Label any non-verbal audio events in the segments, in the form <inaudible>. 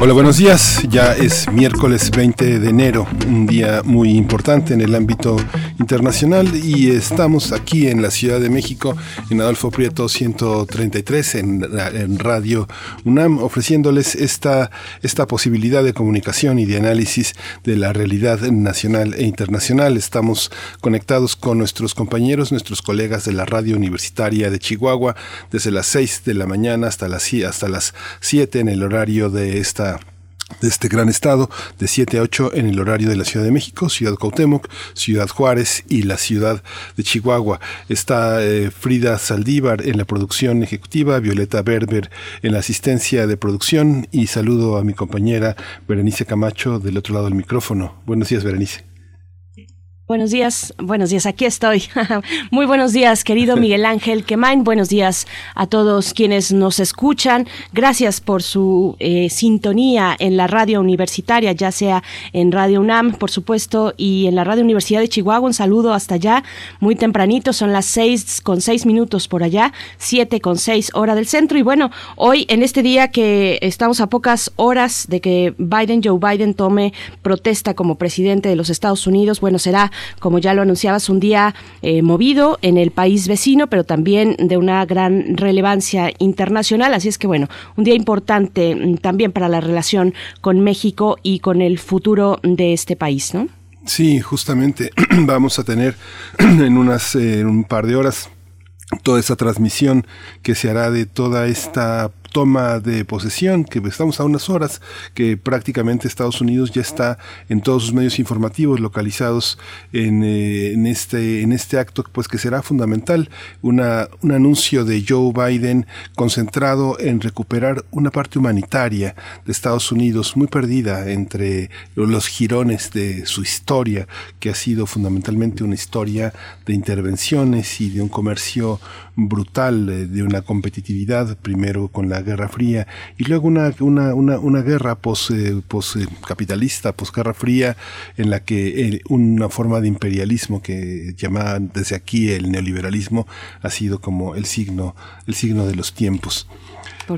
Hola, buenos días. Ya es miércoles 20 de enero, un día muy importante en el ámbito internacional y estamos aquí en la Ciudad de México, en Adolfo Prieto 133, en, en Radio UNAM, ofreciéndoles esta, esta posibilidad de comunicación y de análisis de la realidad nacional e internacional. Estamos conectados con nuestros compañeros, nuestros colegas de la Radio Universitaria de Chihuahua, desde las 6 de la mañana hasta las, hasta las 7 en el horario de esta de este gran estado, de 7 a 8 en el horario de la Ciudad de México, Ciudad Cuauhtémoc, Ciudad Juárez y la Ciudad de Chihuahua. Está eh, Frida Saldívar en la producción ejecutiva, Violeta Berber en la asistencia de producción y saludo a mi compañera Berenice Camacho del otro lado del micrófono. Buenos días, Berenice. Buenos días, buenos días, aquí estoy. <laughs> Muy buenos días, querido <laughs> Miguel Ángel Quemain. Buenos días a todos quienes nos escuchan. Gracias por su eh, sintonía en la radio universitaria, ya sea en Radio UNAM, por supuesto, y en la radio Universidad de Chihuahua. Un saludo hasta allá, muy tempranito, son las seis con seis minutos por allá, siete con seis hora del centro. Y bueno, hoy en este día que estamos a pocas horas de que Biden, Joe Biden, tome protesta como presidente de los Estados Unidos, bueno, será como ya lo anunciabas, un día eh, movido en el país vecino, pero también de una gran relevancia internacional. Así es que, bueno, un día importante mm, también para la relación con México y con el futuro de este país, ¿no? Sí, justamente <clears throat> vamos a tener <clears throat> en unas eh, en un par de horas toda esta transmisión que se hará de toda esta toma de posesión, que estamos a unas horas, que prácticamente Estados Unidos ya está en todos sus medios informativos localizados en, eh, en este, en este acto, pues que será fundamental, una, un anuncio de Joe Biden concentrado en recuperar una parte humanitaria de Estados Unidos muy perdida entre los jirones de su historia, que ha sido fundamentalmente una historia de intervenciones y de un comercio brutal, eh, de una competitividad, primero con la Guerra Fría y luego una, una, una, una guerra pos, eh, pos eh, capitalista, posguerra fría, en la que una forma de imperialismo que llamaban desde aquí el neoliberalismo ha sido como el signo, el signo de los tiempos.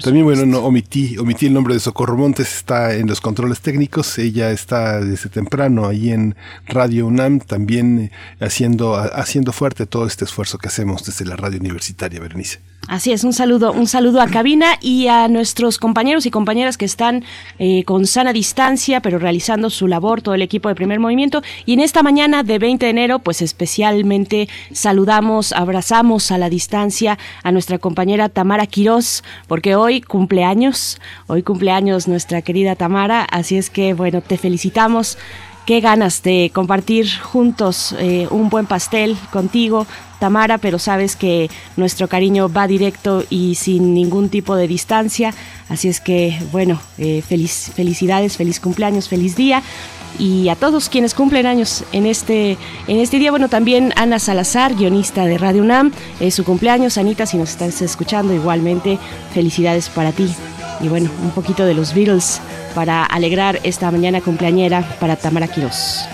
También, bueno, no, omití, omití el nombre de Socorro Montes, está en los controles técnicos, ella está desde temprano ahí en Radio UNAM, también haciendo, haciendo fuerte todo este esfuerzo que hacemos desde la radio universitaria, Berenice. Así es, un saludo, un saludo a cabina y a nuestros compañeros y compañeras que están eh, con sana distancia, pero realizando su labor, todo el equipo de primer movimiento. Y en esta mañana de 20 de enero, pues especialmente saludamos, abrazamos a la distancia a nuestra compañera Tamara Quirós, porque hoy cumpleaños, hoy cumpleaños nuestra querida Tamara, así es que bueno, te felicitamos qué ganas de compartir juntos eh, un buen pastel contigo, Tamara, pero sabes que nuestro cariño va directo y sin ningún tipo de distancia. Así es que, bueno, eh, feliz, felicidades, feliz cumpleaños, feliz día. Y a todos quienes cumplen años en este, en este día, bueno, también Ana Salazar, guionista de Radio UNAM, es su cumpleaños. Anita, si nos estás escuchando, igualmente, felicidades para ti. Y bueno, un poquito de los Beatles para alegrar esta mañana cumpleañera para Tamara Quiroz.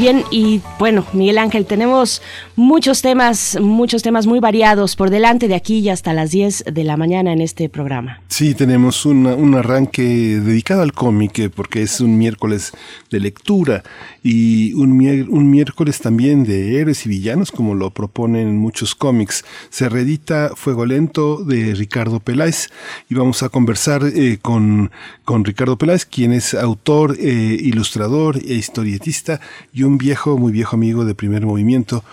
Bien, y bueno, Miguel Ángel, tenemos muchos temas, muchos temas muy variados por delante de aquí y hasta las 10 de la mañana en este programa. Sí, tenemos un arranque dedicado al cómic, eh, porque es un miércoles de lectura y un, miércoles también de héroes y villanos, como lo proponen muchos cómics. Se reedita Fuego Lento de Ricardo Peláez y vamos a conversar eh, con, con Ricardo Peláez, quien es autor, eh, ilustrador e historietista y un viejo, muy viejo amigo de primer movimiento.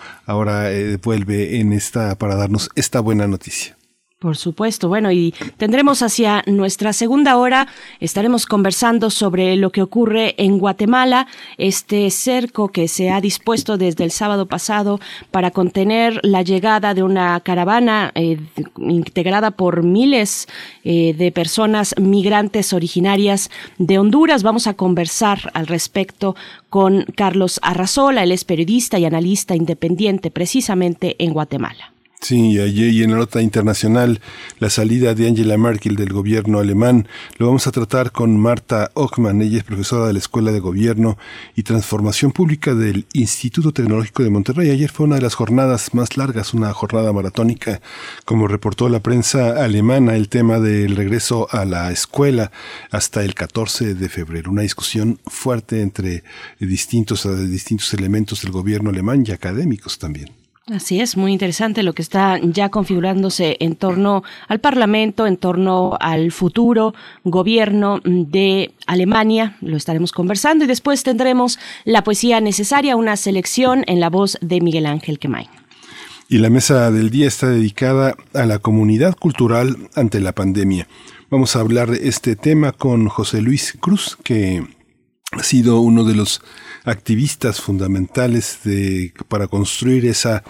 Vuelve en esta para darnos esta buena noticia. Por supuesto. Bueno, y tendremos hacia nuestra segunda hora, estaremos conversando sobre lo que ocurre en Guatemala, este cerco que se ha dispuesto desde el sábado pasado para contener la llegada de una caravana eh, integrada por miles eh, de personas migrantes originarias de Honduras. Vamos a conversar al respecto con Carlos Arrazola, él es periodista y analista independiente precisamente en Guatemala. Sí, y en la nota internacional, la salida de Angela Merkel del gobierno alemán, lo vamos a tratar con Marta Ockman, ella es profesora de la Escuela de Gobierno y Transformación Pública del Instituto Tecnológico de Monterrey. Ayer fue una de las jornadas más largas, una jornada maratónica, como reportó la prensa alemana, el tema del regreso a la escuela hasta el 14 de febrero. Una discusión fuerte entre distintos elementos del gobierno alemán y académicos también. Así es, muy interesante lo que está ya configurándose en torno al Parlamento, en torno al futuro gobierno de Alemania. Lo estaremos conversando y después tendremos la poesía necesaria, una selección en la voz de Miguel Ángel Quemain. Y la mesa del día está dedicada a la comunidad cultural ante la pandemia. Vamos a hablar de este tema con José Luis Cruz, que ha sido uno de los activistas fundamentales de, para construir esa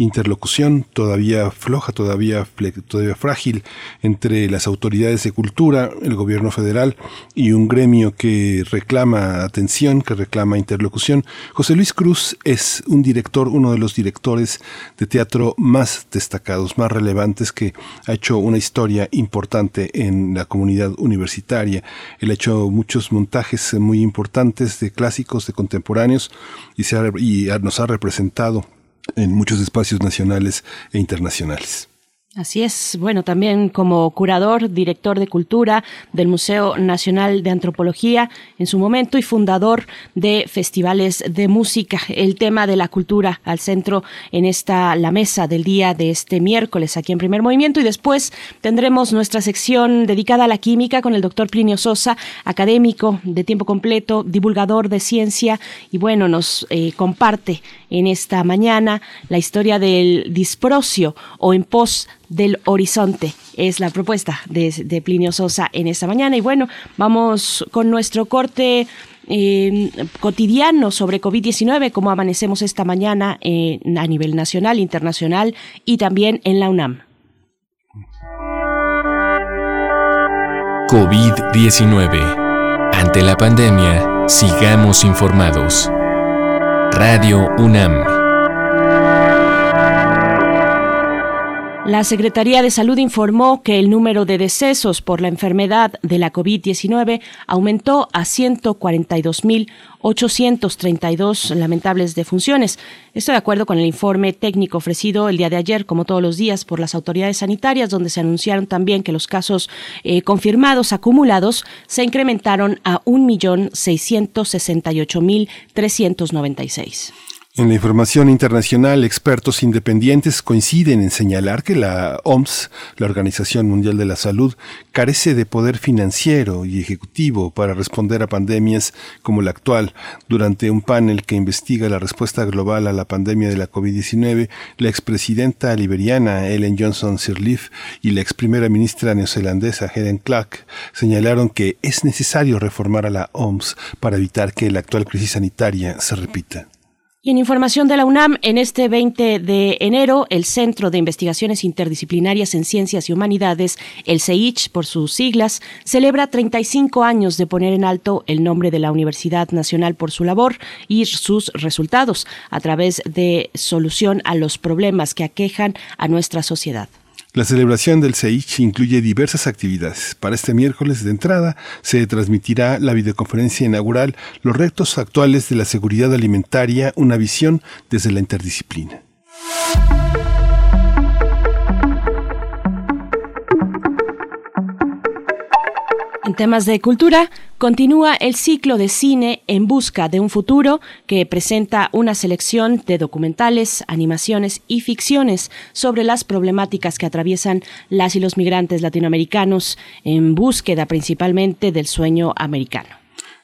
interlocución todavía floja, todavía, todavía frágil entre las autoridades de cultura, el gobierno federal y un gremio que reclama atención, que reclama interlocución. José Luis Cruz es un director, uno de los directores de teatro más destacados, más relevantes, que ha hecho una historia importante en la comunidad universitaria. Él ha hecho muchos montajes muy importantes de clásicos, de contemporáneos y, y nos ha representado en muchos espacios nacionales e internacionales. Así es. Bueno, también como curador, director de cultura del Museo Nacional de Antropología en su momento y fundador de festivales de música. El tema de la cultura al centro en esta, la mesa del día de este miércoles aquí en Primer Movimiento y después tendremos nuestra sección dedicada a la química con el doctor Plinio Sosa, académico de tiempo completo, divulgador de ciencia y bueno, nos eh, comparte en esta mañana la historia del disprocio o en pos del horizonte. Es la propuesta de, Plinio Sosa en esta mañana. Y bueno, vamos con nuestro corte em, cotidiano sobre COVID-19, como amanecemos esta mañana a nivel nacional, internacional y también en la UNAM. COVID-19. Ante la pandemia, sigamos informados. Radio UNAM. La Secretaría de Salud informó que el número de decesos por la enfermedad de la COVID-19 aumentó a 142.832 lamentables defunciones. Esto de acuerdo con el informe técnico ofrecido el día de ayer, como todos los días, por las autoridades sanitarias, donde se anunciaron también que los casos eh, confirmados acumulados se incrementaron a 1.668.396. En la información internacional, expertos independientes coinciden en señalar que la OMS, la Organización Mundial de la Salud, carece de poder financiero y ejecutivo para responder a pandemias como la actual. Durante un panel que investiga la respuesta global a la pandemia de la COVID-19, la expresidenta liberiana Ellen Johnson Sirleaf y la ex primera ministra neozelandesa Helen Clark señalaron que es necesario reformar a la OMS para evitar que la actual crisis sanitaria se repita. Y en información de la UNAM, en este 20 de enero, el Centro de Investigaciones Interdisciplinarias en Ciencias y Humanidades, el CEICH por sus siglas, celebra 35 años de poner en alto el nombre de la Universidad Nacional por su labor y sus resultados a través de solución a los problemas que aquejan a nuestra sociedad. La celebración del CEICH incluye diversas actividades. Para este miércoles de entrada se transmitirá la videoconferencia inaugural Los retos actuales de la seguridad alimentaria, una visión desde la interdisciplina. En temas de cultura, continúa el ciclo de cine En Busca de un Futuro, que presenta una selección de documentales, animaciones y ficciones sobre las problemáticas que atraviesan las y los migrantes latinoamericanos en búsqueda principalmente del sueño americano.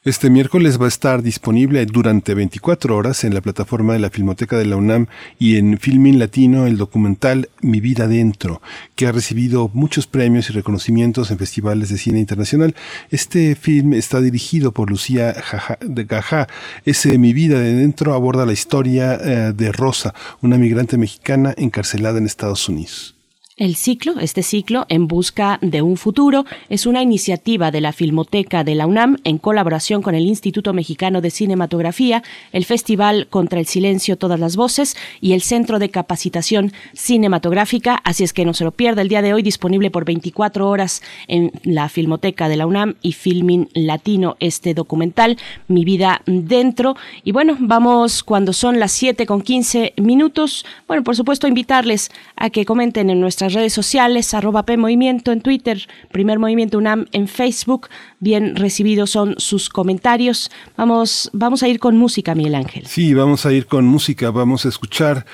Este miércoles va a estar disponible durante 24 horas en la plataforma de la Filmoteca de la UNAM y en Filmin Latino el documental Mi vida dentro, que ha recibido muchos premios y reconocimientos en festivales de cine internacional. Este film está dirigido por Lucía de Gajá. Ese Mi vida de dentro aborda la historia eh, de Rosa, una migrante mexicana encarcelada en Estados Unidos. El ciclo, este ciclo, En Busca de un Futuro, es una iniciativa de la Filmoteca de la UNAM en colaboración con el Instituto Mexicano de Cinematografía, el Festival Contra el Silencio Todas las Voces y el Centro de Capacitación Cinematográfica. Así es que no se lo pierda el día de hoy, disponible por 24 horas en la Filmoteca de la UNAM y Filmin Latino, este documental, Mi Vida Dentro. Y bueno, vamos cuando son las 7 con 15 minutos. Bueno, por supuesto, invitarles a que comenten en nuestra redes sociales, arroba P Movimiento en Twitter, Primer Movimiento UNAM en Facebook. Bien recibidos son sus comentarios. Vamos, vamos a ir con música, Miguel Ángel. Sí, vamos a ir con música. Vamos a escuchar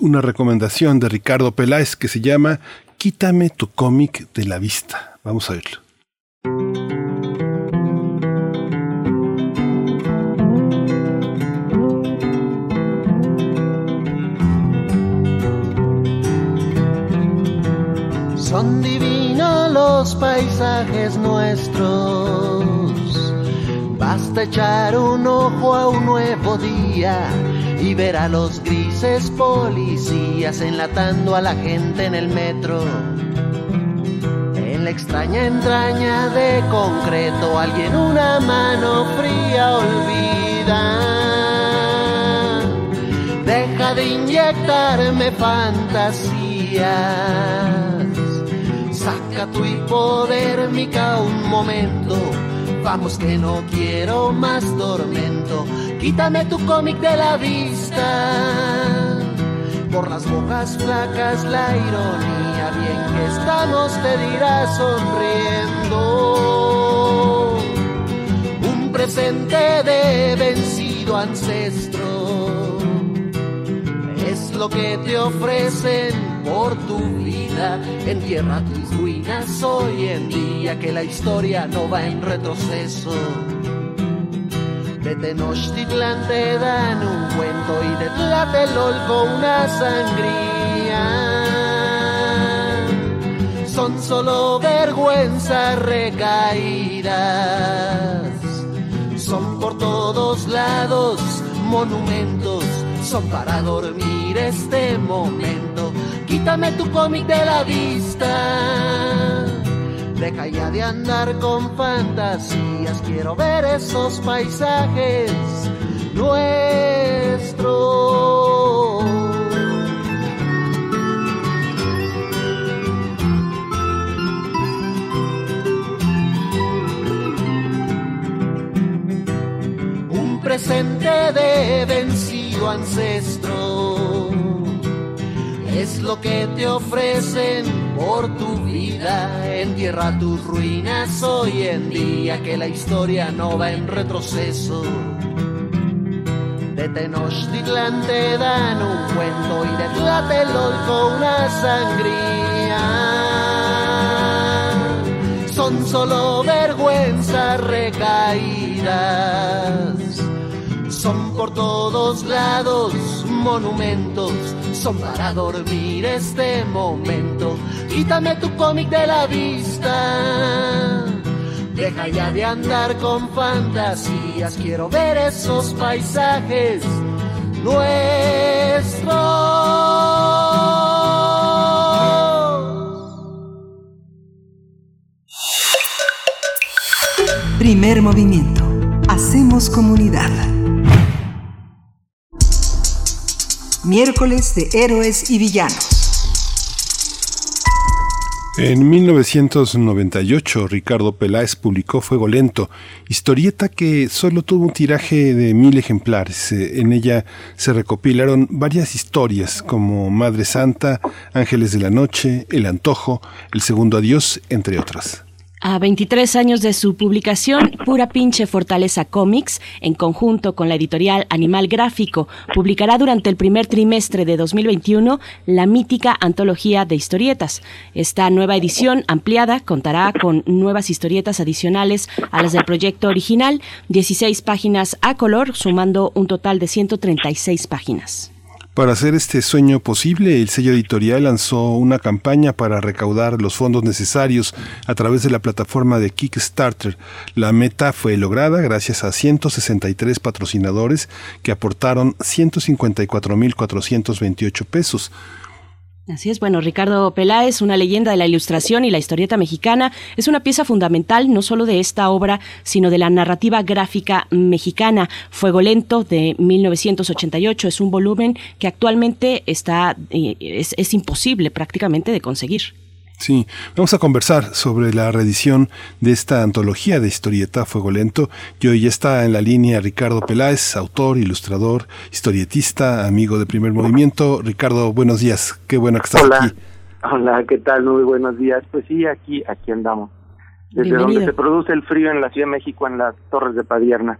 una recomendación de Ricardo Peláez que se llama Quítame tu cómic de la vista. Vamos a verlo. Son divinos los paisajes nuestros. Basta echar un ojo a un nuevo día y ver a los grises policías enlatando a la gente en el metro. En la extraña entraña de concreto, alguien una mano fría olvida. Deja de inyectarme fantasía Hipodérmica un momento. Vamos que no quiero más tormento. Quítame tu cómic de la vista. Por las bocas flacas la ironía, bien que estamos, te dirá sonriendo. Un presente de vencido ancestro es lo que te ofrecen por tu vida. Entierra tus ruinas hoy en día, que la historia no va en retroceso. De Tenochtitlan te dan un cuento y de Tlatelolco una sangría. Son solo vergüenzas recaídas. Son por todos lados monumentos, son para dormir este momento quítame tu cómic de la vista. Deja ya de andar con fantasías, quiero ver esos paisajes nuestros. Un presente de vencido ancestro es lo que te ofrecen por tu vida. Entierra tus ruinas hoy en día, que la historia no va en retroceso. De Tenochtitlan te dan un cuento y de Tlatelolco una sangría. Son solo vergüenzas recaídas. Son por todos lados monumentos son para dormir este momento. Quítame tu cómic de la vista. Deja ya de andar con fantasías, quiero ver esos paisajes nuestros. Primer movimiento. Hacemos comunidad. Miércoles de Héroes y Villanos. En 1998, Ricardo Peláez publicó Fuego Lento, historieta que solo tuvo un tiraje de mil ejemplares. Eh, en ella se recopilaron varias historias como Madre Santa, Ángeles de la Noche, El Antojo, El Segundo Adiós, entre otras. A 23 años de su publicación, Pura Pinche Fortaleza Comics, en conjunto con la editorial Animal Gráfico, publicará durante el primer trimestre de 2021 la mítica antología de historietas. Esta nueva edición ampliada contará con nuevas historietas adicionales a las del proyecto original, 16 páginas a color, sumando un total de 136 páginas. Para hacer este sueño posible, el sello editorial lanzó una campaña para recaudar los fondos necesarios a través de la plataforma de Kickstarter. La meta fue lograda gracias a 163 patrocinadores que aportaron 154.428 pesos. Así es, bueno, Ricardo Peláez, una leyenda de la ilustración y la historieta mexicana, es una pieza fundamental no solo de esta obra, sino de la narrativa gráfica mexicana. Fuego Lento de 1988 es un volumen que actualmente está eh, es, es imposible prácticamente de conseguir. Sí, vamos a conversar sobre la reedición de esta antología de historieta Fuego Lento. Y hoy ya está en la línea Ricardo Peláez, autor, ilustrador, historietista, amigo de Primer Movimiento. Ricardo, buenos días. Qué bueno que estás Hola. aquí. Hola, ¿qué tal? Muy buenos días. Pues sí, aquí aquí andamos. Desde Bienvenido. donde se produce el frío en la Ciudad de México, en las Torres de Padierna.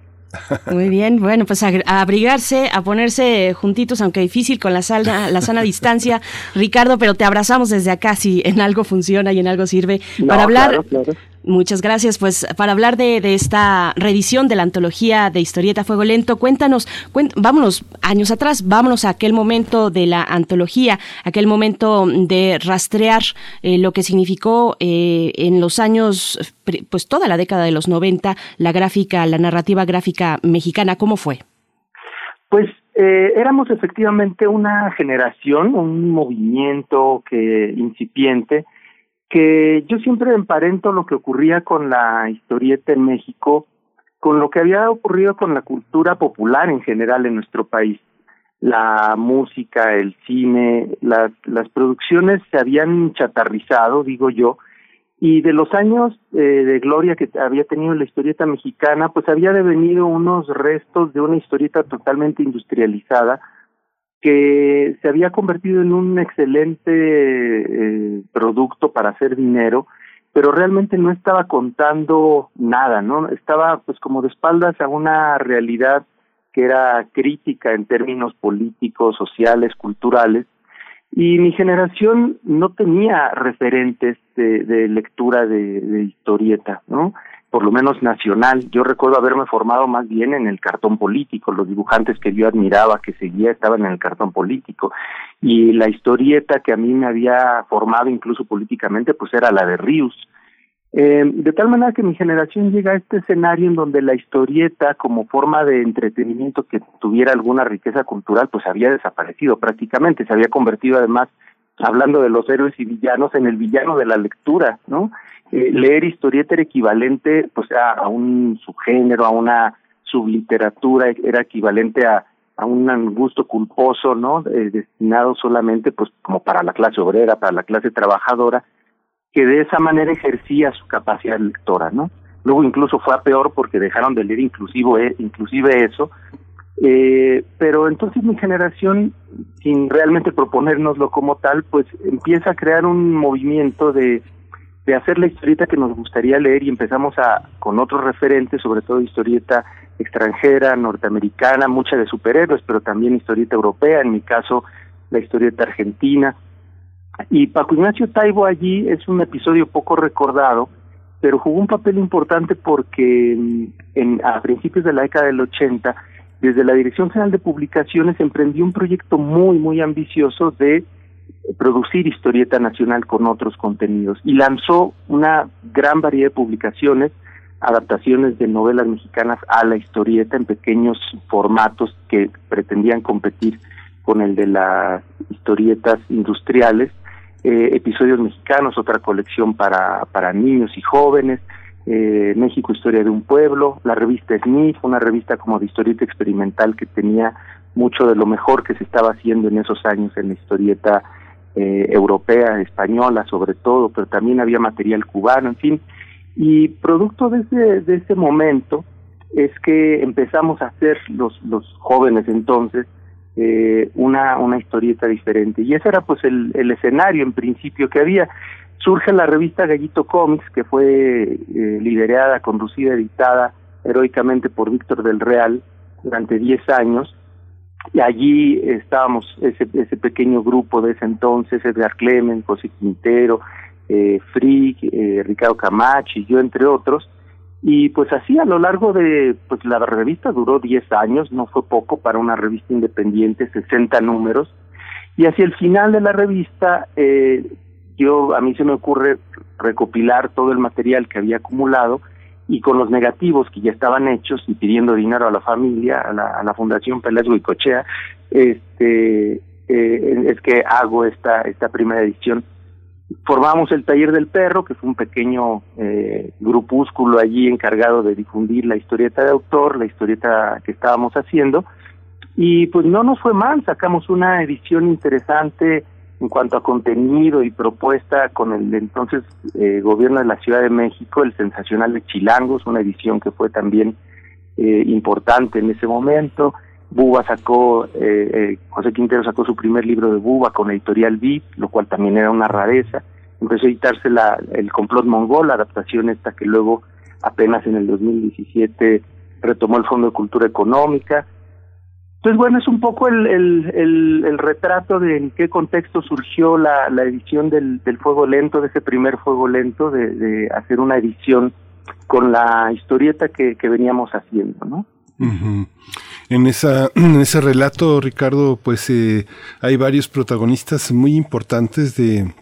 Muy bien, bueno, pues a, a abrigarse, a ponerse juntitos, aunque difícil con la sana, la sana distancia, <laughs> Ricardo, pero te abrazamos desde acá si en algo funciona y en algo sirve. No, Para hablar, claro, claro. Muchas gracias. Pues para hablar de, de esta reedición de la antología de historieta Fuego Lento, cuéntanos, cuént- vámonos años atrás, vámonos a aquel momento de la antología, aquel momento de rastrear eh, lo que significó eh, en los años, pues toda la década de los 90, la gráfica, la narrativa gráfica mexicana. ¿Cómo fue? Pues eh, éramos efectivamente una generación, un movimiento que incipiente, que yo siempre emparento lo que ocurría con la historieta en México con lo que había ocurrido con la cultura popular en general en nuestro país. La música, el cine, las, las producciones se habían chatarrizado, digo yo, y de los años eh, de gloria que había tenido la historieta mexicana, pues había devenido unos restos de una historieta totalmente industrializada que se había convertido en un excelente eh, producto para hacer dinero, pero realmente no estaba contando nada, ¿no? Estaba pues como de espaldas a una realidad que era crítica en términos políticos, sociales, culturales, y mi generación no tenía referentes de, de lectura de, de historieta, ¿no? Por lo menos nacional. Yo recuerdo haberme formado más bien en el cartón político. Los dibujantes que yo admiraba, que seguía, estaban en el cartón político. Y la historieta que a mí me había formado incluso políticamente, pues era la de Rius. Eh, de tal manera que mi generación llega a este escenario en donde la historieta como forma de entretenimiento que tuviera alguna riqueza cultural pues había desaparecido prácticamente, se había convertido además, hablando de los héroes y villanos, en el villano de la lectura, ¿no? Eh, leer historieta era equivalente pues a, un subgénero, a una subliteratura, era equivalente a, a un gusto culposo, ¿no? Eh, destinado solamente pues como para la clase obrera, para la clase trabajadora, que de esa manera ejercía su capacidad lectora, ¿no? Luego incluso fue a peor porque dejaron de leer inclusive, inclusive eso, eh, pero entonces mi generación, sin realmente proponérnoslo como tal, pues empieza a crear un movimiento de, de hacer la historieta que nos gustaría leer y empezamos a con otros referentes, sobre todo historieta extranjera, norteamericana, mucha de superhéroes, pero también historieta europea, en mi caso la historieta argentina. Y Paco Ignacio Taibo allí es un episodio poco recordado, pero jugó un papel importante porque en, a principios de la década del 80, desde la Dirección General de Publicaciones emprendió un proyecto muy, muy ambicioso de producir historieta nacional con otros contenidos y lanzó una gran variedad de publicaciones, adaptaciones de novelas mexicanas a la historieta en pequeños formatos que pretendían competir con el de las historietas industriales, eh, episodios mexicanos, otra colección para, para niños y jóvenes, eh, México Historia de un Pueblo, la revista Smith, una revista como de historieta experimental que tenía mucho de lo mejor que se estaba haciendo en esos años en la historieta eh, europea, española sobre todo, pero también había material cubano, en fin. Y producto de ese, de ese momento es que empezamos a hacer los, los jóvenes entonces eh, una, una historieta diferente. Y ese era pues el, el escenario en principio que había. surge la revista Gallito Comics, que fue eh, liderada, conducida, editada heroicamente por Víctor del Real durante 10 años. Y allí estábamos, ese, ese pequeño grupo de ese entonces, Edgar Clemen, José Quintero, eh, Frick, eh, Ricardo Camacho y yo, entre otros. Y pues así a lo largo de, pues la revista duró 10 años, no fue poco para una revista independiente, 60 números. Y hacia el final de la revista, eh, yo a mí se me ocurre recopilar todo el material que había acumulado y con los negativos que ya estaban hechos y pidiendo dinero a la familia, a la, a la Fundación Pelés Huicochea, este, eh, es que hago esta, esta primera edición. Formamos el Taller del Perro, que fue un pequeño eh, grupúsculo allí encargado de difundir la historieta de autor, la historieta que estábamos haciendo, y pues no nos fue mal, sacamos una edición interesante, en cuanto a contenido y propuesta con el entonces eh, gobierno de la Ciudad de México, el sensacional de Chilangos, una edición que fue también eh, importante en ese momento. Buba sacó, eh, José Quintero sacó su primer libro de Buba con editorial VIP, lo cual también era una rareza. Empezó a editarse la, el complot mongol, la adaptación esta que luego apenas en el 2017 retomó el Fondo de Cultura Económica entonces, bueno, es un poco el, el, el, retrato de en qué contexto surgió la, la edición del, del Fuego Lento, de ese primer Fuego Lento, de, de hacer una edición con la historieta que, que veníamos haciendo, ¿no? En, esa, <clears throat> en ese relato, Ricardo, pues eh, hay varios protagonistas muy importantes de,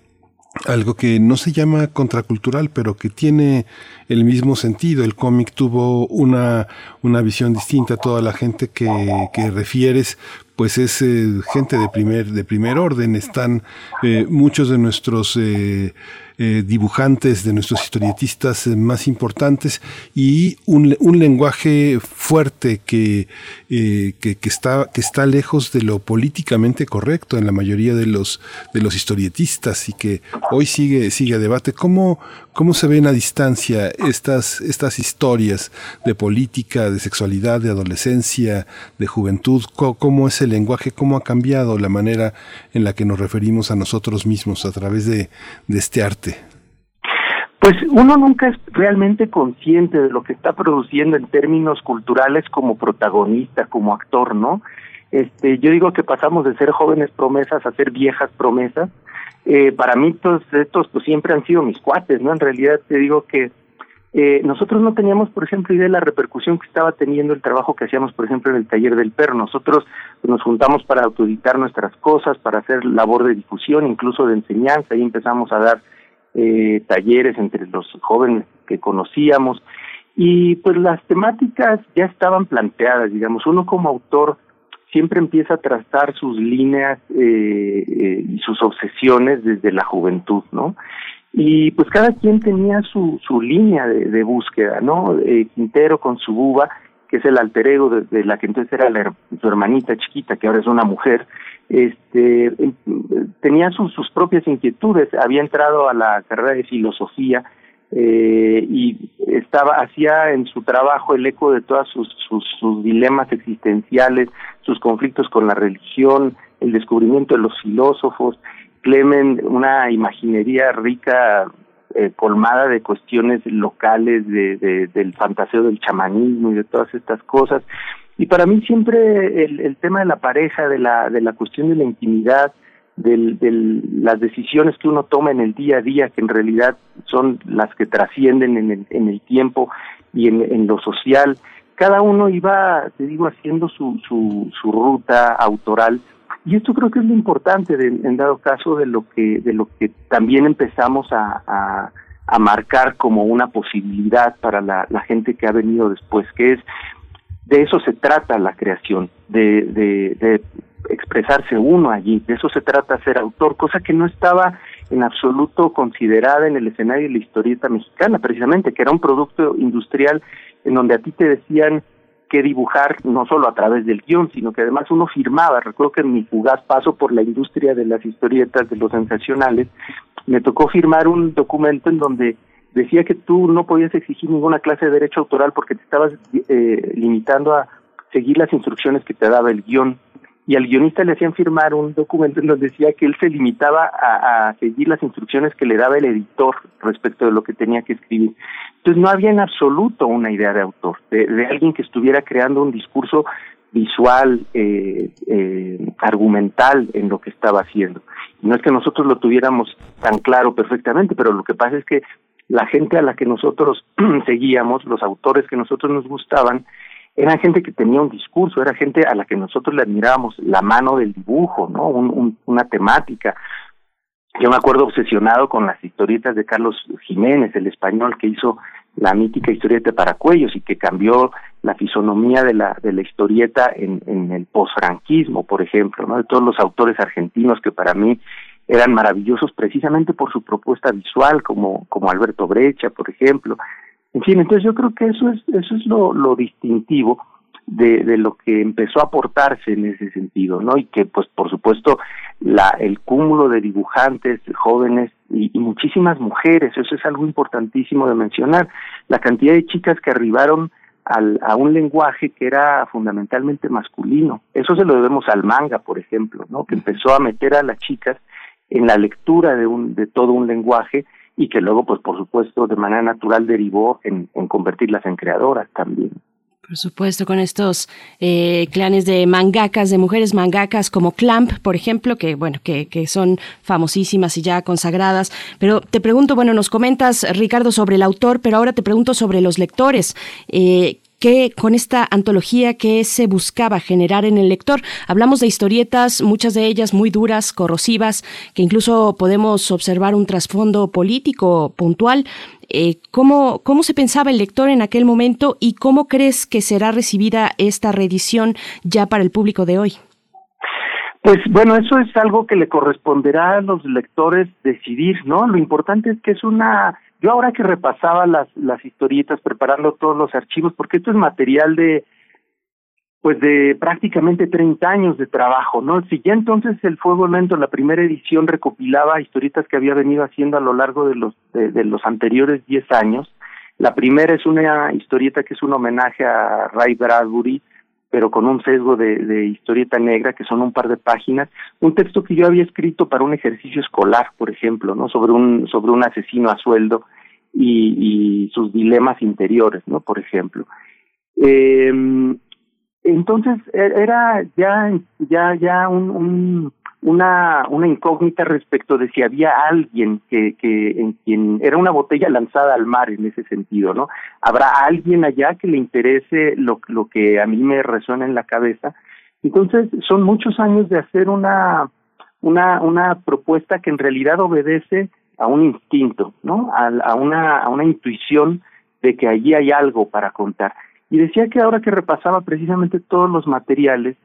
algo que no se llama contracultural, pero que tiene el mismo sentido. El cómic tuvo una, una visión distinta. Toda la gente que, que refieres, pues es eh, gente de primer, de primer orden. Están eh, muchos de nuestros eh, eh, dibujantes, de nuestros historietistas eh, más importantes y un, un lenguaje fuerte que, eh, que, que, está, que está lejos de lo políticamente correcto en la mayoría de los, de los historietistas y que hoy sigue, sigue a debate. ¿Cómo, ¿Cómo se ven a distancia estas, estas historias de política, de sexualidad, de adolescencia, de juventud? ¿Cómo, es el lenguaje? ¿Cómo ha cambiado la manera en la que nos referimos a nosotros mismos a través de, de este arte? Pues uno nunca es realmente consciente de lo que está produciendo en términos culturales como protagonista, como actor, ¿no? Este, yo digo que pasamos de ser jóvenes promesas a ser viejas promesas. Eh, para mí todos estos pues siempre han sido mis cuates, ¿no? En realidad te digo que eh, nosotros no teníamos, por ejemplo, idea de la repercusión que estaba teniendo el trabajo que hacíamos, por ejemplo, en el taller del perro. Nosotros nos juntamos para autoeditar nuestras cosas, para hacer labor de difusión, incluso de enseñanza, y empezamos a dar eh, talleres entre los jóvenes que conocíamos y pues las temáticas ya estaban planteadas, digamos, uno como autor siempre empieza a trazar sus líneas eh, eh, y sus obsesiones desde la juventud, ¿no? Y pues cada quien tenía su, su línea de, de búsqueda, ¿no? Eh, Quintero con su buba, que es el alter ego de, la que entonces era la, su hermanita chiquita, que ahora es una mujer, este tenía sus, sus propias inquietudes, había entrado a la carrera de filosofía eh, y estaba hacía en su trabajo el eco de todos sus, sus dilemas existenciales, sus conflictos con la religión, el descubrimiento de los filósofos, Clemen, una imaginería rica, eh, colmada de cuestiones locales, de, de, del fantaseo del chamanismo y de todas estas cosas. Y para mí siempre el, tema de la pareja, de la, de la cuestión de la intimidad, de las decisiones que uno toma en el día a día, que en realidad son las que trascienden en el, tiempo y en, lo social, cada uno iba, te digo, haciendo su, su ruta autoral. Y esto creo que es lo importante, de, en dado caso, de lo que, de lo que también empezamos a, a, a marcar como una posibilidad para la, la gente que ha venido después, que es de eso se trata la creación, de, de, de expresarse uno allí, de eso se trata ser autor, cosa que no estaba en absoluto considerada en el escenario de la historieta mexicana, precisamente, que era un producto industrial en donde a ti te decían que dibujar no solo a través del guion, sino que además uno firmaba. Recuerdo que en mi fugaz paso por la industria de las historietas, de los sensacionales, me tocó firmar un documento en donde decía que tú no podías exigir ninguna clase de derecho autoral porque te estabas eh, limitando a seguir las instrucciones que te daba el guion. Y al guionista le hacían firmar un documento en donde decía que él se limitaba a, seguir las instrucciones que le daba el editor respecto de lo que tenía que escribir. Entonces no había en absoluto una idea de autor, de, alguien que estuviera creando un discurso visual, eh, eh, argumental en lo que estaba haciendo. no es que nosotros lo tuviéramos tan claro perfectamente, pero lo que pasa es que la gente a la que nosotros <clears throat> seguíamos, los autores que nosotros nos gustaban, era gente que tenía un discurso, era gente a la que nosotros le admirábamos la mano del dibujo, ¿no? una temática. Yo me acuerdo obsesionado con las historietas de Carlos Jiménez, el español que hizo la mítica historieta para cuellos y que cambió la fisonomía de la de la historieta en, en el posfranquismo, por ejemplo, ¿no? De todos los autores argentinos que para mí eran maravillosos precisamente por su propuesta visual, como como Alberto Brecha, por ejemplo, en fin, entonces yo creo que eso es, eso es lo, distintivo de, de lo que empezó a aportarse en ese sentido, ¿no? Y que, pues, por supuesto, la, el cúmulo de dibujantes jóvenes y, muchísimas mujeres, eso es algo importantísimo de mencionar, la cantidad de chicas que arribaron al, a un lenguaje que era fundamentalmente masculino. Eso se lo debemos al manga, por ejemplo, ¿no? Que empezó a meter a las chicas en la lectura de, un, de todo un lenguaje y que luego, pues por supuesto, de manera natural derivó en, en convertirlas en creadoras también. Por supuesto, con estos eh, clanes de mangakas, de mujeres mangakas como Clamp, por ejemplo, que bueno, que, que, son famosísimas y ya consagradas. Pero te pregunto, bueno, nos comentas, Ricardo, sobre el autor, pero ahora te pregunto sobre los lectores. Eh, que con esta antología que se buscaba generar en el lector. Hablamos de historietas, muchas de ellas muy duras, corrosivas, que incluso podemos observar un trasfondo político puntual. Eh, ¿cómo, ¿Cómo se pensaba el lector en aquel momento y cómo crees que será recibida esta reedición ya para el público de hoy? Pues bueno, eso es algo que le corresponderá a los lectores decidir, ¿no? Lo importante es que es una yo ahora que repasaba las, las historietas, preparando todos los archivos, porque esto es material de, pues de prácticamente 30 años de trabajo, ¿no? Si ya entonces el Fuego Lento, la primera edición, recopilaba historietas que había venido haciendo a lo largo de los, de, los anteriores 10 años, la primera es una historieta que es un homenaje a Ray Bradbury, pero con un sesgo de, historieta negra, que son un par de páginas, un texto que yo había escrito para un ejercicio escolar, por ejemplo, ¿no? Sobre un, sobre un asesino a sueldo y, sus dilemas interiores, ¿no? Por ejemplo. Eh, entonces, e, era ya, ya, ya un una, una incógnita respecto de si había alguien que, que en quien era una botella lanzada al mar en ese sentido, ¿no? Habrá alguien allá que le interese lo, lo que a mí me resuena en la cabeza. Entonces, son muchos años de hacer una, una, una propuesta que en realidad obedece a un instinto, ¿no? A, a una, a una intuición de que allí hay algo para contar. Y decía que ahora que repasaba precisamente todos los materiales,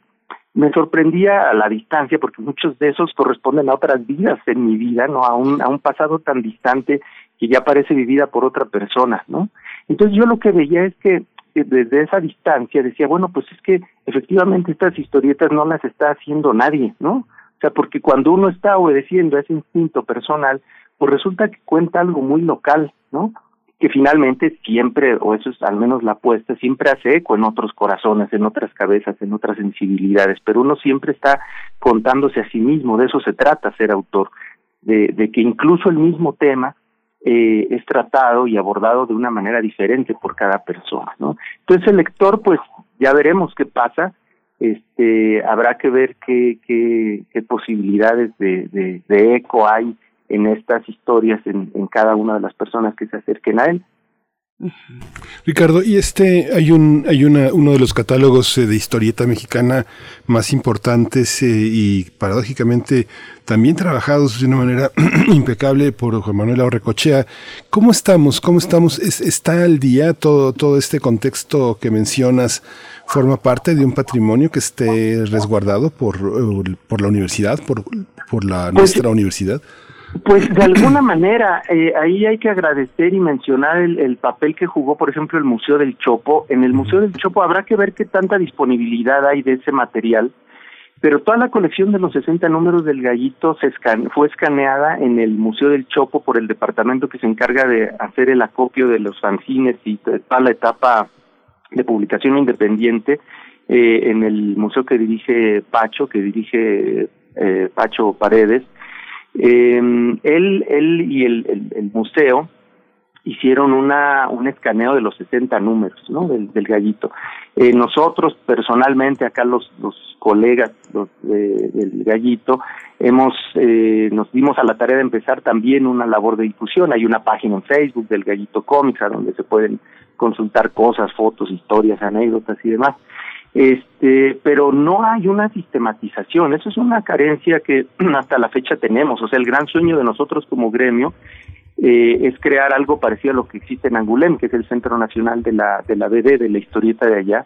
me sorprendía a la distancia porque muchos de esos corresponden a otras vidas en mi vida, ¿no? A un, a un pasado tan distante que ya parece vivida por otra persona, ¿no? Entonces yo lo que veía es que desde esa distancia decía, bueno, pues es que efectivamente estas historietas no las está haciendo nadie, ¿no? O sea, porque cuando uno está obedeciendo a ese instinto personal, pues resulta que cuenta algo muy local, ¿no? Que finalmente siempre, o eso es al menos la apuesta, siempre hace eco en otros corazones, en otras cabezas, en otras sensibilidades, pero uno siempre está contándose a sí mismo, de eso se trata ser autor, de, que incluso el mismo tema eh, es tratado y abordado de una manera diferente por cada persona, ¿no? Entonces el lector, pues ya veremos qué pasa, este, habrá que ver qué, qué, qué posibilidades de, de, de eco hay en estas historias en, en cada una de las personas que se acerquen a él. Ricardo, y este hay un hay una uno de los catálogos eh, de historieta mexicana más importantes eh, y paradójicamente también trabajados de una manera <clears throat> impecable por Juan Manuel Aurrecochea. ¿Cómo estamos? ¿Cómo estamos? ¿Está al día todo todo este contexto que mencionas? ¿Forma parte de un patrimonio que esté resguardado por, eh, por la universidad, por, por la, pues nuestra universidad? Pues de alguna <clears throat> manera, eh, ahí hay que agradecer y mencionar el, el, papel que jugó, por ejemplo, el Museo del Chopo. En el Museo del Chopo habrá que ver qué tanta disponibilidad hay de ese material, pero toda la colección de los 60 números del gallito se fue escaneada en el Museo del Chopo por el departamento que se encarga de hacer el acopio de los fanzines y toda la etapa de publicación independiente eh, en el museo que dirige Pacho, que dirige eh, Pacho Paredes. Eh, él, él y el, museo hicieron una, un escaneo de los 60 números del gallito. Eh, nosotros personalmente, acá los, los colegas los, del gallito, hemos eh, nos dimos a la tarea de empezar también una labor de difusión. Hay una página en Facebook del Gallito Comics a donde se pueden consultar cosas, fotos, historias, anécdotas y demás. Este, pero no hay una sistematización. Eso es una carencia que <clears throat> hasta la fecha tenemos. O sea, el gran sueño de nosotros como gremio eh, es crear algo parecido a lo que existe en Angulem, que es el Centro Nacional de la de la BD, de la historieta de allá.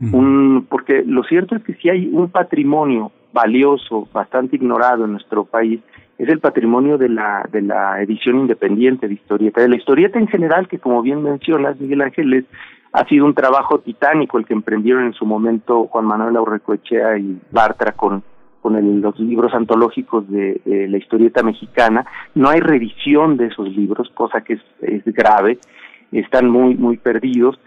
Un, porque lo cierto es que si hay un patrimonio valioso, bastante ignorado en nuestro país, es el patrimonio de la, de la edición independiente de historieta, de la historieta en general, que como bien mencionas, Miguel Ángeles, ha sido un trabajo titánico el que emprendieron en su momento Juan Manuel Aurrecoechea y Bartra con, con el, los libros antológicos de, la historieta mexicana. No hay revisión de esos libros, cosa que es, es grave, están muy, muy perdidos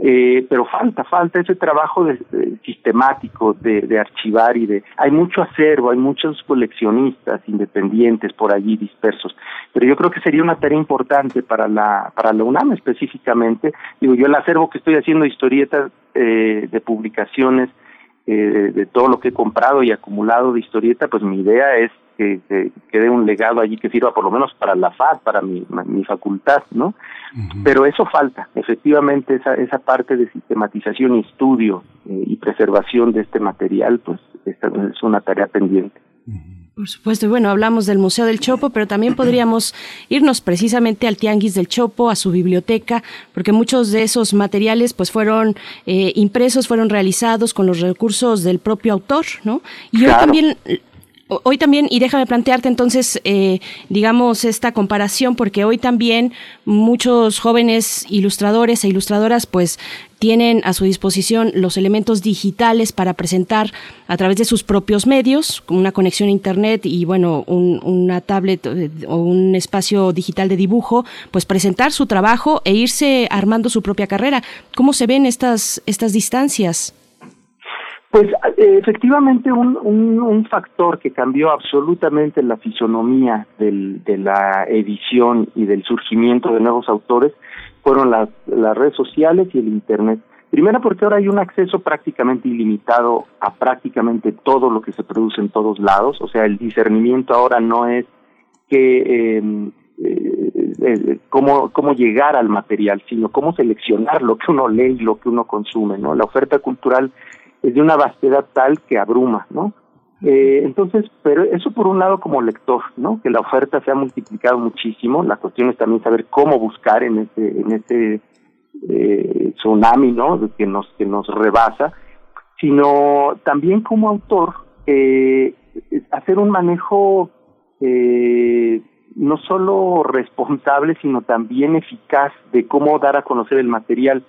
eh, pero falta, falta ese trabajo de, sistemático de, archivar y de... Hay mucho acervo, hay muchos coleccionistas independientes por allí dispersos, pero yo creo que sería una tarea importante para la, para la UNAM específicamente. Digo, yo el acervo que estoy haciendo historietas eh, de publicaciones eh, de todo lo que he comprado y acumulado de historieta, pues mi idea es que, quede un legado allí que sirva por lo menos para la FAD, para mi, mi facultad, ¿no? Pero eso falta, efectivamente, esa, esa parte de sistematización y estudio eh, y preservación de este material, pues esta es una tarea pendiente. Por supuesto, y bueno, hablamos del Museo del Chopo, pero también <clears throat> podríamos irnos precisamente al Tianguis del Chopo, a su biblioteca, porque muchos de esos materiales pues fueron eh, impresos, fueron realizados con los recursos del propio autor, ¿no? Y hoy también Hoy también, y déjame plantearte entonces, eh, digamos, esta comparación, porque hoy también muchos jóvenes ilustradores e ilustradoras, pues, tienen a su disposición los elementos digitales para presentar a través de sus propios medios, una conexión a Internet y, bueno, una tablet eh, o un espacio digital de dibujo, pues presentar su trabajo e irse armando su propia carrera. ¿Cómo se ven estas, estas distancias? Pues eh, efectivamente un, un, factor que cambió absolutamente la fisonomía del, de la edición y del surgimiento de nuevos autores fueron las, las redes sociales y el Internet. Primero porque ahora hay un acceso prácticamente ilimitado a prácticamente todo lo que se produce en todos lados, o sea, el discernimiento ahora no es que em, eh, eh, cómo, cómo llegar al material, sino cómo seleccionar lo que uno lee y lo que uno consume, ¿no? La oferta cultural es de una vastedad tal que abruma, ¿no? Eh, entonces, pero eso por un lado como lector, ¿no? Que la oferta se ha multiplicado muchísimo. La cuestión es también saber cómo buscar en ese en ese eh, tsunami, ¿no? Que nos que nos rebasa, sino también como autor eh, hacer un manejo eh, no solo responsable, sino también eficaz de cómo dar a conocer el material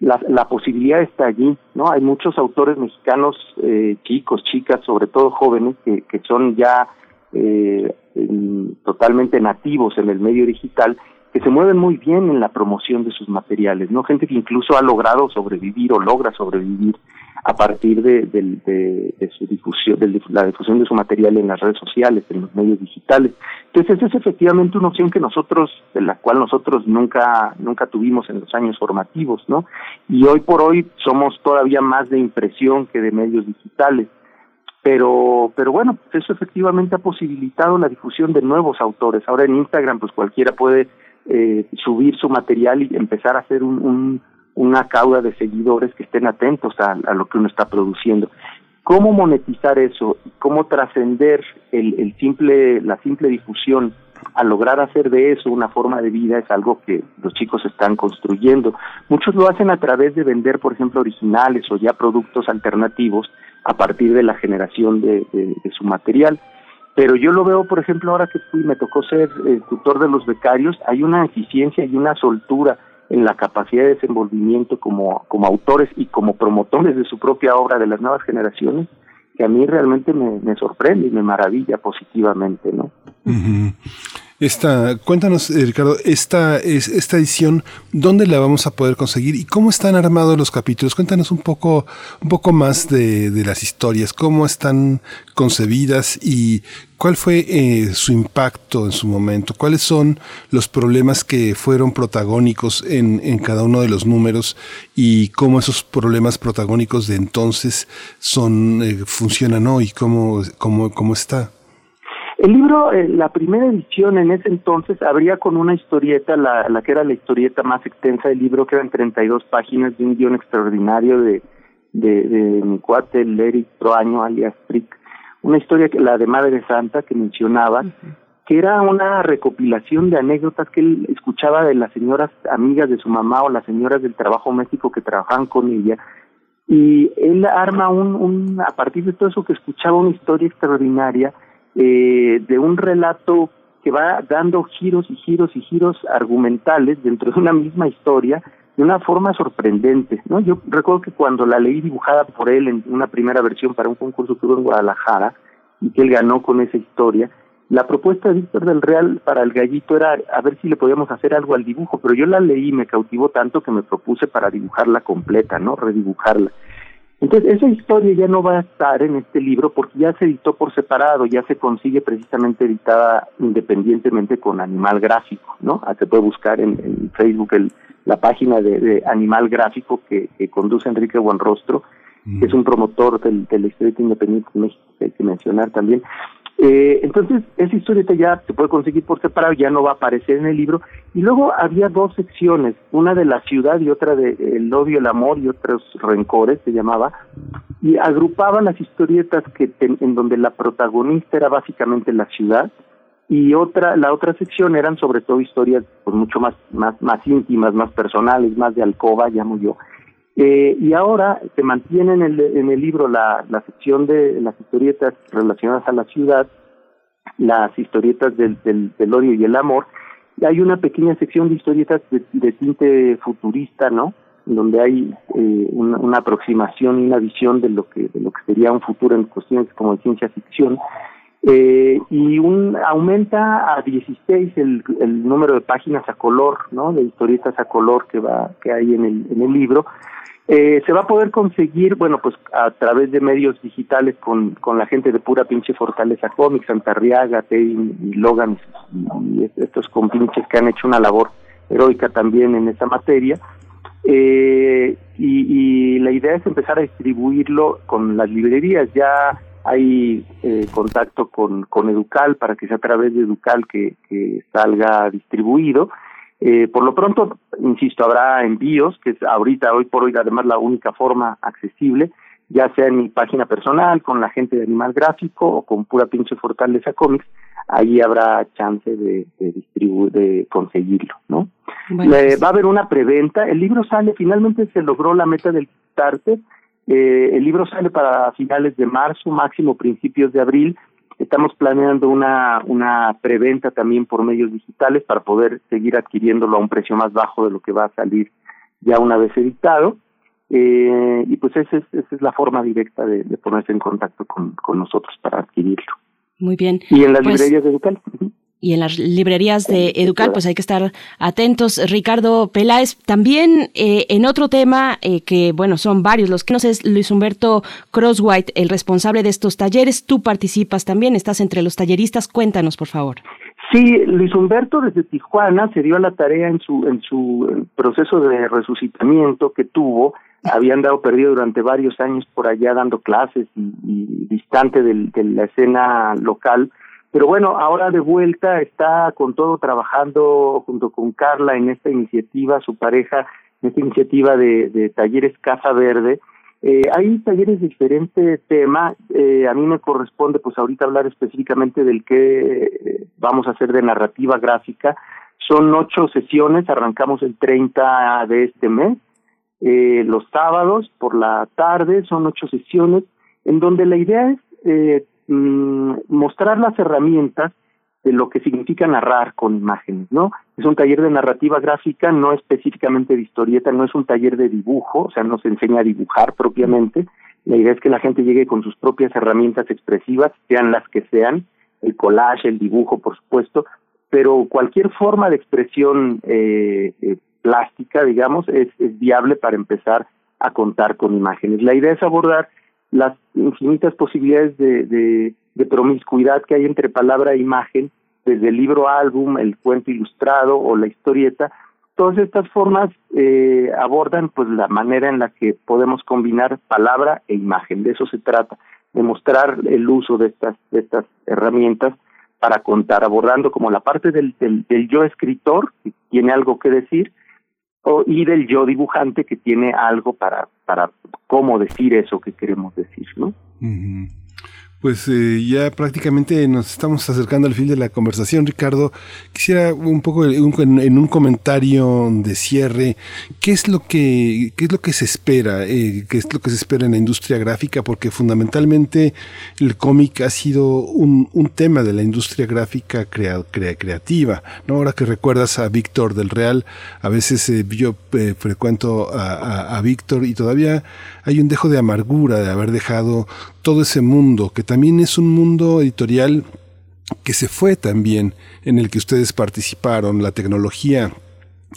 la, la posibilidad está allí, ¿no? Hay muchos autores mexicanos, eh, chicos, chicas, sobre todo jóvenes, que, que son ya eh, totalmente nativos en el medio digital, que se mueven muy bien en la promoción de sus materiales, ¿no? Gente que incluso ha logrado sobrevivir o logra sobrevivir a partir de, de, de, su difusión, la difusión de su material en las redes sociales, en los medios digitales. Entonces, esa es efectivamente una opción que nosotros, de la cual nosotros nunca, nunca tuvimos en los años formativos, ¿no? Y hoy por hoy somos todavía más de impresión que de medios digitales. Pero, pero bueno, pues eso efectivamente ha posibilitado la difusión de nuevos autores. Ahora en Instagram, pues cualquiera puede eh, subir su material y empezar a hacer un una cauda de seguidores que estén atentos a, lo que uno está produciendo. ¿Cómo monetizar eso? ¿Cómo trascender el, el simple, la simple difusión a lograr hacer de eso una forma de vida es algo que los chicos están construyendo. Muchos lo hacen a través de vender, por ejemplo, originales o ya productos alternativos a partir de la generación de, su material. Pero yo lo veo, por ejemplo, ahora que fui, me tocó ser el tutor de los becarios, hay una eficiencia y una soltura en la capacidad de desenvolvimiento como, como autores y como promotores de su propia obra de las nuevas generaciones, que a mí realmente me, me sorprende y me maravilla positivamente, ¿no? Esta, cuéntanos, eh, Ricardo, esta, esta edición, ¿dónde la vamos a poder conseguir y cómo están armados los capítulos? Cuéntanos un poco, un poco más de, de las historias, cómo están concebidas y cuál fue eh, su impacto en su momento, cuáles son los problemas que fueron protagónicos en, en cada uno de los números y cómo esos problemas protagónicos de entonces son, eh, funcionan hoy, cómo, cómo, cómo está. El libro, eh, la primera edición en ese entonces, abría con una historieta, la, la que era la historieta más extensa del libro, que eran 32 páginas de un guion extraordinario de, de, de mi cuate, Eric Troaño, alias Frick. Una historia, que la de Madre Santa, que mencionaba, que era una recopilación de anécdotas que él escuchaba de las señoras amigas de su mamá o las señoras del trabajo doméstico que trabajaban con ella. Y él arma un, un a partir de todo eso que escuchaba, una historia extraordinaria eh, de un relato que va dando giros y giros y giros argumentales dentro de una misma historia de una forma sorprendente, ¿no? Yo recuerdo que cuando la leí dibujada por él en una primera versión para un concurso que hubo en Guadalajara y que él ganó con esa historia, la propuesta de Víctor del Real para el gallito era a ver si le podíamos hacer algo al dibujo, pero yo la leí y me cautivó tanto que me propuse para dibujarla completa, ¿no? Redibujarla. Entonces, esa historia ya no va a estar en este libro porque ya se editó por separado, ya se consigue precisamente editada independientemente con Animal Gráfico, ¿no? Ah, se puede buscar en, Facebook el, la página de, Animal Gráfico que, conduce Enrique Buenrostro, que es un promotor del, Instituto Independiente de México, que hay que mencionar también. Eh, entonces, esa historieta ya se puede conseguir por separado, ya no va a aparecer en el libro. Y luego había dos secciones, una de la ciudad y otra de el odio, el amor y otros rencores, se llamaba, y agrupaban las historietas que en, donde la protagonista era básicamente la ciudad y otra la otra sección eran sobre todo historias pues mucho más más más íntimas, más personales, más de alcoba, llamo yo. Eh, y ahora se mantiene en el, en el libro la, la sección de las historietas relacionadas a la ciudad, las historietas del, del, odio y el amor, hay una pequeña sección de historietas de, tinte futurista, ¿no? donde hay eh, una, una, aproximación y una visión de lo que de lo que sería un futuro en cuestiones como de ciencia ficción eh, y un aumenta a 16 el, el número de páginas a color no de historietas a color que va que hay en el en el libro eh, se va a poder conseguir, bueno, pues a través de medios digitales con, con la gente de pura pinche Fortaleza Comics, Santarriaga, Teddy y Logan, y estos compinches que han hecho una labor heroica también en esa materia. Eh, y, y, la idea es empezar a distribuirlo con las librerías. Ya hay eh, contacto con, con Educal para que sea a través de Educal que, que salga distribuido eh, por lo pronto, insisto, habrá envíos, que es ahorita, hoy por hoy, además la única forma accesible, ya sea en mi página personal, con la gente de Animal Gráfico o con pura pinche Fortaleza Comics, ahí habrá chance de, de distribuir, de conseguirlo, ¿no? Pues va a haber una preventa, el libro sale, finalmente se logró la meta del starter, eh, el libro sale para finales de marzo, máximo principios de abril, Estamos planeando una, una preventa también por medios digitales para poder seguir adquiriéndolo a un precio más bajo de lo que va a salir ya una vez editado. Eh, y pues esa es, esa es la forma directa de, ponerse en contacto con, con nosotros para adquirirlo. Muy bien. Y en las pues librerías de y en las librerías de Educal, pues hay que estar atentos. Ricardo Peláez, también eh, en otro tema, eh, que bueno, son varios los que nos es Luis Humberto Crosswhite, el responsable de estos talleres. Tú participas también, estás entre los talleristas. Cuéntanos, por favor. Sí, Luis Humberto desde Tijuana se dio a la tarea en su, en su proceso de resucitamiento que tuvo. Había andado perdido durante varios años por allá dando clases y, distante de la escena local pero bueno, ahora de vuelta está con todo trabajando junto con Carla en esta iniciativa, su pareja, en esta iniciativa de, talleres Casa Verde. Eh, hay talleres de diferente tema. Eh, a mí me corresponde, pues ahorita hablar específicamente del que eh, vamos a hacer de narrativa gráfica. Son ocho sesiones, arrancamos el 30 de este mes. Eh, los sábados por la tarde son ocho sesiones, en donde la idea es eh, Mm, mostrar las herramientas de lo que significa narrar con imágenes, ¿no? Es un taller de narrativa gráfica, no específicamente de historieta, no es un taller de dibujo, o sea, no se enseña a dibujar propiamente. La idea es que la gente llegue con sus propias herramientas expresivas, sean las que sean, el collage, el dibujo, por supuesto, pero cualquier forma de expresión eh, eh, plástica, digamos, es, es viable para empezar a contar con imágenes. La idea es abordar las infinitas posibilidades de, de, promiscuidad que hay entre palabra e imagen, desde el libro álbum, el cuento ilustrado o la historieta, todas estas formas eh, abordan pues la manera en la que podemos combinar palabra e imagen. De eso se trata, de mostrar el uso de estas de estas herramientas para contar, abordando como la parte del, del, del yo escritor que tiene algo que decir o, y del yo dibujante que tiene algo para para cómo decir eso que queremos decir, ¿no? Pues eh, ya prácticamente nos estamos acercando al fin de la conversación, Ricardo. Quisiera un poco en un comentario de cierre, ¿qué es lo que qué es lo que se espera? Eh, ¿Qué es lo que se espera en la industria gráfica? Porque fundamentalmente el cómic ha sido un, un tema de la industria gráfica crea, creativa. ¿no? Ahora que recuerdas a Víctor del Real, a veces eh, yo eh, frecuento a, a, a Víctor y todavía hay un dejo de amargura de haber dejado todo ese mundo, que también es un mundo editorial que se fue también, en el que ustedes participaron, la tecnología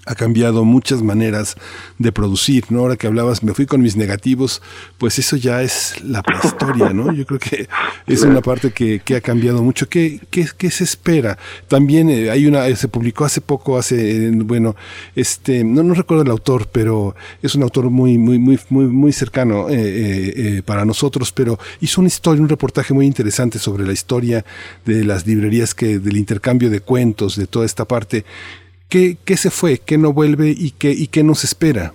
ha cambiado muchas maneras de producir, ¿no? Ahora que hablabas, me fui con mis negativos, pues eso ya es la prehistoria, ¿no? Yo creo que es una parte que, que ha cambiado mucho. ¿Qué, qué, qué se espera? También eh, hay una, se publicó hace poco, hace, bueno, este, no, no recuerdo el autor, pero es un autor muy, muy, muy, muy, muy cercano eh, eh, eh, para nosotros, pero hizo una historia, un reportaje muy interesante sobre la historia de las librerías que, del intercambio de cuentos, de toda esta parte. ¿Qué, ¿Qué se fue? ¿Qué no vuelve? ¿Y qué, y qué nos espera?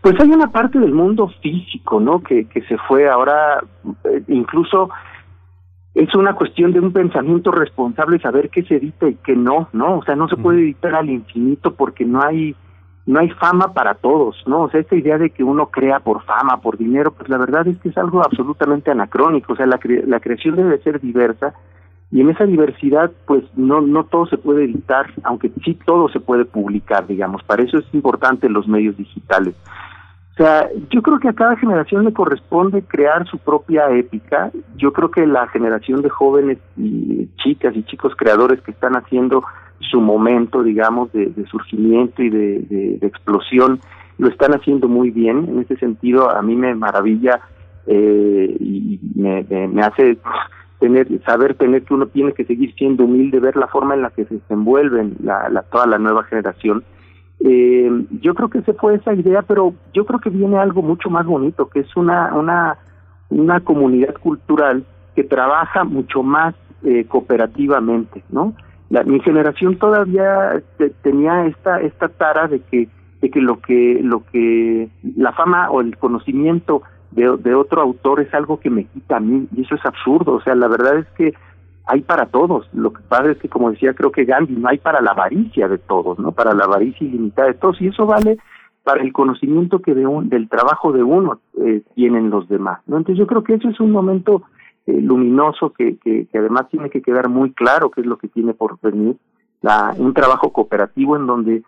Pues hay una parte del mundo físico, ¿no? Que, que se fue ahora, eh, incluso es una cuestión de un pensamiento responsable saber qué se edita y qué no, ¿no? O sea, no se puede editar al infinito porque no hay no hay fama para todos, ¿no? O sea, esta idea de que uno crea por fama, por dinero, pues la verdad es que es algo absolutamente anacrónico, o sea, la, cre la creación debe ser diversa y en esa diversidad pues no no todo se puede editar aunque sí todo se puede publicar digamos. Para eso es importante los medios digitales. O sea yo creo que a cada generación le corresponde crear su propia épica. Yo creo que la generación de jóvenes y chicas y chicos creadores que están haciendo su momento digamos de, de surgimiento y de, explosión lo están haciendo muy bien. En ese sentido a mí me maravilla eh, y me, me, me hace tener saber tener que uno tiene que seguir siendo humilde ver la forma en la que se desenvuelven la, la toda la nueva generación. Eh, yo creo que se fue esa idea pero yo creo que viene algo mucho más bonito que es una una una comunidad cultural que trabaja mucho más eh, cooperativamente no la, mi generación todavía te, tenía esta esta tara de que de que lo que lo que la fama o el conocimiento de, otro autor es algo que me quita a mí y eso es absurdo, o sea, la verdad es que hay para todos, lo que pasa es que como decía creo que Gandhi, no hay para la avaricia de todos, ¿no? Para la avaricia ilimitada de todos y eso vale para el conocimiento que de un, del trabajo de uno eh, tienen los demás, ¿no? Entonces yo creo que eso es un momento eh, luminoso que, que, que además tiene que quedar muy claro qué es lo que tiene por venir, la, un trabajo cooperativo en donde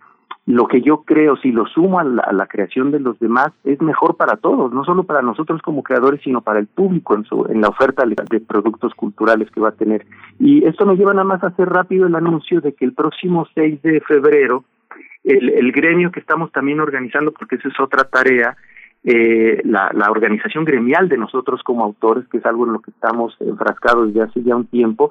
lo que yo creo, si lo sumo a la, a la, creación de los demás, es mejor para todos, no solo para nosotros como creadores, sino para el público en, su, en la oferta de, productos culturales que va a tener. Y esto nos lleva nada más a hacer rápido el anuncio de que el próximo 6 de febrero, el, el gremio que estamos también organizando, porque esa es otra tarea, eh, la, la organización gremial de nosotros como autores, que es algo en lo que estamos enfrascados desde hace ya un tiempo,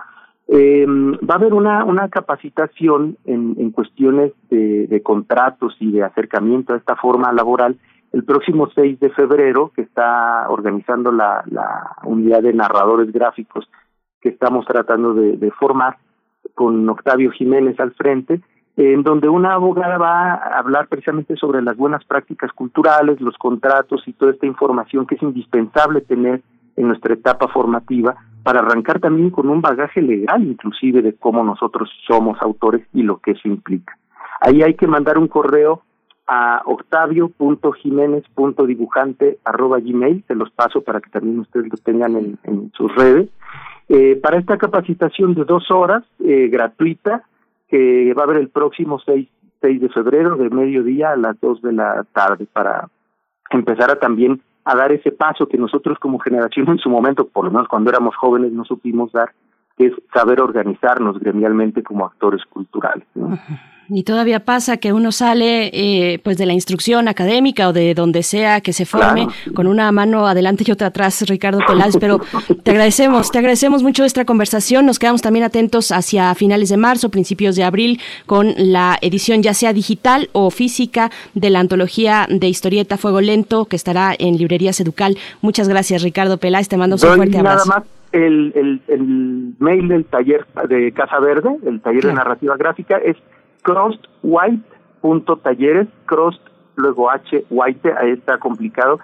eh, va a haber una, una capacitación en, en cuestiones de, de, contratos y de acercamiento a esta forma laboral el próximo 6 de febrero, que está organizando la, la unidad de narradores gráficos que estamos tratando de, de formar con Octavio Jiménez al frente, en donde una abogada va a hablar precisamente sobre las buenas prácticas culturales, los contratos y toda esta información que es indispensable tener en nuestra etapa formativa para arrancar también con un bagaje legal inclusive de cómo nosotros somos autores y lo que eso implica. Ahí hay que mandar un correo a octavio.jiménez.dibujante arroba gmail, se los paso para que también ustedes lo tengan en, en sus redes, eh, para esta capacitación de dos horas eh, gratuita que va a haber el próximo 6, 6 de febrero de mediodía a las 2 de la tarde para empezar a también a dar ese paso que nosotros como generación en su momento, por lo menos cuando éramos jóvenes, no supimos dar es saber organizarnos gremialmente como actores culturales. Y todavía pasa que uno sale eh, pues de la instrucción académica o de donde sea que se forme con una mano adelante y otra atrás, Ricardo Peláez, pero te agradecemos, te agradecemos mucho esta conversación. Nos quedamos también atentos hacia finales de marzo, principios de abril, con la edición ya sea digital o física de la antología de historieta Fuego Lento que estará en Librerías Educal. Muchas gracias, Ricardo Peláez. Te mando un fuerte abrazo. Nada más el, el, mail del taller de Casa Verde, el taller de narrativa gráfica, es crosswhite.talleres, cross luego H, white, ahí está complicado,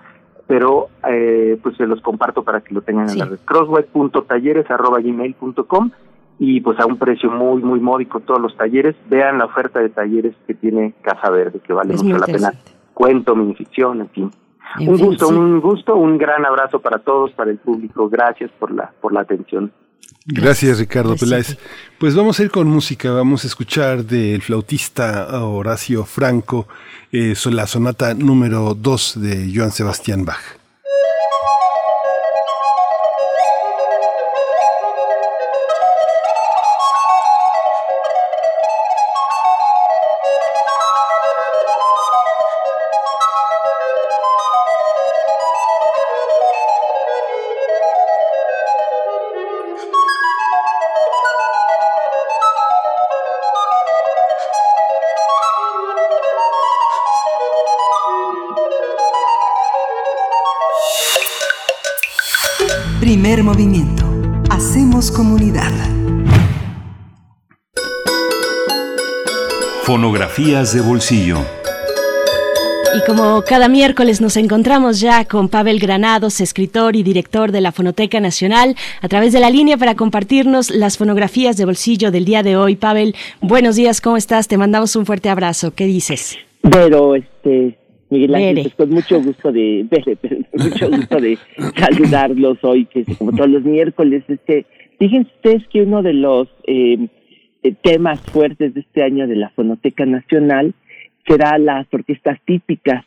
pero eh, pues se los comparto para que lo tengan en la red. crosswhite.talleres arroba gmail.com y pues a un precio muy, muy módico todos los talleres. Vean la oferta de talleres que tiene Casa Verde, que vale mucho la pena. Cuento, minificción, en fin. un gusto, un gusto, un gran abrazo para todos, para el público. Gracias por la, por la atención. Gracias, Ricardo Peláez. Pues vamos a ir con música, vamos a escuchar del flautista Horacio Franco eh, la sonata número 2 de Joan Sebastián Bach. Fonografías de bolsillo. Y como cada miércoles nos encontramos ya con Pavel Granados, escritor y director de la Fonoteca Nacional, a través de la línea para compartirnos las fonografías de bolsillo del día de hoy. Pavel, buenos días, ¿cómo estás? Te mandamos un fuerte abrazo. ¿Qué dices? Pero, este, Miguel Ángel, pues, con mucho gusto de <laughs> mucho gusto de saludarlos hoy, que como todos los miércoles, este, fíjense ustedes que uno de los eh, eh, temas fuertes de este año de la Fonoteca Nacional será las orquestas típicas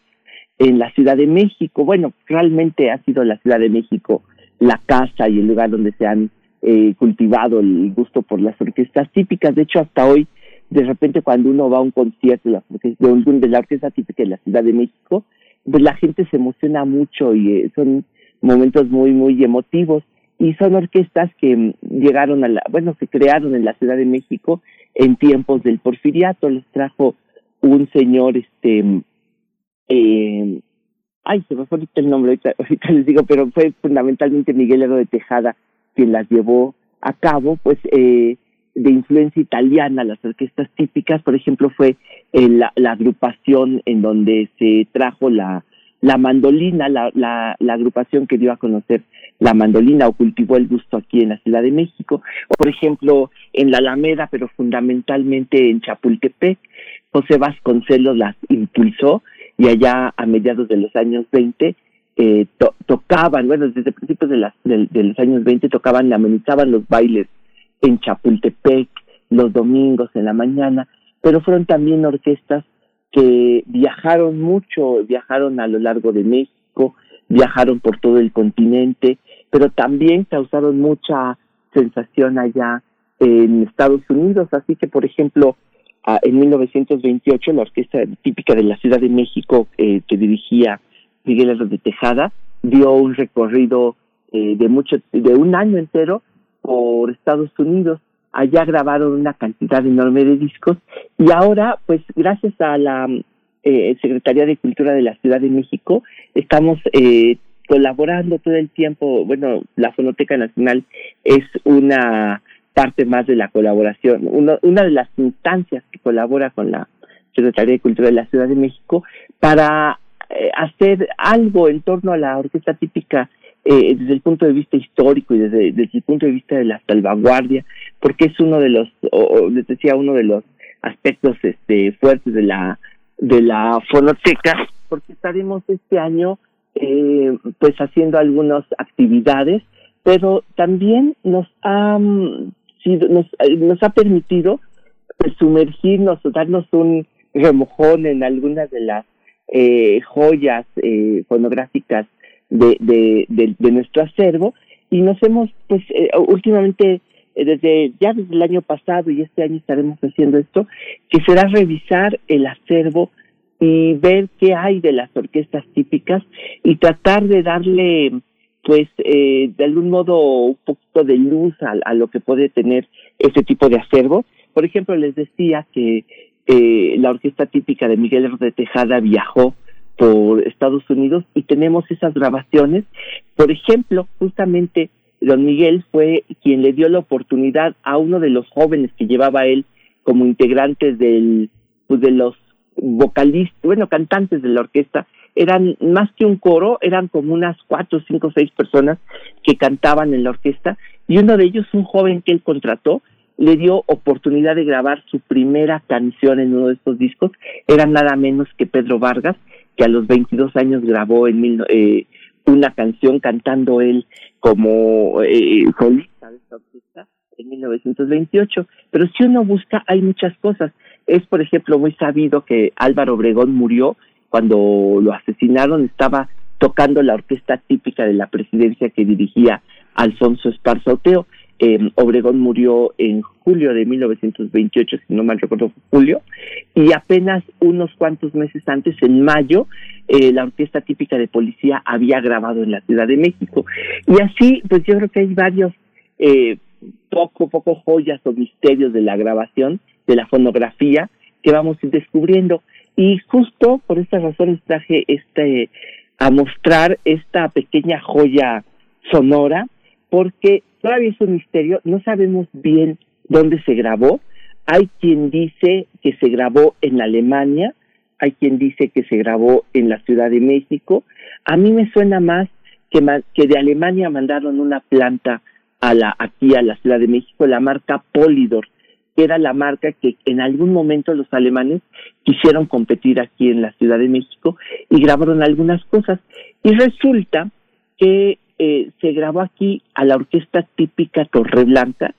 en la Ciudad de México. Bueno, realmente ha sido la Ciudad de México la casa y el lugar donde se han eh, cultivado el gusto por las orquestas típicas. De hecho, hasta hoy de repente cuando uno va a un concierto de la, de la orquesta típica de la Ciudad de México, pues la gente se emociona mucho y eh, son momentos muy, muy emotivos. Y son orquestas que mm, llegaron a la, bueno, se crearon en la Ciudad de México en tiempos del porfiriato, les trajo un señor, este, mm, eh, ay, se me fue ahorita el nombre, ahorita, <laughs> les digo, pero fue fundamentalmente Miguel Ero de Tejada quien las llevó a cabo, pues eh, de influencia italiana, las orquestas típicas, por ejemplo, fue eh, la, agrupación en donde se trajo la, la mandolina, la, la, la, agrupación que dio a conocer la mandolina o cultivó el gusto aquí en la Ciudad de México, por ejemplo en la Alameda, pero fundamentalmente en Chapultepec, José Vasconcelos las impulsó y allá a mediados de los años 20 eh, tocaban, bueno, desde principios de, las, de los años 20 tocaban, amenizaban los bailes en Chapultepec los domingos en la mañana, pero fueron también orquestas que viajaron mucho, viajaron a lo largo de México, viajaron por todo el continente, pero también causaron mucha sensación allá en Estados Unidos. Así que, por ejemplo, en 1928 la orquesta típica de la Ciudad de México eh, que dirigía Miguel Herrera de Tejada dio un recorrido eh, de mucho de un año entero por Estados Unidos. Allá grabaron una cantidad enorme de discos y ahora, pues gracias a la eh, Secretaría de Cultura de la Ciudad de México, estamos eh, colaborando todo el tiempo. Bueno, la Fonoteca Nacional es una parte más de la colaboración, una de las instancias que colabora con la Secretaría de Cultura de la Ciudad de México para eh, hacer algo en torno a la orquesta típica eh, desde el punto de vista histórico y desde, el punto de vista de la salvaguardia, porque es uno de los, o, les decía, uno de los aspectos este, fuertes de la, de la fonoteca, porque estaremos este año eh, pues haciendo algunas actividades, pero también nos ha, mm, sido, nos, eh, nos ha permitido pues, sumergirnos o darnos un remojón en algunas de las eh, joyas eh, fonográficas de, de, de, nuestro acervo y nos hemos, pues, eh, últimamente desde ya desde el año pasado y este año estaremos haciendo esto, que será revisar el acervo y ver qué hay de las orquestas típicas y tratar de darle pues eh, de algún modo un poquito de luz a, lo que puede tener ese tipo de acervo. Por ejemplo, les decía que eh, la orquesta típica de Miguel de Tejada viajó por Estados Unidos y tenemos esas grabaciones. Por ejemplo, justamente don Miguel fue quien le dio la oportunidad a uno de los jóvenes que llevaba él como integrantes del pues de los vocalistas, bueno, cantantes de la orquesta, eran más que un coro, eran como unas cuatro, cinco, seis personas que cantaban en la orquesta. Y uno de ellos, un joven que él contrató, le dio oportunidad de grabar su primera canción en uno de estos discos, era nada menos que Pedro Vargas, que a los 22 años grabó en mil, eh, una canción cantando él como eh, solista de esta orquesta en 1928. Pero si uno busca, hay muchas cosas. Es, por ejemplo, muy sabido que Álvaro Obregón murió cuando lo asesinaron, estaba tocando la orquesta típica de la presidencia que dirigía Alfonso Esparza Oteo. Eh, Obregón murió en julio de 1928, si no mal recuerdo, julio, y apenas unos cuantos meses antes, en mayo, eh, la orquesta típica de policía había grabado en la Ciudad de México. Y así, pues yo creo que hay varios, eh, poco, poco joyas o misterios de la grabación, de la fonografía, que vamos a ir descubriendo. Y justo por estas razones traje este a mostrar esta pequeña joya sonora, porque todavía es un misterio, no sabemos bien dónde se grabó. Hay quien dice que se grabó en Alemania, hay quien dice que se grabó en la Ciudad de México. A mí me suena más que, de Alemania mandaron una planta a la, aquí a la Ciudad de México, la marca Polydor, que era la marca que en algún momento los alemanes quisieron competir aquí en la Ciudad de México y grabaron algunas cosas. Y resulta que eh, se grabó aquí a la orquesta típica Torreblanca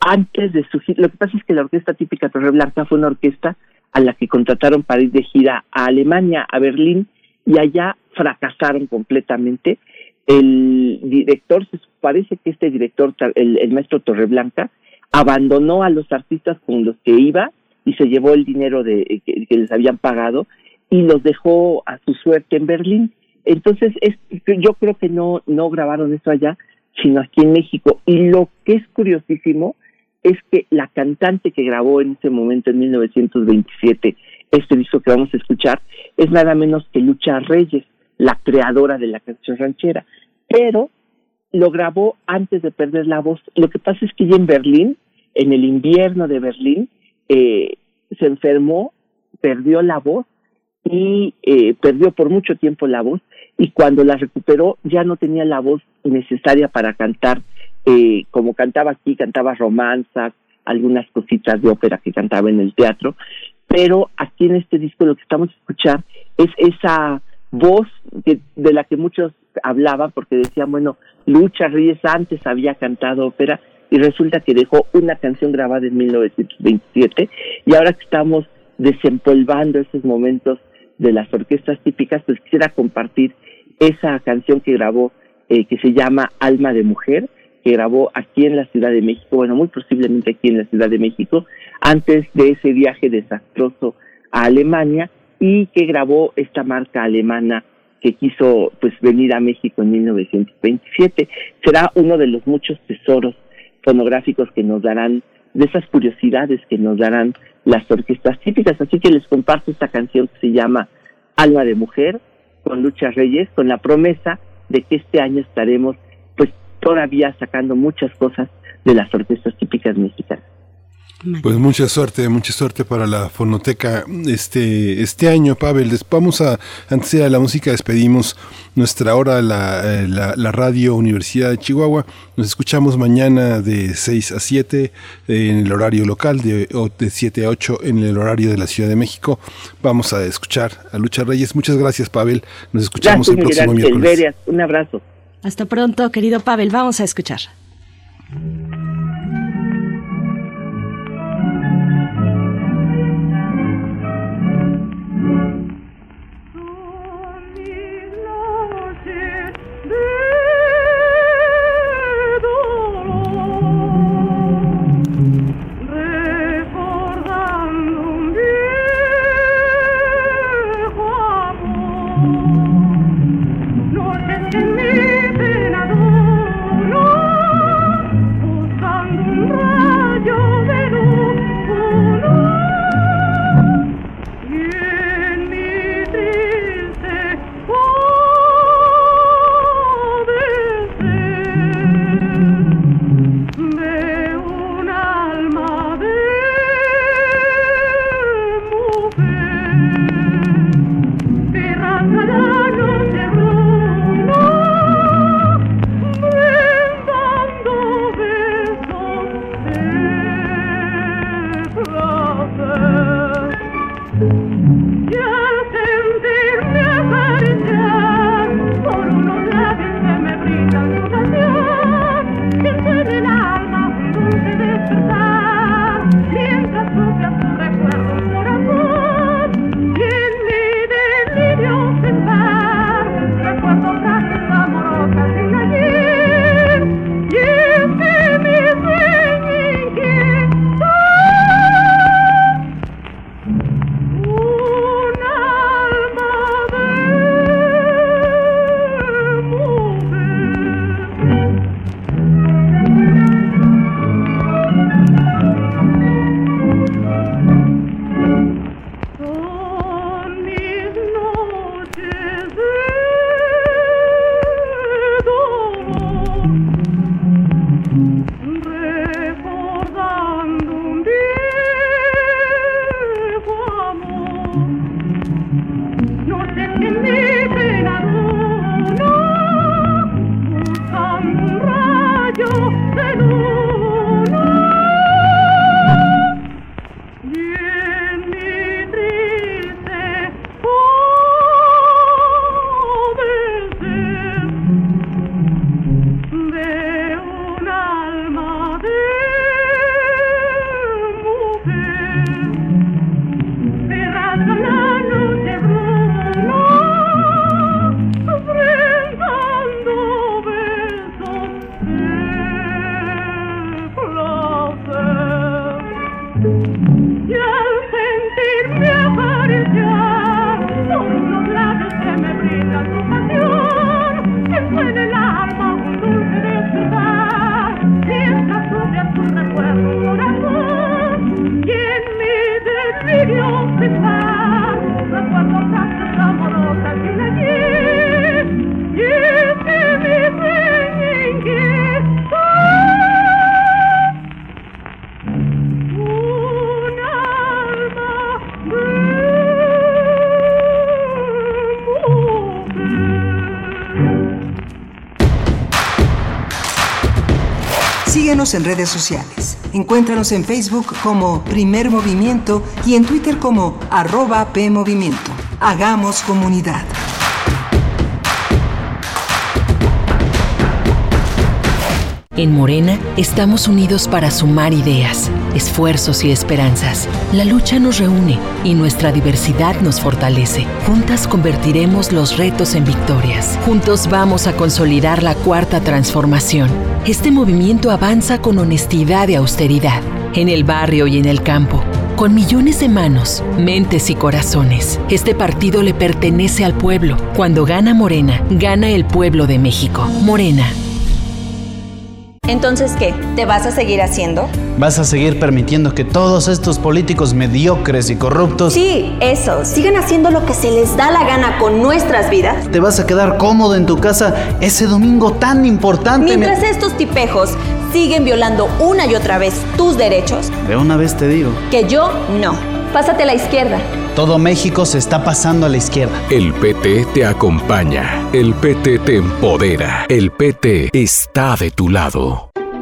antes de su gira. Lo que pasa es que la orquesta típica Torreblanca fue una orquesta a la que contrataron para ir de gira a Alemania, a Berlín, y allá fracasaron completamente. El director, parece que este director, el, maestro Torreblanca, abandonó a los artistas con los que iba y se llevó el dinero de, que, les habían pagado y los dejó a su suerte en Berlín. Entonces, es, yo creo que no, no grabaron eso allá, sino aquí en México. Y lo que es curiosísimo es que la cantante que grabó en ese momento, en 1927, este disco que vamos a escuchar, es nada menos que Lucha Reyes, la creadora de la canción ranchera. Pero lo grabó antes de perder la voz. Lo que pasa es que ya en Berlín, en el invierno de Berlín, eh, se enfermó, perdió la voz y eh, perdió por mucho tiempo la voz y cuando la recuperó ya no tenía la voz necesaria para cantar eh, como cantaba aquí, cantaba romanzas, algunas cositas de ópera que cantaba en el teatro, pero aquí en este disco lo que estamos a escuchar es esa voz de la que muchos hablaban porque decían, bueno, Lucha Ríes antes había cantado ópera y resulta que dejó una canción grabada en 1927 y ahora que estamos desempolvando esos momentos de las orquestas típicas, pues quisiera compartir esa canción que grabó eh, que se llama Alma de Mujer, que grabó aquí en la Ciudad de México, bueno, muy posiblemente aquí en la Ciudad de México, antes de ese viaje desastroso a Alemania y que grabó esta marca alemana que quiso pues venir a México en 1927. Será uno de los muchos tesoros fonográficos que nos darán, de esas curiosidades que nos darán las orquestas típicas. Así que les comparto esta canción que se llama Alma de Mujer con Lucha Reyes, con la promesa de que este año estaremos pues todavía sacando muchas cosas de las orquestas típicas mexicanas. Pues mucha suerte, mucha suerte para la fonoteca este, este año, Pavel. Vamos a, antes de la música, despedimos nuestra hora, la, eh, la, la, radio Universidad de Chihuahua. Nos escuchamos mañana de 6 a 7 en el horario local, de, de 7 a 8 en el horario de la Ciudad de México. Vamos a escuchar a Lucha Reyes. Muchas gracias, Pavel. Nos escuchamos el próximo miércoles. Un abrazo. Hasta pronto, querido Pavel. Vamos a escuchar. En redes sociales. Encuéntranos en Facebook como Primer Movimiento y en Twitter como arroba PMovimiento. Hagamos comunidad. En Morena estamos unidos para sumar ideas, esfuerzos y esperanzas. La lucha nos reúne y nuestra diversidad nos fortalece. Juntas convertiremos los retos en victorias. Juntos vamos a consolidar la cuarta transformación. Este movimiento avanza con honestidad y austeridad, en el barrio y en el campo con millones de manos, mentes y corazones. Este partido le pertenece al pueblo. Cuando gana Morena, gana el pueblo de México. Morena, entonces, ¿qué? ¿Te vas a seguir haciendo? ¿Vas a seguir permitiendo que todos estos políticos mediocres y corruptos... Sí, eso. Sigan haciendo lo que se les da la gana con nuestras vidas. ¿Te vas a quedar cómodo en tu casa ese domingo tan importante? Mientras estos tipejos siguen violando una y otra vez tus derechos. De una vez te digo. Que yo no. Pásate a la izquierda. Todo México se está pasando a la izquierda. El PT te acompaña. El PT te empodera. El PT está de tu lado.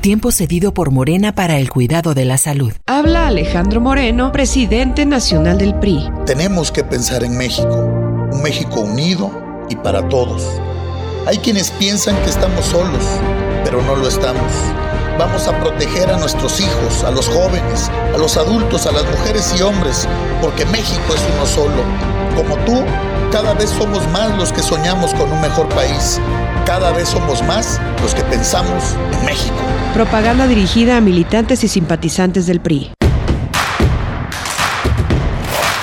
Tiempo cedido por Morena para el cuidado de la salud. Habla Alejandro Moreno, presidente nacional del PRI. Tenemos que pensar en México, un México unido y para todos. Hay quienes piensan que estamos solos, pero no lo estamos. Vamos a proteger a nuestros hijos, a los jóvenes, a los adultos, a las mujeres y hombres, porque México es uno solo. Como tú, cada vez somos más los que soñamos con un mejor país. Cada vez somos más los que pensamos en México. Propaganda dirigida a militantes y simpatizantes del PRI.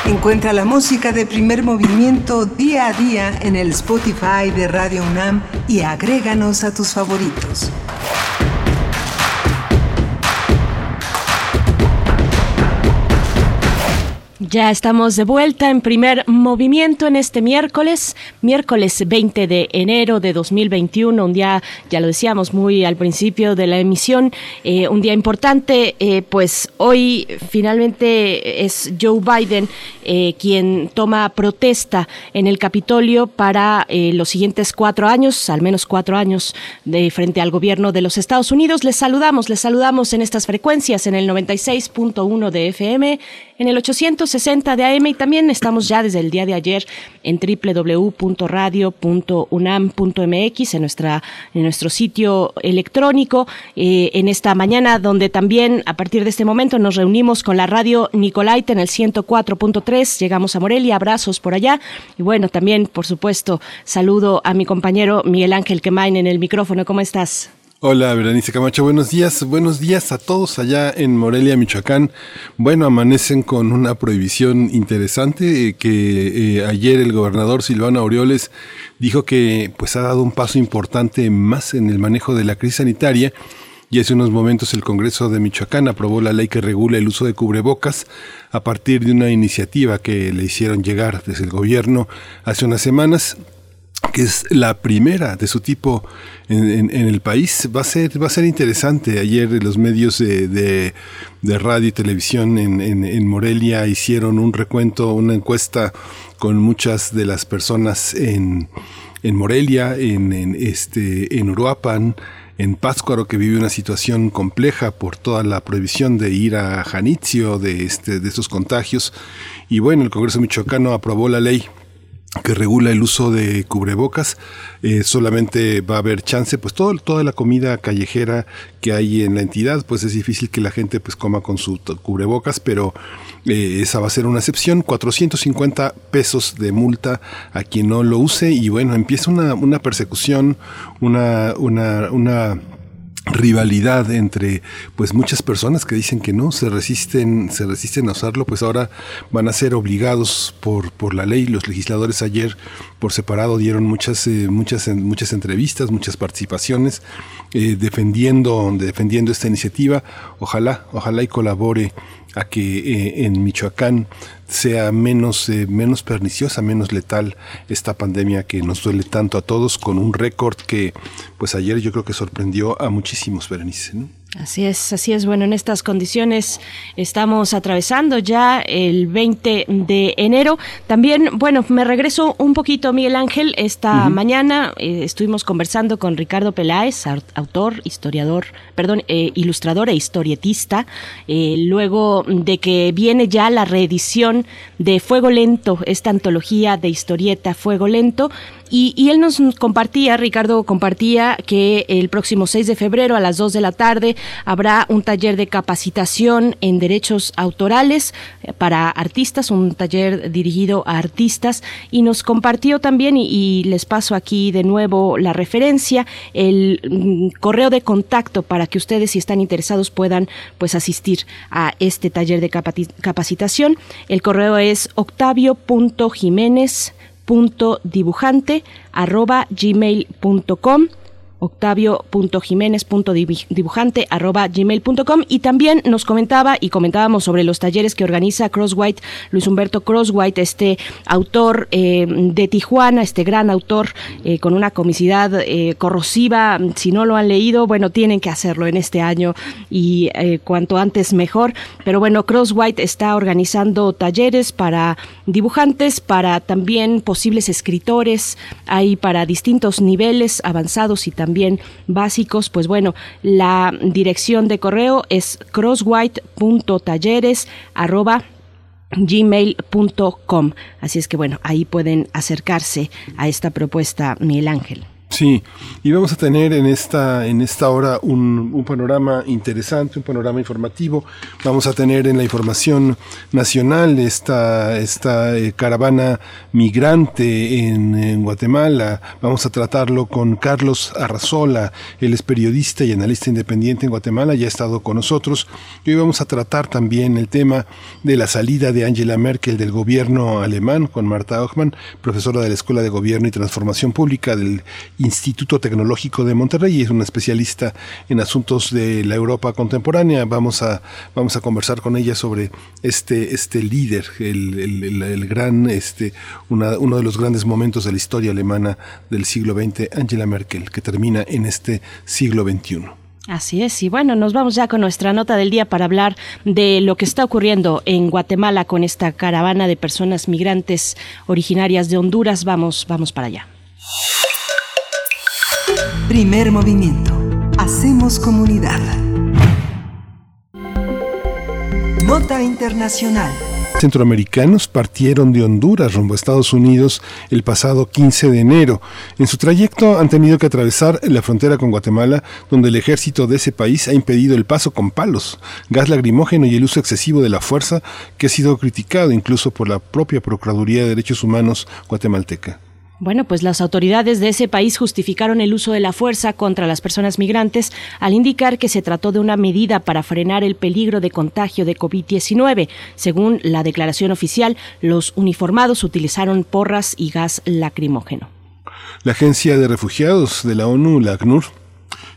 Encuentra la música de primer movimiento día a día en el Spotify de Radio UNAM y agréganos a tus favoritos. Ya estamos de vuelta en primer movimiento en este miércoles, miércoles 20 de enero de 2021, un día, ya lo decíamos muy al principio de la emisión, eh, un día importante, eh, pues hoy finalmente es Joe Biden eh, quien toma protesta en el Capitolio para los siguientes cuatro años, al menos cuatro años, de frente al gobierno de los Estados Unidos. Les saludamos, les saludamos en estas frecuencias, en el 96.1 de FM, en el 860 de AM y también estamos ya desde el día de ayer en www.radio.unam.mx en nuestra en nuestro sitio electrónico eh, en esta mañana donde también a partir de este momento nos reunimos con la radio Nicolaita en el 104.3 llegamos a Morelia abrazos por allá. Y bueno también por supuesto saludo a mi compañero Miguel Ángel Quemain en el micrófono. Cómo estás Hola, Berenice Camacho, buenos días, buenos días a todos allá en Morelia, Michoacán. Bueno, amanecen con una prohibición interesante eh, que eh, ayer el gobernador Silvano Aureoles dijo que pues ha dado un paso importante más en el manejo de la crisis sanitaria y hace unos momentos el Congreso de Michoacán aprobó la ley que regula el uso de cubrebocas a partir de una iniciativa que le hicieron llegar desde el gobierno hace unas semanas que es la primera de su tipo en, el país. Va a ser, va a ser interesante. Ayer los medios de, radio y televisión en, Morelia hicieron un recuento, una encuesta con muchas de las personas en, Morelia, en, este, en Uruapan, en Pátzcuaro, que vive una situación compleja por toda la prohibición de ir a Janitzio de, este, de estos contagios. Y bueno, el Congreso Michoacano aprobó la ley que regula el uso de cubrebocas. Eh, solamente va a haber chance, pues todo, toda la comida callejera que hay en la entidad, pues es difícil que la gente pues coma con su cubrebocas, pero eh, esa va a ser una excepción. 450 pesos de multa a quien no lo use y bueno, empieza una, una persecución, una, una, una rivalidad entre pues muchas personas que dicen que no se resisten se resisten a usarlo pues ahora van a ser obligados por por la ley. Los legisladores ayer por separado dieron muchas eh, muchas muchas entrevistas muchas participaciones eh, defendiendo defendiendo esta iniciativa. Ojalá ojalá y colabore a que eh, en Michoacán sea menos, eh, menos perniciosa, menos letal esta pandemia que nos duele tanto a todos, con un récord que pues ayer yo creo que sorprendió a muchísimos, Berenice. ¿no? Así es, así es. Bueno, en estas condiciones estamos atravesando ya el 20 de enero. También, bueno, me regreso un poquito, Miguel Ángel. Esta mañana eh, estuvimos conversando con Ricardo Peláez, autor, historiador, perdón, eh, ilustrador e historietista. Eh, luego de que viene ya la reedición de Fuego Lento, esta antología de historieta Fuego Lento. Y, él nos compartía, Ricardo compartía que el próximo 6 de febrero a las 2 de la tarde habrá un taller de capacitación en derechos autorales eh, para artistas, un taller dirigido a artistas y nos compartió también, y, les paso aquí de nuevo la referencia, el mm, correo de contacto para que ustedes si están interesados puedan pues asistir a este taller de capacitación. El correo es octavio.jiménez punto dibujante arroba gmail.com octavio.jiménez.dibujante arroba gmail.com y también nos comentaba y comentábamos sobre los talleres que organiza Crosswhite, Luis Humberto Crosswhite, este autor eh, de Tijuana, este gran autor eh, con una comicidad eh, corrosiva, si no lo han leído, bueno, tienen que hacerlo en este año y cuanto antes mejor, pero bueno, Crosswhite está organizando talleres para dibujantes, para también posibles escritores, hay para distintos niveles avanzados y también también básicos, pues bueno, la dirección de correo es crosswhite.talleres@gmail.com. Así es que bueno, ahí pueden acercarse a esta propuesta, Miguel Ángel. Sí, y vamos a tener en esta, en esta hora un, panorama interesante, un panorama informativo. Vamos a tener en la información nacional esta, esta eh, caravana migrante en, Guatemala. Vamos a tratarlo con Carlos Arrazola, él es periodista y analista independiente en Guatemala, ya ha estado con nosotros. Y hoy vamos a tratar también el tema de la salida de Angela Merkel del gobierno alemán con Marta Hochmann, profesora de la Escuela de Gobierno y Transformación Pública del Instituto Tecnológico de Monterrey, es una especialista en asuntos de la Europa contemporánea. Vamos a, vamos a conversar con ella sobre este, este líder, el, gran, este, uno de los grandes momentos de la historia alemana del siglo XX, Angela Merkel, que termina en este siglo XXI. Así es, y bueno, nos vamos ya con nuestra nota del día para hablar de lo que está ocurriendo en Guatemala con esta caravana de personas migrantes originarias de Honduras. Vamos, vamos para allá. Primer movimiento. Hacemos comunidad. Nota Internacional. Centroamericanos partieron de Honduras rumbo a Estados Unidos el pasado 15 de enero. En su trayecto han tenido que atravesar la frontera con Guatemala, donde el ejército de ese país ha impedido el paso con palos, gas lacrimógeno y el uso excesivo de la fuerza, que ha sido criticado incluso por la propia Procuraduría de Derechos Humanos guatemalteca. Bueno, pues las autoridades de ese país justificaron el uso de la fuerza contra las personas migrantes al indicar que se trató de una medida para frenar el peligro de contagio de COVID-19. Según la declaración oficial, los uniformados utilizaron porras y gas lacrimógeno. La Agencia de Refugiados de la ONU, la ACNUR,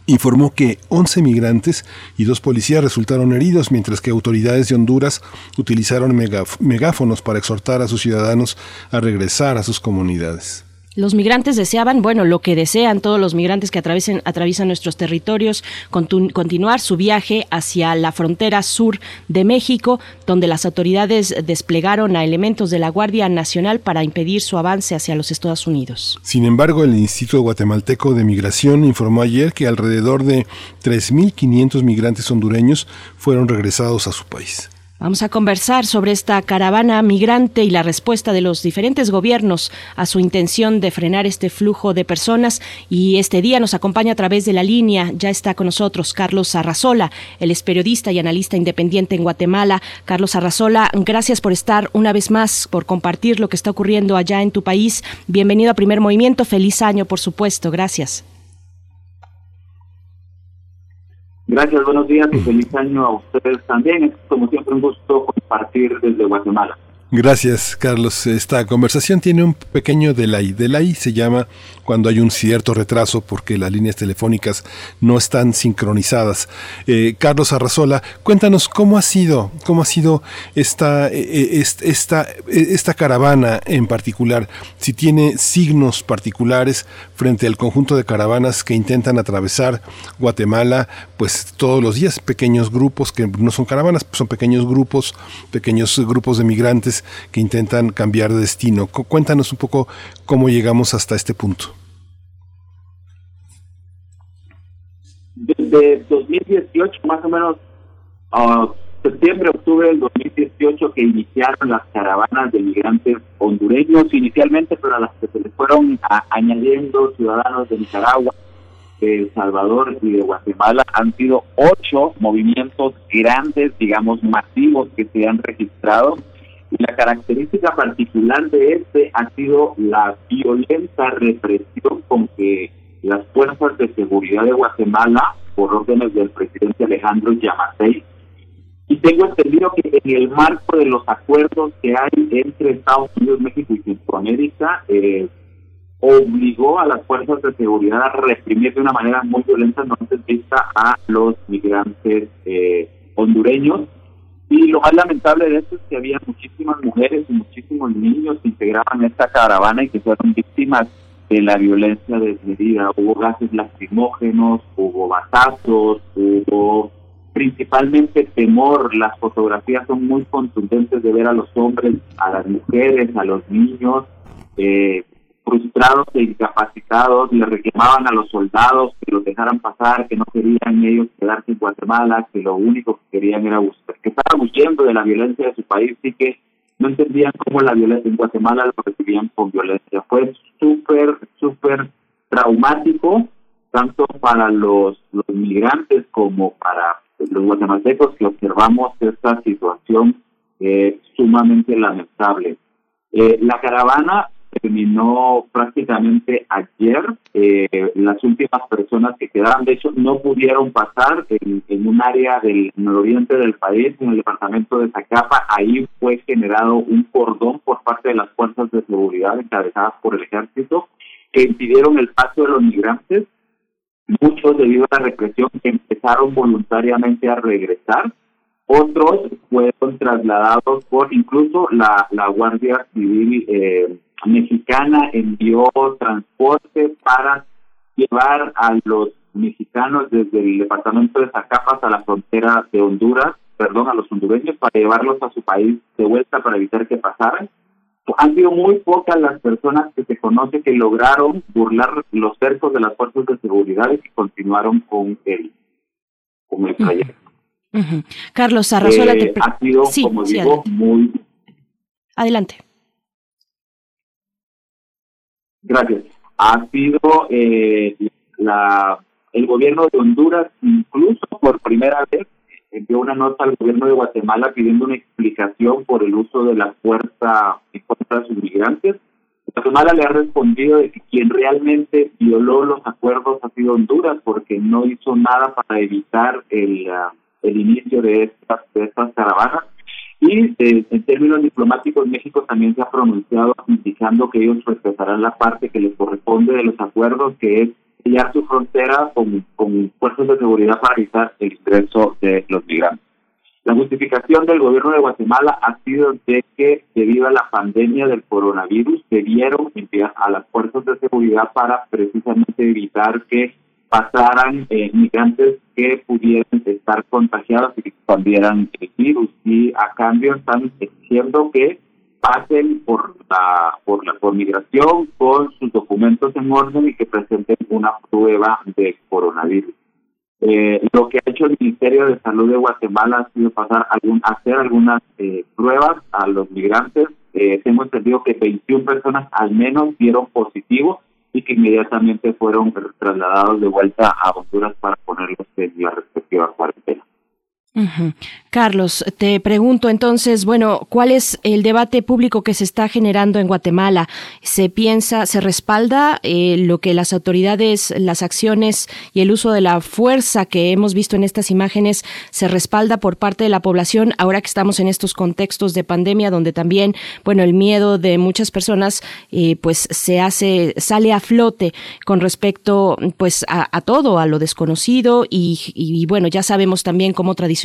informó que 11 migrantes y dos policías resultaron heridos, mientras que autoridades de Honduras utilizaron megáfonos para exhortar a sus ciudadanos a regresar a sus comunidades. Los migrantes deseaban, bueno, lo que desean todos los migrantes que atraviesen, atraviesan nuestros territorios, continuar su viaje hacia la frontera sur de México, donde las autoridades desplegaron a elementos de la Guardia Nacional para impedir su avance hacia los Estados Unidos. Sin embargo, el Instituto Guatemalteco de Migración informó ayer que alrededor de 3.500 migrantes hondureños fueron regresados a su país. Vamos a conversar sobre esta caravana migrante y la respuesta de los diferentes gobiernos a su intención de frenar este flujo de personas. Y este día nos acompaña a través de la línea. Ya está con nosotros Carlos Arrazola, él es periodista y analista independiente en Guatemala. Carlos Arrazola, gracias por estar una vez más, por compartir lo que está ocurriendo allá en tu país. Bienvenido a Primer Movimiento. Feliz año, por supuesto. Gracias. Gracias, buenos días y feliz año a ustedes también. Es como siempre un gusto compartir desde Guatemala. Gracias, Carlos. Esta conversación tiene un pequeño delay. Delay se llama cuando hay un cierto retraso porque las líneas telefónicas no están sincronizadas. Eh, Carlos Arrazola, cuéntanos cómo ha sido, cómo ha sido esta, eh, eh, esta, esta caravana en particular, si tiene signos particulares frente al conjunto de caravanas que intentan atravesar Guatemala, pues todos los días, pequeños grupos que no son caravanas, son pequeños grupos, pequeños grupos de migrantes que intentan cambiar de destino. Cuéntanos un poco cómo llegamos hasta este punto. desde 2018, más o menos septiembre, octubre del 2018, que iniciaron las caravanas de migrantes hondureños inicialmente, pero a las que se les fueron añadiendo ciudadanos de Nicaragua, de El Salvador y de Guatemala, han sido ocho movimientos grandes, digamos, masivos que se han registrado. Y la característica particular de este ha sido la violenta represión con que las fuerzas de seguridad de Guatemala, por órdenes del presidente Alejandro Yamatei, y tengo entendido que en el marco de los acuerdos que hay entre Estados Unidos, México y Centroamérica, eh, obligó a las fuerzas de seguridad a reprimir de una manera muy violenta, no se vista, a los migrantes eh, hondureños. Y lo más lamentable de esto es que había muchísimas mujeres y muchísimos niños que integraban esta caravana y que fueron víctimas de la violencia desmedida. Hubo gases lacrimógenos, hubo batazos, hubo principalmente temor. Las fotografías son muy contundentes de ver a los hombres, a las mujeres, a los niños eh, frustrados e incapacitados. Le reclamaban a los soldados que los dejaran pasar, que no querían ellos quedarse en Guatemala, que lo único que querían era buscar, que estaban huyendo de la violencia de su país y que no entendían cómo la violencia en Guatemala lo recibían con violencia. Fue súper, súper traumático, tanto para los, los migrantes como para los guatemaltecos que observamos esta situación eh, sumamente lamentable. Eh, la caravana terminó prácticamente ayer. Eh, las últimas personas que quedaron, de hecho, no pudieron pasar en, un área del nororiente del país, en el departamento de Zacapa. Ahí fue generado un cordón por parte de las fuerzas de seguridad encabezadas por el ejército que impidieron el paso de los migrantes. Muchos, debido a la represión, empezaron voluntariamente a regresar. Otros fueron trasladados por incluso la, la Guardia Civil. Eh, mexicana envió transporte para llevar a los mexicanos desde el departamento de Zacapas a la frontera de Honduras, perdón, a los hondureños para llevarlos a su país de vuelta para evitar que pasaran. Han sido muy pocas las personas que se conoce que lograron burlar los cercos de las fuerzas de seguridad y que continuaron con el, con el trayecto. Carlos Arrazola, eh, ha sido, como digo, muy... Adelante. Gracias. Ha sido eh, la, el gobierno de Honduras, incluso por primera vez, envió una nota al gobierno de Guatemala pidiendo una explicación por el uso de la fuerza en contra de sus migrantes. Guatemala le ha respondido de que quien realmente violó los acuerdos ha sido Honduras porque no hizo nada para evitar el, ah, el inicio de estas, de estas caravanas. Y eh, en términos diplomáticos, México también se ha pronunciado indicando que ellos respetarán la parte que les corresponde de los acuerdos, que es sellar su frontera con, con fuerzas de seguridad para evitar el ingreso de los migrantes. La justificación del gobierno de Guatemala ha sido de que debido a la pandemia del coronavirus debieron enviar a las fuerzas de seguridad para precisamente evitar que pasaran eh, migrantes que pudieran estar contagiados y que expandieran el virus y a cambio están exigiendo que pasen por la por la por migración con sus documentos en orden y que presenten una prueba de coronavirus. Eh, lo que ha hecho el Ministerio de Salud de Guatemala ha sido pasar algún, hacer algunas eh, pruebas a los migrantes. Eh, tengo entendido que 21 personas al menos dieron positivo y que inmediatamente fueron trasladados de vuelta a Honduras para ponerlos en la respectiva cuarentena. Carlos, te pregunto entonces, bueno, ¿cuál es el debate público que se está generando en Guatemala? ¿Se piensa, se respalda eh, lo que las autoridades, las acciones y el uso de la fuerza que hemos visto en estas imágenes se respalda por parte de la población ahora que estamos en estos contextos de pandemia donde también, bueno, el miedo de muchas personas eh, pues se hace, sale a flote con respecto pues a, todo, a lo desconocido y, y bueno, ya sabemos también cómo tradicionalmente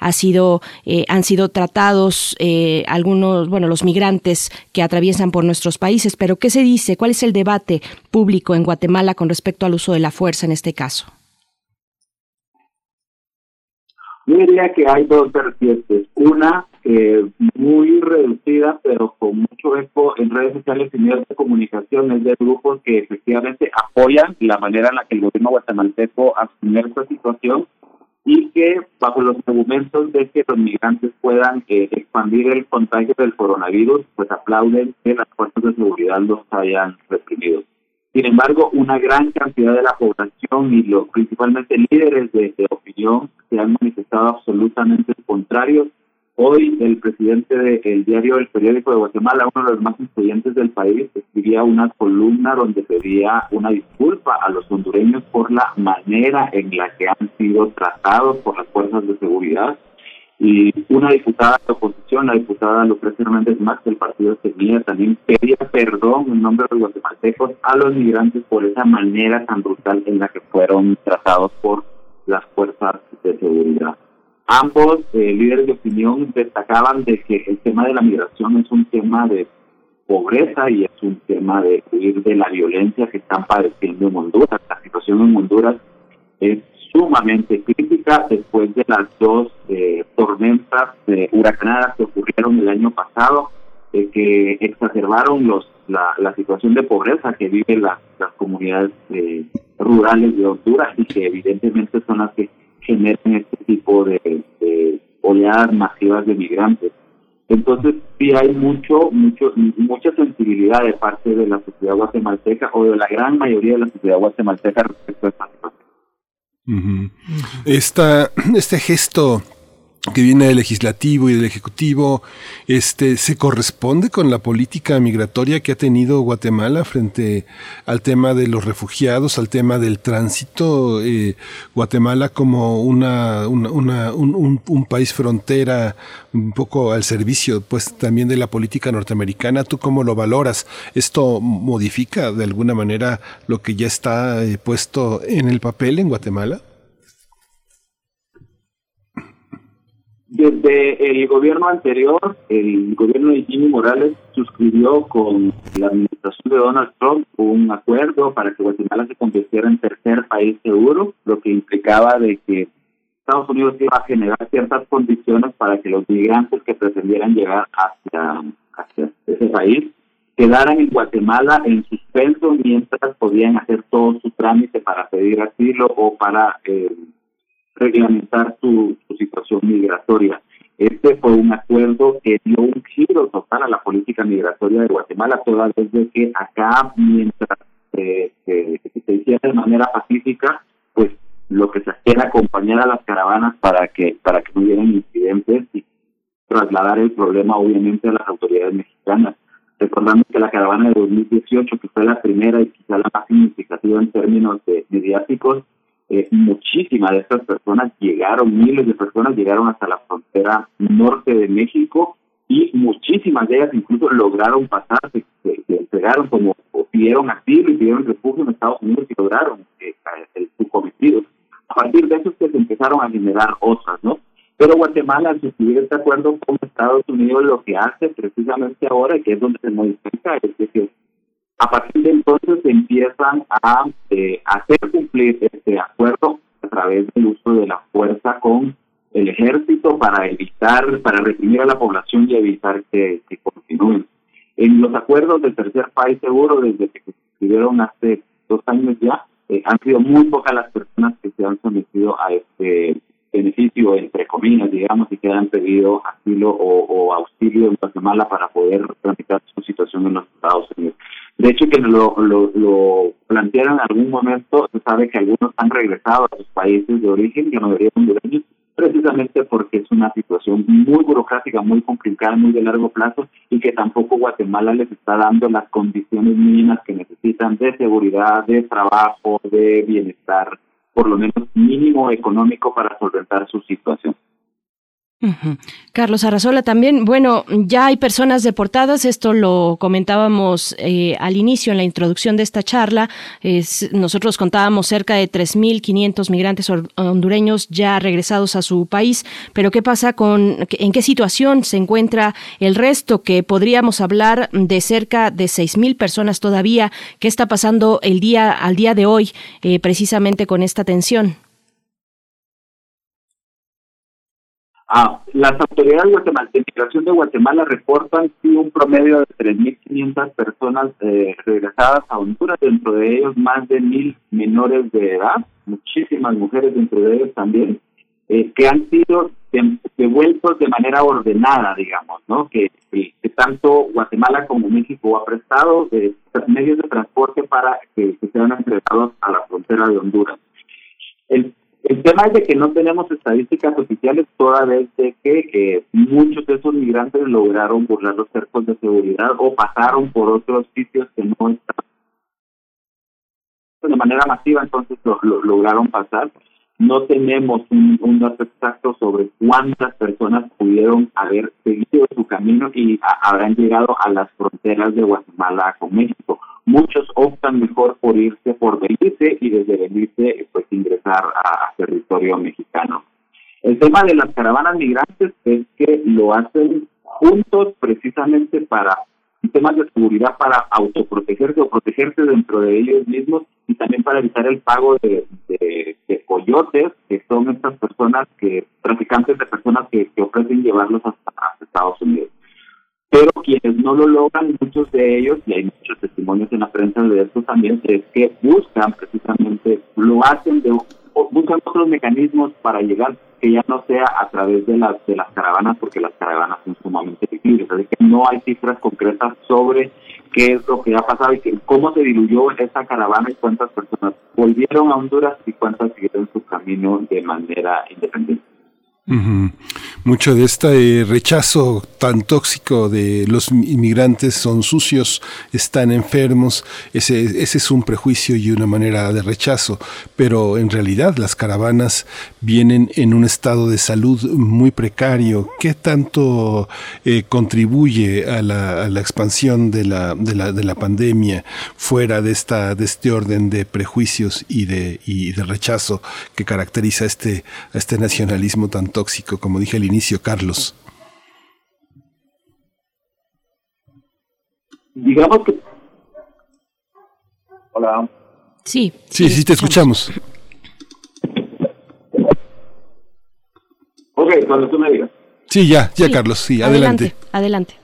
ha sido, eh, han sido tratados eh, algunos, bueno, los migrantes que atraviesan por nuestros países. Pero, ¿qué se dice? ¿Cuál es el debate público en Guatemala con respecto al uso de la fuerza en este caso? Yo diría que hay dos vertientes. Una eh, muy reducida, pero con mucho eco en redes sociales y medios de comunicación, es de grupos que efectivamente apoyan la manera en la que el gobierno guatemalteco asume esta situación y que bajo los argumentos de que los migrantes puedan eh, expandir el contagio del coronavirus, pues aplauden que las fuerzas de seguridad los hayan reprimido. Sin embargo, una gran cantidad de la población y los principalmente líderes de, de opinión se han manifestado absolutamente contrarios Hoy el presidente del diario El Periódico de Guatemala, uno de los más influyentes del país, escribía una columna donde pedía una disculpa a los hondureños por la manera en la que han sido tratados por las fuerzas de seguridad. Y una diputada de oposición, la diputada Lucrecia Hernández Max del partido Semilla, también pedía perdón en nombre de los guatemaltecos a los migrantes por esa manera tan brutal en la que fueron tratados por las fuerzas de seguridad. Ambos eh, líderes de opinión destacaban de que el tema de la migración es un tema de pobreza y es un tema de huir de la violencia que están padeciendo en Honduras. La situación en Honduras es sumamente crítica después de las dos eh, tormentas eh, huracanadas que ocurrieron el año pasado, eh, que exacerbaron los la, la situación de pobreza que viven las, las comunidades rurales de Honduras y que evidentemente son las que generan este tipo de, oleadas masivas de migrantes. Entonces sí hay mucho, mucho, mucha sensibilidad de parte de la sociedad guatemalteca o de la gran mayoría de la sociedad guatemalteca respecto a esta situación. este gesto que viene del legislativo y del ejecutivo, este, se corresponde con la política migratoria que ha tenido Guatemala frente al tema de los refugiados, al tema del tránsito. Eh, Guatemala como una, una, un, un, país frontera un poco al servicio, pues también de la política norteamericana. ¿Tú cómo lo valoras? ¿Esto modifica de alguna manera lo que ya está eh, puesto en el papel en Guatemala? Desde el gobierno anterior, el gobierno de Jimmy Morales suscribió con la administración de Donald Trump un acuerdo para que Guatemala se convirtiera en tercer país seguro, lo que implicaba de que Estados Unidos iba a generar ciertas condiciones para que los migrantes que pretendieran llegar hacia, hacia ese país quedaran en Guatemala en suspenso mientras podían hacer todo su trámite para pedir asilo o para eh, reglamentar su, situación migratoria. Este fue un acuerdo que dio un giro total a la política migratoria de Guatemala, toda vez que acá, mientras eh, se hiciera de manera pacífica, pues lo que se hacía era acompañar a las caravanas para que para que no hubieran incidentes y trasladar el problema obviamente a las autoridades mexicanas. recordando que la caravana de 2018, que fue la primera y quizá la más significativa en términos de mediáticos, eh, muchísimas de estas personas llegaron, miles de personas llegaron hasta la frontera norte de México y muchísimas de ellas incluso lograron pasar, se, entregaron como pidieron asilo y pidieron refugio en Estados Unidos y lograron eh, el, su cometido. A partir de eso que se empezaron a generar otras, ¿no? Pero Guatemala, al suscribir este acuerdo con Estados Unidos, lo que hace precisamente ahora, que es donde se modifica, es que a partir de entonces empiezan a eh, hacer cumplir este acuerdo a través del uso de la fuerza con el ejército para evitar, para reprimir a la población y evitar que, continúen. En los acuerdos del tercer país seguro, desde que se suscribieron hace dos años ya, eh, han sido muy pocas las personas que se han sometido a este beneficio, entre comillas, digamos, y que han pedido asilo o, auxilio en Guatemala para poder tramitar su situación en los Estados Unidos. De hecho, que lo, lo, lo plantearon en algún momento, se sabe que algunos han regresado a sus países de origen, no deberían hondureños, precisamente porque es una situación muy burocrática, muy complicada, muy de largo plazo y que tampoco Guatemala les está dando las condiciones mínimas que necesitan de seguridad, de trabajo, de bienestar por lo menos mínimo económico para solventar su situación. Carlos Arrazola también, bueno, ya hay personas deportadas, esto lo comentábamos eh, al inicio en la introducción de esta charla, nosotros contábamos cerca de 3.500 migrantes hondureños ya regresados a su país, pero ¿qué pasa con, en qué situación se encuentra el resto? Que podríamos hablar de cerca de 6.000 personas todavía, ¿qué está pasando el día, al día de hoy eh, precisamente con esta tensión? Ah, las autoridades de Migración de Guatemala reportan sí un promedio de 3.500 personas eh, regresadas a Honduras, dentro de ellos más de mil menores de edad, muchísimas mujeres dentro de ellos también, eh, que han sido devueltos de manera ordenada, digamos, ¿no? Que, tanto Guatemala como México ha prestado eh, medios de transporte para que, sean entregados a la frontera de Honduras. El tema es de que no tenemos estadísticas oficiales toda vez de que muchos de esos migrantes lograron burlar los cercos de seguridad o pasaron por otros sitios que no estaban de manera masiva, entonces lo, lograron pasar. No tenemos un, dato exacto sobre cuántas personas pudieron haber seguido su camino y habrán llegado a las fronteras de Guatemala con México muchos optan mejor por irse por Belice y desde Belice pues ingresar a, territorio mexicano. El tema de las caravanas migrantes es que lo hacen juntos precisamente para temas de seguridad para autoprotegerse o protegerse dentro de ellos mismos y también para evitar el pago de, coyotes, que son estas personas que, traficantes de personas que, que ofrecen llevarlos hasta Estados Unidos. Pero quienes no lo logran, muchos de ellos, y hay muchos testimonios en la prensa de esto también, es que buscan precisamente, lo hacen, de, buscan otros mecanismos para llegar que ya no sea a través de las de las caravanas, porque las caravanas son sumamente difíciles, así que no hay cifras concretas sobre qué es lo que ha pasado y cómo se diluyó esa caravana y cuántas personas volvieron a Honduras y cuántas siguieron su camino de manera independiente. Mucho de este rechazo tan tóxico de los inmigrantes son sucios, están enfermos, ese, ese es un prejuicio y una manera de rechazo, pero en realidad las caravanas vienen en un estado de salud muy precario. ¿Qué tanto eh, contribuye a la, a la expansión de la, de, la, de la pandemia fuera de, esta, de este orden de prejuicios y de, y de rechazo que caracteriza este, este nacionalismo tan tóxico, como dije al inicio, Carlos. Digamos que... Hola. Sí. Sí, sí, te escuchamos. Ok, cuando tú me digas. Sí, ya, ya, Carlos, sí, adelante. Adelante.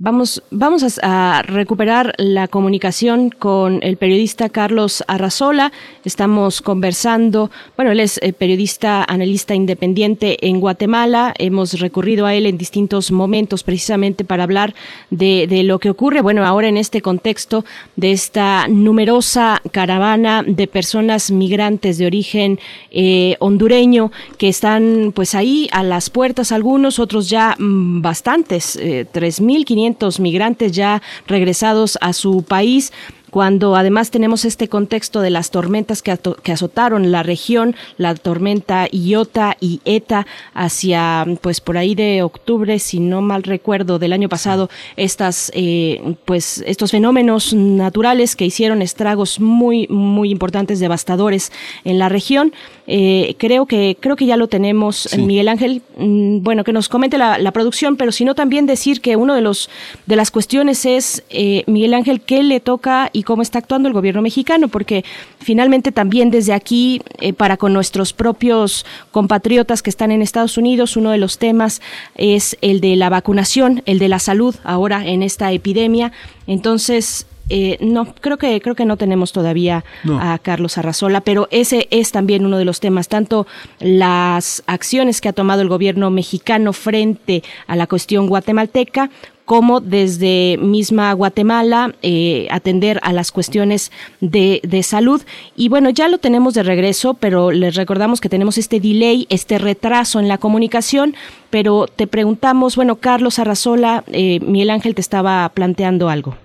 Vamos, vamos a, recuperar la comunicación con el periodista Carlos Arrazola. Estamos conversando, bueno, él es eh, periodista, analista independiente en Guatemala. Hemos recurrido a él en distintos momentos precisamente para hablar de, lo que ocurre, bueno, ahora en este contexto de esta numerosa caravana de personas migrantes de origen eh, hondureño que están pues ahí a las puertas, algunos, otros ya mm, bastantes, eh, 3.500 migrantes ya regresados a su país cuando además tenemos este contexto de las tormentas que, azotaron la región, la tormenta Iota y Eta hacia, pues por ahí de octubre, si no mal recuerdo, del año pasado, estas, eh, pues estos fenómenos naturales que hicieron estragos muy, muy importantes, devastadores en la región. Eh, creo que creo que ya lo tenemos, Miguel Ángel. Mm, bueno, que nos comente la, producción, pero sino también decir que uno de los de las cuestiones es eh, Miguel Ángel qué le toca y cómo está actuando el gobierno mexicano, porque finalmente también desde aquí eh, para con nuestros propios compatriotas que están en Estados Unidos, uno de los temas es el de la vacunación, el de la salud ahora en esta epidemia. Entonces, eh, no, creo que creo que no tenemos todavía a Carlos Arrazola, pero ese es también uno de los temas, tanto las acciones que ha tomado el gobierno mexicano frente a la cuestión guatemalteca como desde misma Guatemala eh, atender a las cuestiones de, de, salud. Y bueno, ya lo tenemos de regreso, pero les recordamos que tenemos este delay, este retraso en la comunicación, pero te preguntamos, bueno, Carlos Arrazola, eh, Miguel Ángel te estaba planteando algo.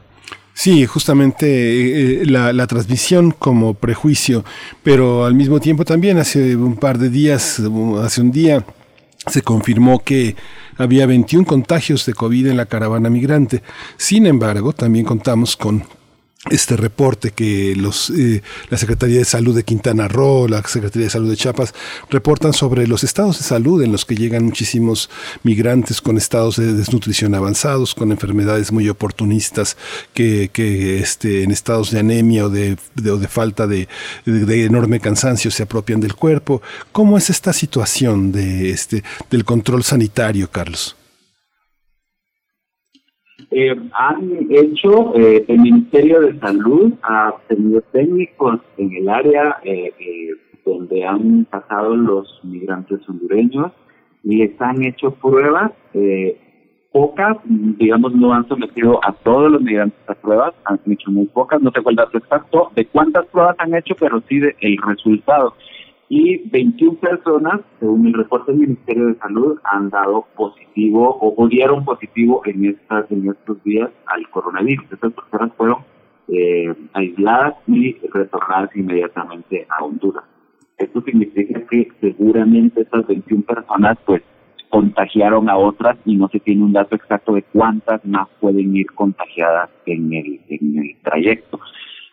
Sí, justamente eh, eh, la, transmisión como prejuicio, pero al mismo tiempo también hace un par de días, hace un día, se confirmó que había 21 contagios de COVID en la caravana migrante. Sin embargo, también contamos con este reporte que los, eh, la Secretaría de Salud de Quintana Roo, la Secretaría de Salud de Chiapas reportan sobre los estados de salud en los que llegan muchísimos migrantes con estados de desnutrición avanzados, con enfermedades muy oportunistas, que, que este, en estados de anemia o de, de, falta de, de, enorme cansancio se apropian del cuerpo. ¿Cómo es esta situación de, este, del control sanitario, Carlos? Eh, han hecho, eh, el Ministerio de Salud ha tenido técnicos en el área eh, donde han pasado los migrantes hondureños y les han hecho pruebas, pocas, digamos, no han sometido a todos los migrantes a pruebas, han hecho muy pocas, no el dato exacto de cuántas pruebas han hecho, pero sí de el resultado y 21 personas, según el reporte del Ministerio de Salud, han dado positivo o, dieron positivo en, estas, en estos días al coronavirus. Estas personas fueron eh, aisladas y retornadas inmediatamente a Honduras. Esto significa que seguramente estas 21 personas pues contagiaron a otras y no se tiene un dato exacto de cuántas más pueden ir contagiadas en el, en el trayecto.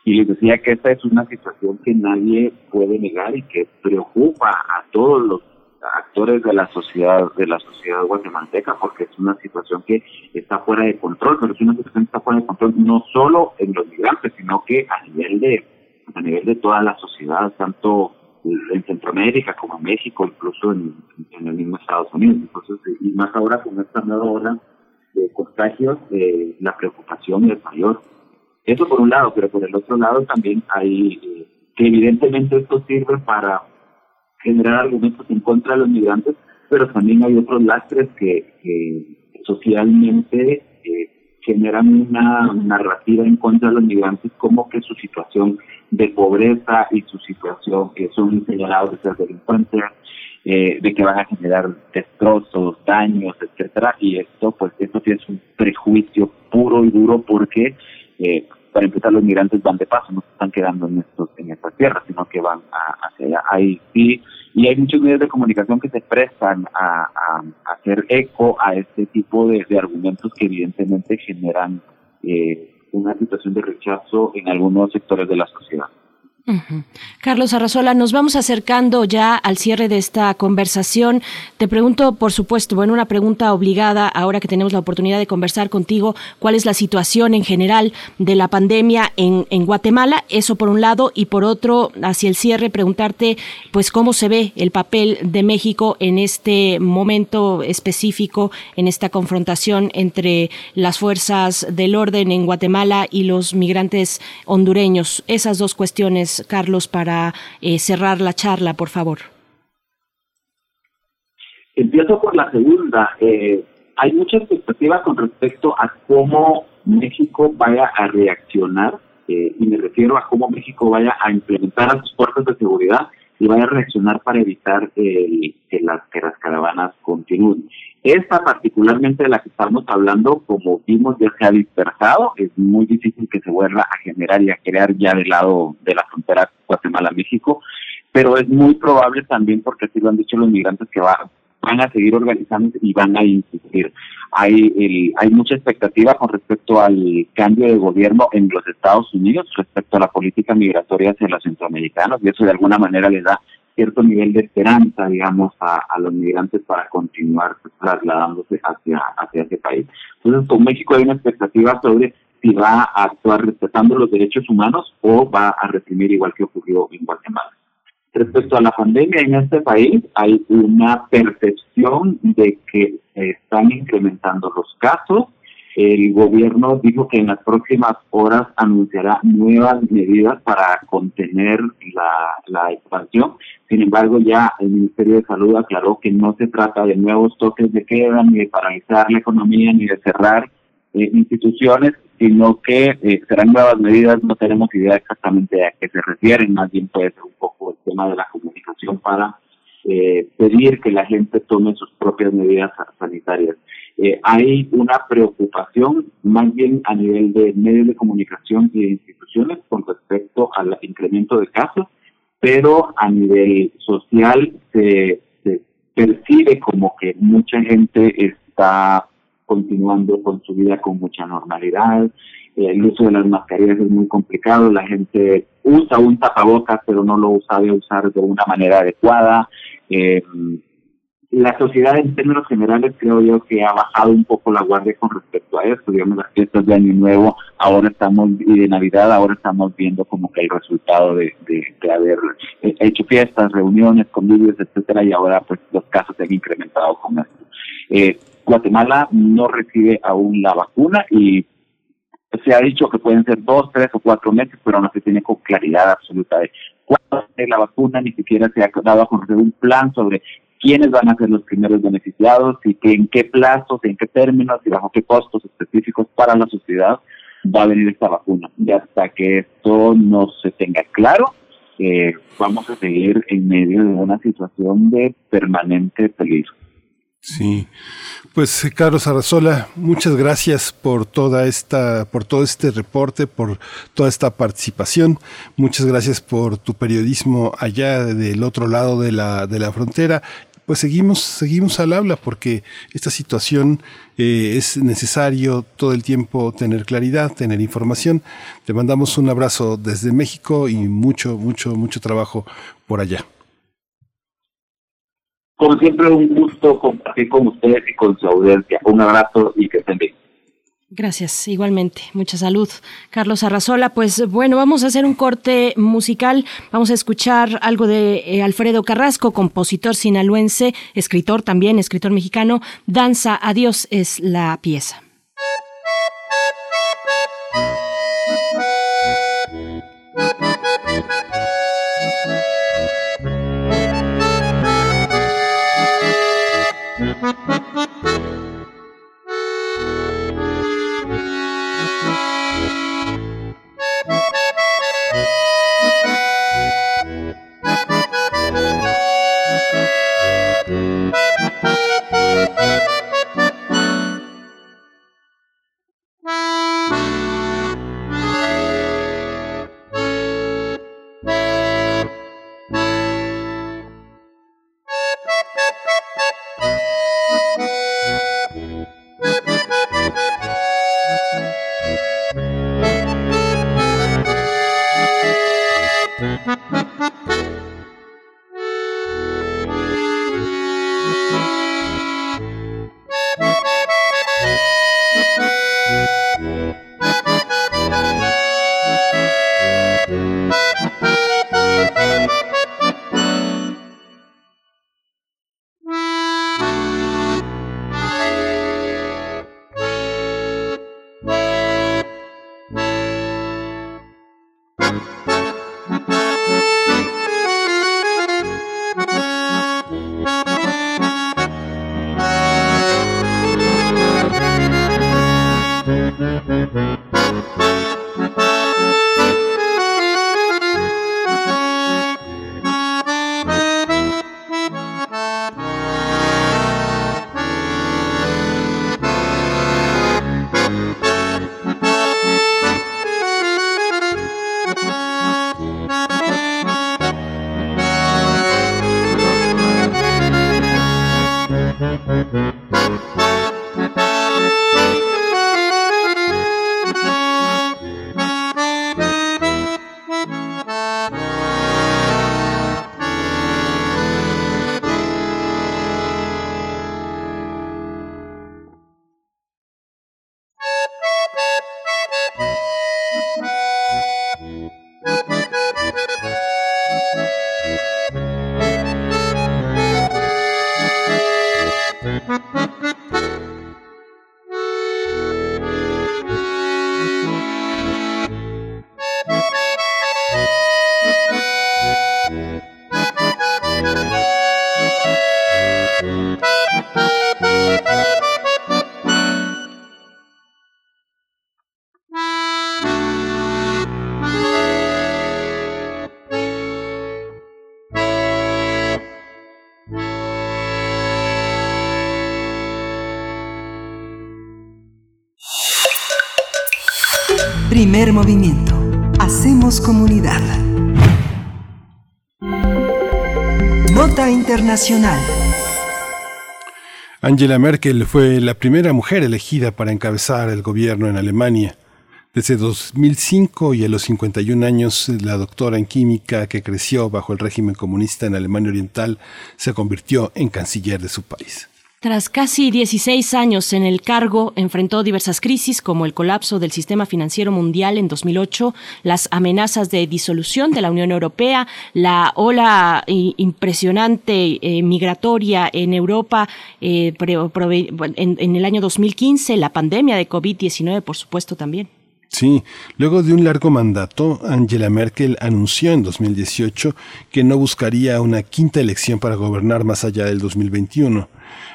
Y les decía que esta es una situación que nadie puede negar y que preocupa a todos los actores de la sociedad de la sociedad guatemalteca porque es una situación que está fuera de control pero es una situación que está fuera de control no solo en los migrantes sino que a nivel de a nivel de toda la sociedad tanto en Centroamérica como en México incluso en, el mismo Estados Unidos. Entonces y más ahora con esta nueva ola de contagios eh, la preocupación es mayor eso por un lado, pero por el otro lado también hay eh, que evidentemente esto sirve para generar argumentos en contra de los migrantes, pero también hay otros lastres que, socialmente eh, generan una narrativa en contra de los migrantes como que su situación de pobreza y su situación que son señalados de ser delincuentes, eh, de que van a generar destrozos, daños, etcétera, y esto pues esto sí es un prejuicio puro y duro porque eh, para empezar los migrantes van de paso, no se están quedando en estos en estas tierras, sino que van hacia allá. Ahí sí, y hay muchos medios de comunicación que se prestan a, hacer eco a este tipo de, argumentos que evidentemente generan eh, una situación de rechazo en algunos sectores de la sociedad. Carlos Arrazola, nos vamos acercando ya al cierre de esta conversación. Te pregunto, por supuesto, bueno, una pregunta obligada ahora que tenemos la oportunidad de conversar contigo, ¿cuál es la situación en general de la pandemia en, en Guatemala? Eso por un lado, y por otro, hacia el cierre, preguntarte, pues, cómo se ve el papel de México en este momento específico, en esta confrontación entre las fuerzas del orden en Guatemala y los migrantes hondureños. Esas dos cuestiones Carlos, para eh, cerrar la charla, por favor? Empiezo por la segunda. Eh, hay mucha expectativa con respecto a cómo México vaya a reaccionar, eh, y me refiero a cómo México vaya a implementar a sus fuerzas de seguridad y vaya a reaccionar para evitar que, las, que las caravanas continúen. Esta particularmente de la que estamos hablando, como vimos, ya se ha dispersado. Es muy difícil que se vuelva a generar y a crear ya del lado de la frontera Guatemala-México, pero es muy probable también, porque así lo han dicho los migrantes, que va, van a seguir organizando y van a insistir. Hay, hay mucha expectativa con respecto al cambio de gobierno en los Estados Unidos respecto a la política migratoria hacia los centroamericanos y eso de alguna manera les da cierto nivel de esperanza, digamos, a, los migrantes para continuar pues, trasladándose hacia, hacia ese país. Entonces, con México hay una expectativa sobre si va a actuar respetando los derechos humanos o va a reprimir igual que ocurrió en Guatemala. Respecto a la pandemia en este país, hay una percepción de que están incrementando los casos, el gobierno dijo que en las próximas horas anunciará nuevas medidas para contener la, expansión. Sin embargo, ya el Ministerio de Salud aclaró que no se trata de nuevos toques de queda, ni de paralizar la economía, ni de cerrar eh, instituciones, sino que eh, serán nuevas medidas. No tenemos idea exactamente a qué se refieren, más bien puede ser un poco el tema de la comunicación para eh, pedir que la gente tome sus propias medidas sanitarias. Eh, hay una preocupación más bien a nivel de medios de comunicación y de instituciones con respecto al incremento de casos, pero a nivel social se, percibe como que mucha gente está continuando con su vida con mucha normalidad, el uso de las mascarillas es muy complicado, la gente usa un tapabocas pero no lo sabe usar de una manera adecuada, eh, la sociedad en términos generales creo yo que ha bajado un poco la guardia con respecto a esto, digamos las fiestas de Año Nuevo, ahora estamos, y de Navidad, ahora estamos viendo como que el resultado de, de, haber hecho fiestas, reuniones, convivios, etcétera, y ahora pues los casos se han incrementado con esto. Eh, Guatemala no recibe aún la vacuna y se ha dicho que pueden ser dos, tres o cuatro meses, pero no se tiene con claridad absoluta de cuándo es la vacuna, ni siquiera se ha dado a conocer un plan sobre quiénes van a ser los primeros beneficiados y que en qué plazos, en qué términos y bajo qué costos específicos para la sociedad va a venir esta vacuna. Y hasta que esto no se tenga claro, eh, vamos a seguir en medio de una situación de permanente peligro. Sí, pues eh, Carlos Arrazola, muchas gracias por toda esta, por todo este reporte, por toda esta participación. Muchas gracias por tu periodismo allá del otro lado de la, de la frontera pues seguimos, seguimos al habla porque esta situación eh, es necesario todo el tiempo tener claridad, tener información. Te mandamos un abrazo desde México y mucho, mucho, mucho trabajo por allá. Como siempre, un gusto compartir con ustedes y con su audiencia. Un abrazo y que estén bien. Gracias, igualmente. Mucha salud. Carlos Arrazola, pues bueno, vamos a hacer un corte musical. Vamos a escuchar algo de eh, Alfredo Carrasco, compositor sinaloense, escritor también, escritor mexicano. Danza a Dios es la pieza. Primer movimiento. Hacemos comunidad. Nota Internacional. Angela Merkel fue la primera mujer elegida para encabezar el gobierno en Alemania. Desde 2005 y a los 51 años, la doctora en química que creció bajo el régimen comunista en Alemania Oriental se convirtió en canciller de su país. Tras casi 16 años en el cargo, enfrentó diversas crisis como el colapso del sistema financiero mundial en 2008, las amenazas de disolución de la Unión Europea, la ola eh, impresionante eh, migratoria en Europa eh, en, en el año 2015, la pandemia de COVID-19, por supuesto, también. Sí, luego de un largo mandato, Angela Merkel anunció en 2018 que no buscaría una quinta elección para gobernar más allá del 2021.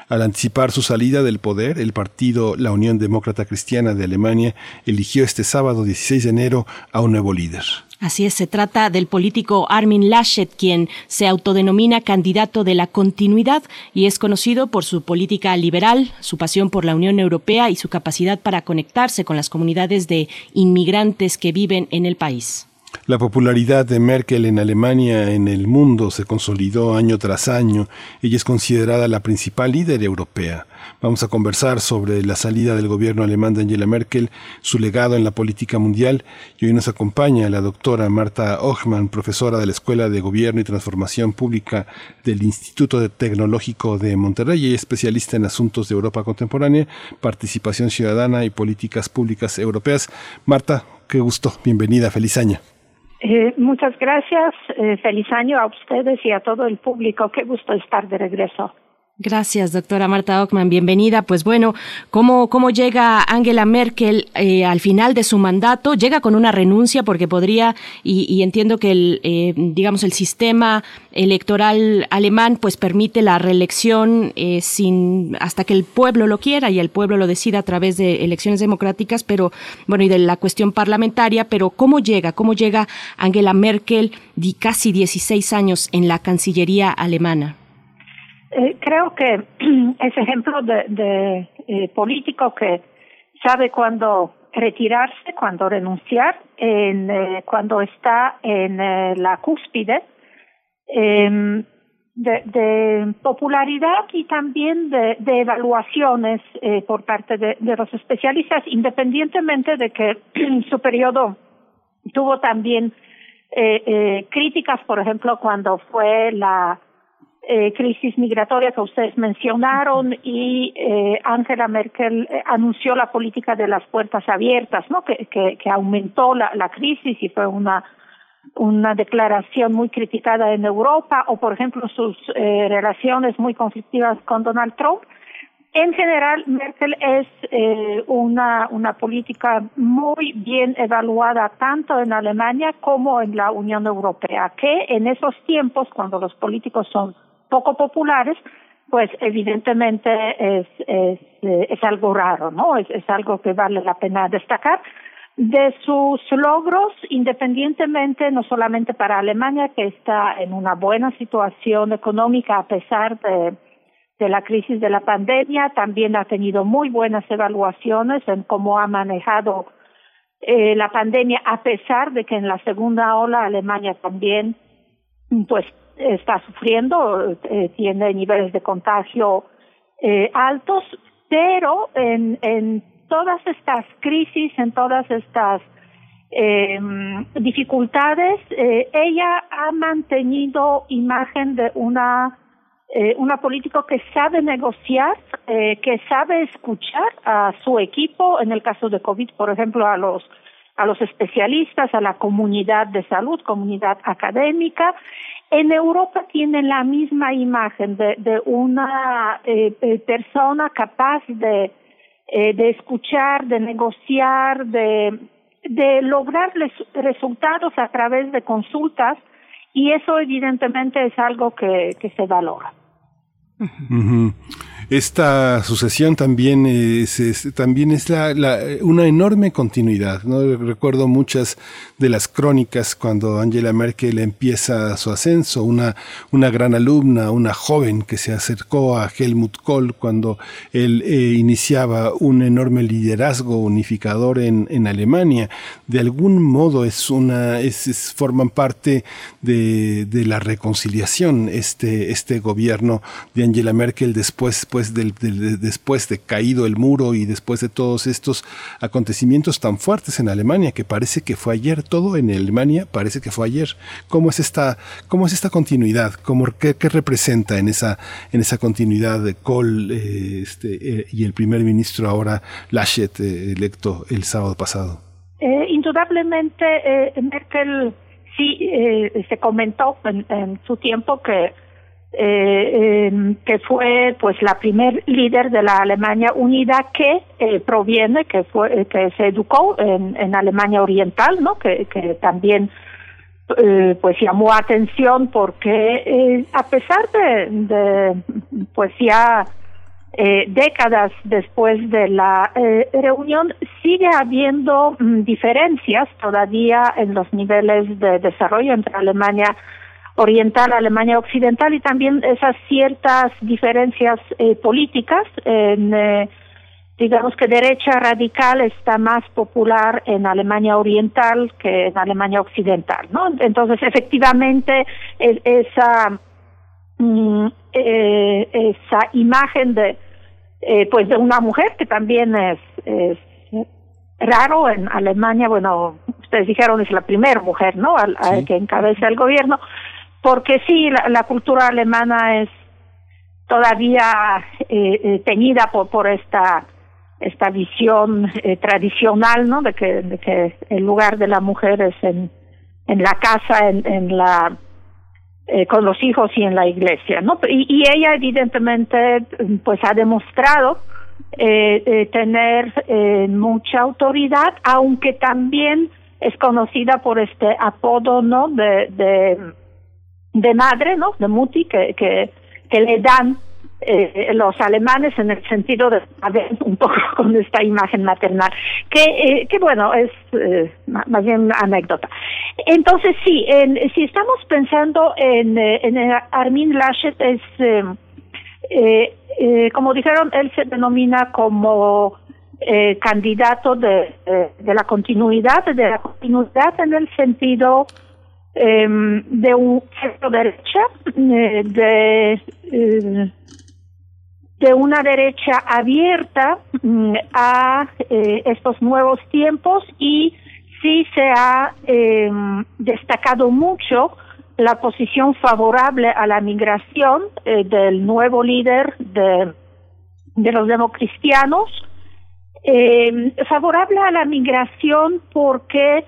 Al anticipar su salida del poder, el partido La Unión Demócrata Cristiana de Alemania eligió este sábado 16 de enero a un nuevo líder. Así es, se trata del político Armin Laschet, quien se autodenomina candidato de la continuidad y es conocido por su política liberal, su pasión por la Unión Europea y su capacidad para conectarse con las comunidades de inmigrantes que viven en el país. La popularidad de Merkel en Alemania en el mundo se consolidó año tras año. Ella es considerada la principal líder europea. Vamos a conversar sobre la salida del gobierno alemán de Angela Merkel, su legado en la política mundial y hoy nos acompaña la doctora Marta Ochmann, profesora de la Escuela de Gobierno y Transformación Pública del Instituto Tecnológico de Monterrey y especialista en asuntos de Europa contemporánea, participación ciudadana y políticas públicas europeas. Marta, qué gusto, bienvenida, feliz año. Eh, muchas gracias. Eh, feliz año a ustedes y a todo el público. Qué gusto estar de regreso. Gracias, doctora Marta Ockman. Bienvenida. Pues bueno, ¿cómo, cómo llega Angela Merkel eh, al final de su mandato? Llega con una renuncia porque podría, y, entiendo que el, eh, digamos, el sistema electoral alemán pues permite la reelección eh, sin, hasta que el pueblo lo quiera y el pueblo lo decida a través de elecciones democráticas, pero bueno, y de la cuestión parlamentaria, pero ¿cómo llega? ¿Cómo llega Angela Merkel de casi 16 años en la Cancillería alemana? Eh, creo que <clears throat> es ejemplo de, eh, político que sabe cuándo retirarse, cuándo renunciar, en, eh, cuando está en la cúspide em, de, popularidad y también de, evaluaciones por parte de, los especialistas, independientemente de que <clears throat> su periodo tuvo también críticas, por ejemplo, cuando fue la eh, crisis migratoria que ustedes mencionaron y eh, Angela Merkel eh, anunció la política de las puertas abiertas, ¿no? Que, que, que aumentó la, la crisis y fue una una declaración muy criticada en Europa o, por ejemplo, sus eh, relaciones muy conflictivas con Donald Trump. En general, Merkel es eh, una, una política muy bien evaluada tanto en Alemania como en la Unión Europea, que en esos tiempos, cuando los políticos son poco populares, pues evidentemente es, es, eh, es algo raro, ¿no? Es, es algo que vale la pena destacar. De sus logros, independientemente, no solamente para Alemania, que está en una buena situación económica a pesar de, de la crisis de la pandemia, también ha tenido muy buenas evaluaciones en cómo ha manejado eh, la pandemia, a pesar de que en la segunda ola Alemania también, pues, está sufriendo, eh, tiene niveles de contagio eh, altos, pero en, en todas estas crisis, en todas estas eh, dificultades, eh, ella ha mantenido imagen de una eh, una político que sabe negociar, eh, que sabe escuchar a su equipo, en el caso de COVID, por ejemplo, a los a los especialistas, a la comunidad de salud, comunidad académica. En Europa tiene la misma imagen de, de una eh, eh persona capaz de eh, de escuchar, de negociar, de, de lograr resultados a través de consultas y eso evidentemente es algo que, que se valora. Esta sucesión también es, también es la, una enorme continuidad. ¿no? Recuerdo muchas de las crónicas cuando Angela Merkel empieza su ascenso, una, una gran alumna, una joven que se acercó a Helmut Kohl cuando él eh, iniciaba un enorme liderazgo unificador en, en Alemania. De algún modo es una, es, forman parte de, de la reconciliación este, este gobierno de Angela Merkel después después del, después de caído el muro y después de todos estos acontecimientos tan fuertes en Alemania que parece que fue ayer todo en Alemania parece que fue ayer. Cómo es esta cómo es esta continuidad cómo qué, qué representa en esa en esa continuidad de Kohl eh, este, eh, y el primer ministro ahora Laschet eh, electo el sábado pasado indudablemente Merkel sí se comentó en su tiempo que eh, que fue pues la primer líder de la Alemania unida que eh, proviene que fue que se educó en, en Alemania Oriental no que, que también eh, pues llamó atención porque eh, a pesar de, pues ya eh, décadas después de la eh, reunión sigue habiendo mm, diferencias todavía en los niveles de desarrollo entre Alemania oriental, Alemania occidental y también esas ciertas diferencias eh, políticas. En, eh, digamos que derecha radical está más popular en Alemania oriental que en Alemania occidental, ¿no? Entonces, efectivamente, esa mm, eh, esa imagen de eh, pues de una mujer que también es, es raro en Alemania, bueno, ustedes dijeron es la primera mujer, ¿no? Al, que encabeza el gobierno, porque sí, la, cultura alemana es todavía eh, eh, teñida por, esta esta visión eh, tradicional, ¿no? De que, el lugar de la mujer es en, la casa, en, en la eh, con los hijos y en la iglesia, ¿no? Y, ella evidentemente pues ha demostrado eh, tener eh, mucha autoridad, aunque también es conocida por este apodo, ¿no? De de madre, ¿no? De Mutti, que, que, le dan eh, los alemanes en el sentido de ver un poco <laughs> con esta imagen maternal, que, eh, que bueno, es eh, más bien anécdota. Entonces, sí, en, si estamos pensando en, eh, en Armin Laschet, es, eh, eh, como dijeron, él se denomina como eh, candidato de, de la continuidad, de la continuidad en el sentido eh, de un centro derecha, eh, de, eh, de una derecha abierta mm, a eh, estos nuevos tiempos y sí se ha eh, destacado mucho la posición favorable a la migración del nuevo líder de, de los democristianos, eh, favorable a la migración porque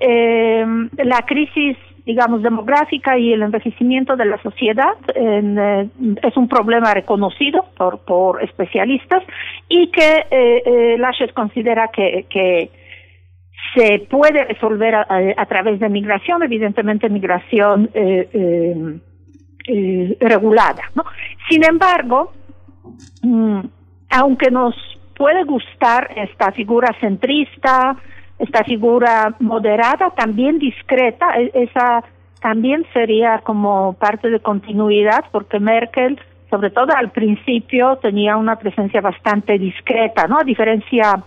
eh, la crisis digamos, demográfica y el envejecimiento de la sociedad eh, es un problema reconocido por, por especialistas y que eh, eh, considera que, se puede resolver a, a, través de migración, evidentemente migración eh, eh, regulada. ¿no? Sin embargo, mm, aunque nos puede gustar esta figura centrista, esta figura moderada, también discreta, e, esa también sería como parte de continuidad, porque Merkel, sobre todo al principio, tenía una presencia bastante discreta, ¿no? A diferencia,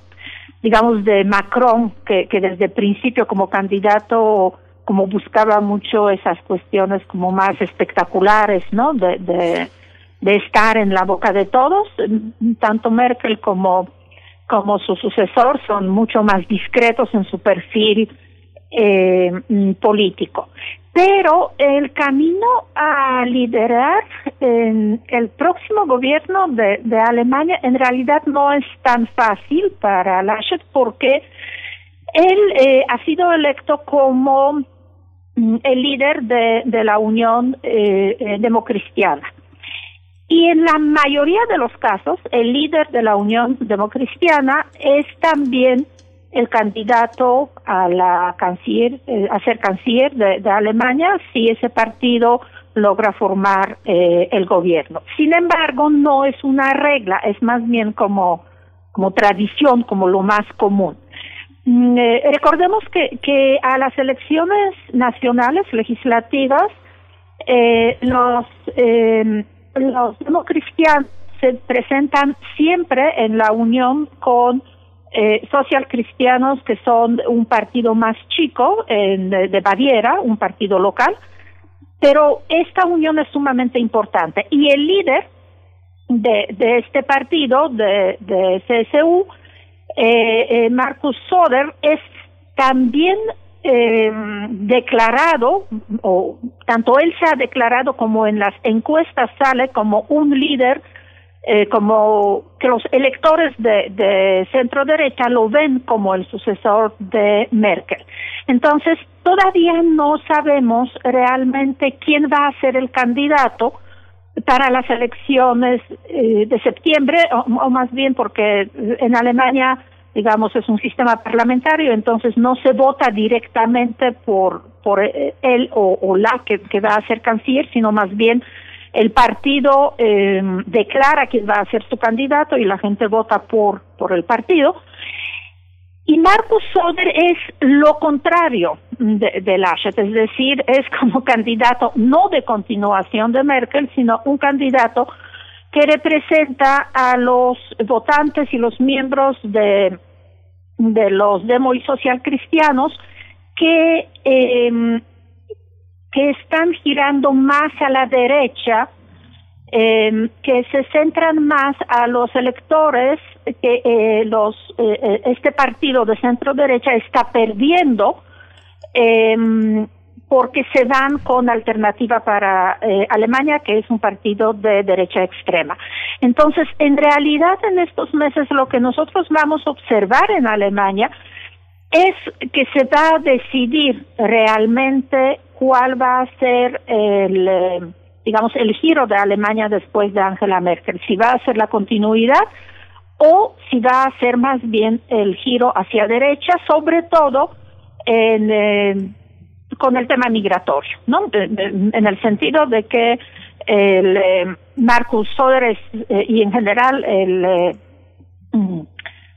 digamos, de Macron, que, que desde el principio como candidato como buscaba mucho esas cuestiones como más espectaculares, ¿no? De, de, de estar en la boca de todos, tanto Merkel como como su sucesor son mucho más discretos en su perfil eh, mm, político. Pero el camino a liderar en el próximo gobierno de, de Alemania en realidad no es tan fácil para Laschet porque él eh, ha sido electo como mm, el líder de, de la Unión eh, eh, Democristiana. Y en la mayoría de los casos, el líder de la Unión Democristiana es también el candidato a la canciller, eh, a ser canciller de, Alemania si ese partido logra formar eh, el gobierno. Sin embargo, no es una regla, es más bien como, como tradición, como lo más común. Mm, eh, recordemos que, que a las elecciones nacionales legislativas eh, los eh, los democristianos se presentan siempre en la unión con eh, social cristianos que son un partido más chico en, de Baviera, un partido local, pero esta unión es sumamente importante. Y el líder de, de este partido, de, de CSU, eh, eh, Marcus Soder, es también eh, declarado, o tanto él se ha declarado como en las encuestas sale como un líder, eh, como que los electores de, centro derecha lo ven como el sucesor de Merkel. Entonces, todavía no sabemos realmente quién va a ser el candidato para las elecciones eh, de septiembre, o más bien porque en Alemania digamos, es un sistema parlamentario, entonces no se vota directamente por, por él o, la que, que, va a ser canciller, sino más bien el partido eh, declara quién va a ser su candidato y la gente vota por, por el partido. Y Marcus Soder es lo contrario de, de Laschet, es decir, es como <laughs> candidato no de continuación de Merkel, sino un candidato que representa a los votantes y los miembros de, de los demo y social cristianos que, eh, que están girando más a la derecha, eh, que se centran más a los electores que eh, los eh, este partido de centro derecha está perdiendo eh, porque se dan con alternativa para eh, Alemania, que es un partido de derecha extrema. Entonces, en realidad, en estos meses lo que nosotros vamos a observar en Alemania es que se va a decidir realmente cuál va a ser el, eh, digamos, el giro de Alemania después de Angela Merkel, si va a ser la continuidad o si va a ser más bien el giro hacia derecha, sobre todo en eh, con el tema migratorio, ¿no? en el sentido de que el eh, Marcus Soder eh, y en general el, eh, mm,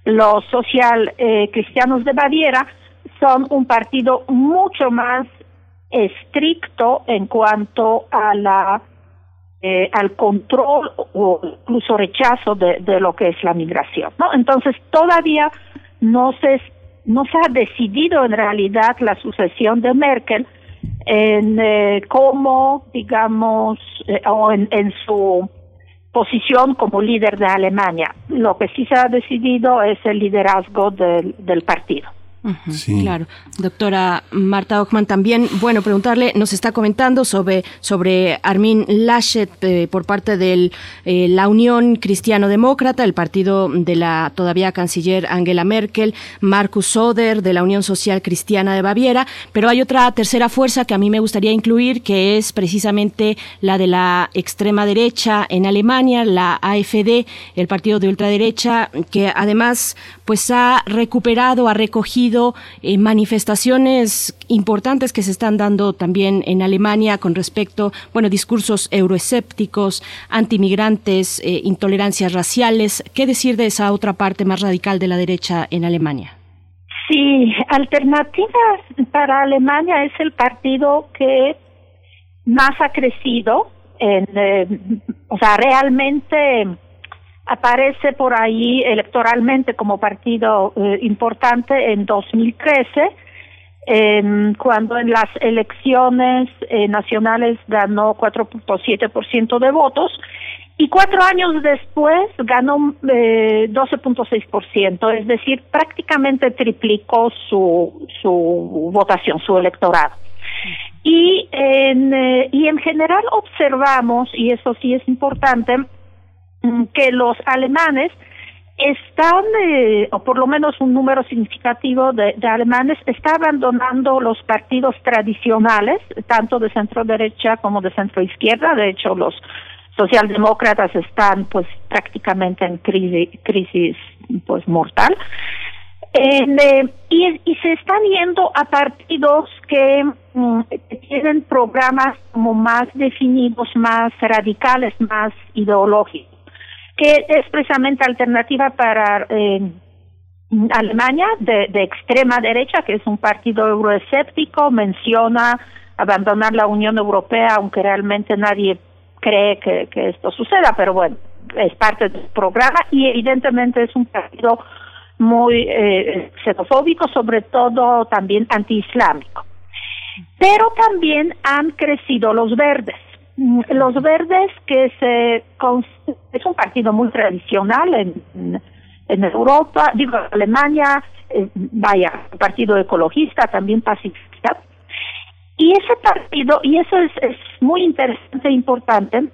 los social eh, cristianos de Baviera son un partido mucho más estricto en cuanto a la al control o incluso rechazo de, de lo que es la migración, ¿no? Entonces todavía no se no se ha decidido en realidad la sucesión de Merkel en eh, cómo, digamos, eh, o en, su posición como líder de Alemania. Lo que sí se ha decidido es el liderazgo del partido. Claro. Doctora Marta Ockman, también, bueno, preguntarle, nos está comentando sobre, sobre Armin Laschet eh, por parte de eh, la Unión Cristiano-Demócrata, el partido de la todavía canciller Angela Merkel, Markus Soder de la Unión Social Cristiana de Baviera, pero hay otra tercera fuerza que a mí me gustaría incluir, que es precisamente la de la extrema derecha en Alemania, la AfD, el partido de ultraderecha, que además pues ha recuperado, ha recogido eh, manifestaciones importantes que se están dando también en Alemania con respecto, bueno, discursos euroescépticos, antimigrantes, eh, intolerancias raciales. ¿Qué decir de esa otra parte más radical de la derecha en Alemania? Sí, Alternativas para Alemania es el partido que más ha crecido, en, eh, o sea, realmente aparece por ahí electoralmente como partido eh, importante en 2013, eh, cuando en las elecciones eh, nacionales ganó 4.7% de votos y cuatro años después ganó eh, 12.6%, es decir, prácticamente triplicó su, su votación, su electorado. Y en, eh, y en general observamos, y eso sí es importante, que los alemanes están, eh, o por lo menos un número significativo de, alemanes, está abandonando los partidos tradicionales, tanto de centro derecha como de centro izquierda. De hecho, los socialdemócratas están pues prácticamente en crisis, crisis pues mortal. Eh, y, y, se están yendo a partidos que, mm, que, tienen programas como más definidos, más radicales, más ideológicos, que es precisamente alternativa para eh, Alemania de, extrema derecha, que es un partido euroescéptico, menciona abandonar la Unión Europea, aunque realmente nadie cree que, que esto suceda, pero bueno, es parte del programa y evidentemente es un partido muy eh, xenofóbico, sobre todo también antiislámico. Pero también han crecido los verdes. Mm, los verdes que se es un partido muy tradicional en, en Europa, digo Alemania, eh, vaya, partido ecologista, también pacifista. Y ese partido, y eso es, es muy interesante e importante,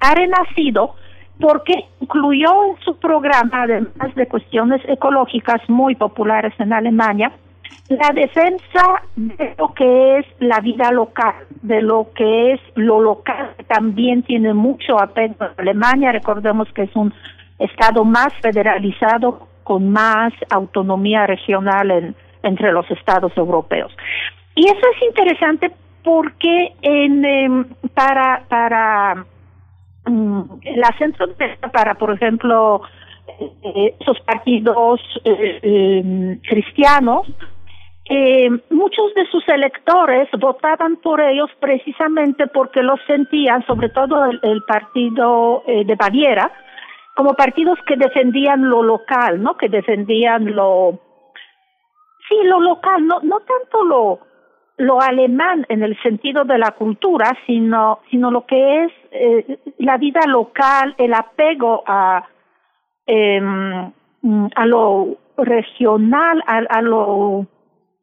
ha renacido porque incluyó en su programa, además de cuestiones ecológicas muy populares en Alemania, la defensa de lo que es la vida local, de lo que es lo local, también tiene mucho apego en Alemania. Recordemos que es un estado más federalizado, con más autonomía regional en, entre los estados europeos. Y eso es interesante porque en, eh, para, para Mm, la centro para, por ejemplo, eh, esos partidos eh, eh, muchos de sus electores votaban por ellos precisamente porque los sentían, sobre todo el, el partido de Baviera, como partidos que defendían lo local, ¿no? Que defendían lo sí, lo local, no no tanto lo lo alemán en el sentido de la cultura, sino, sino lo que es eh, la vida local, el apego a, eh, a lo regional, a, a lo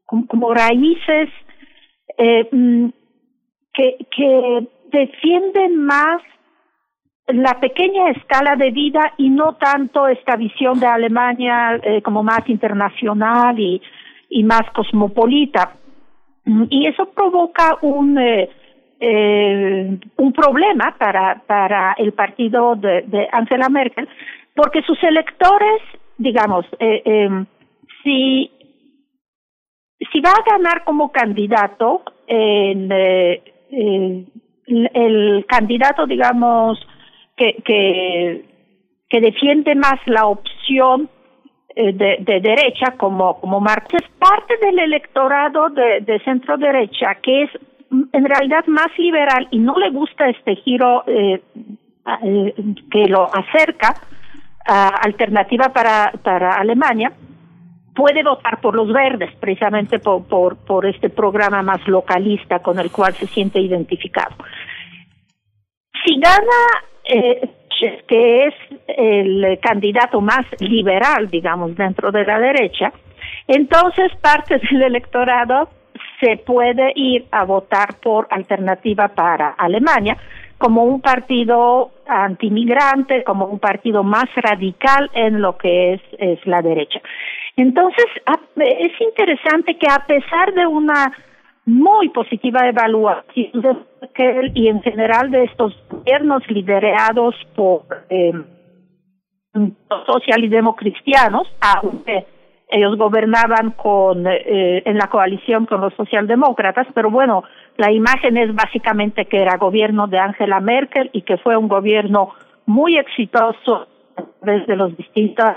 como, raíces eh, que, que defienden más la pequeña escala de vida y no tanto esta visión de Alemania eh, como más internacional y, más cosmopolita. Y eso provoca un eh, eh, un problema para para el partido de, de Angela Merkel porque sus electores digamos si si va a ganar como candidato en eh, el, candidato digamos que que defiende más la opción eh, de, de, derecha como, como Marx es parte del electorado de, de centro derecha que es en realidad más liberal y no le gusta este giro eh, que lo acerca a alternativa para, para Alemania puede votar por los verdes precisamente por, por, este programa más localista con el cual se siente identificado. Si gana eh, que es el candidato más liberal, digamos, dentro de la derecha, entonces parte <laughs> del electorado se puede ir a votar por alternativa para Alemania como un partido antimigrante, como un partido más radical en lo que es, es la derecha. Entonces, es interesante que a pesar de una muy positiva evaluación de Merkel y en general de estos gobiernos liderados por eh, social y democristianos, aunque ellos gobernaban con eh, en la coalición con los socialdemócratas, pero bueno, la imagen es básicamente que era gobierno de Angela Merkel y que fue un gobierno muy exitoso desde los distintos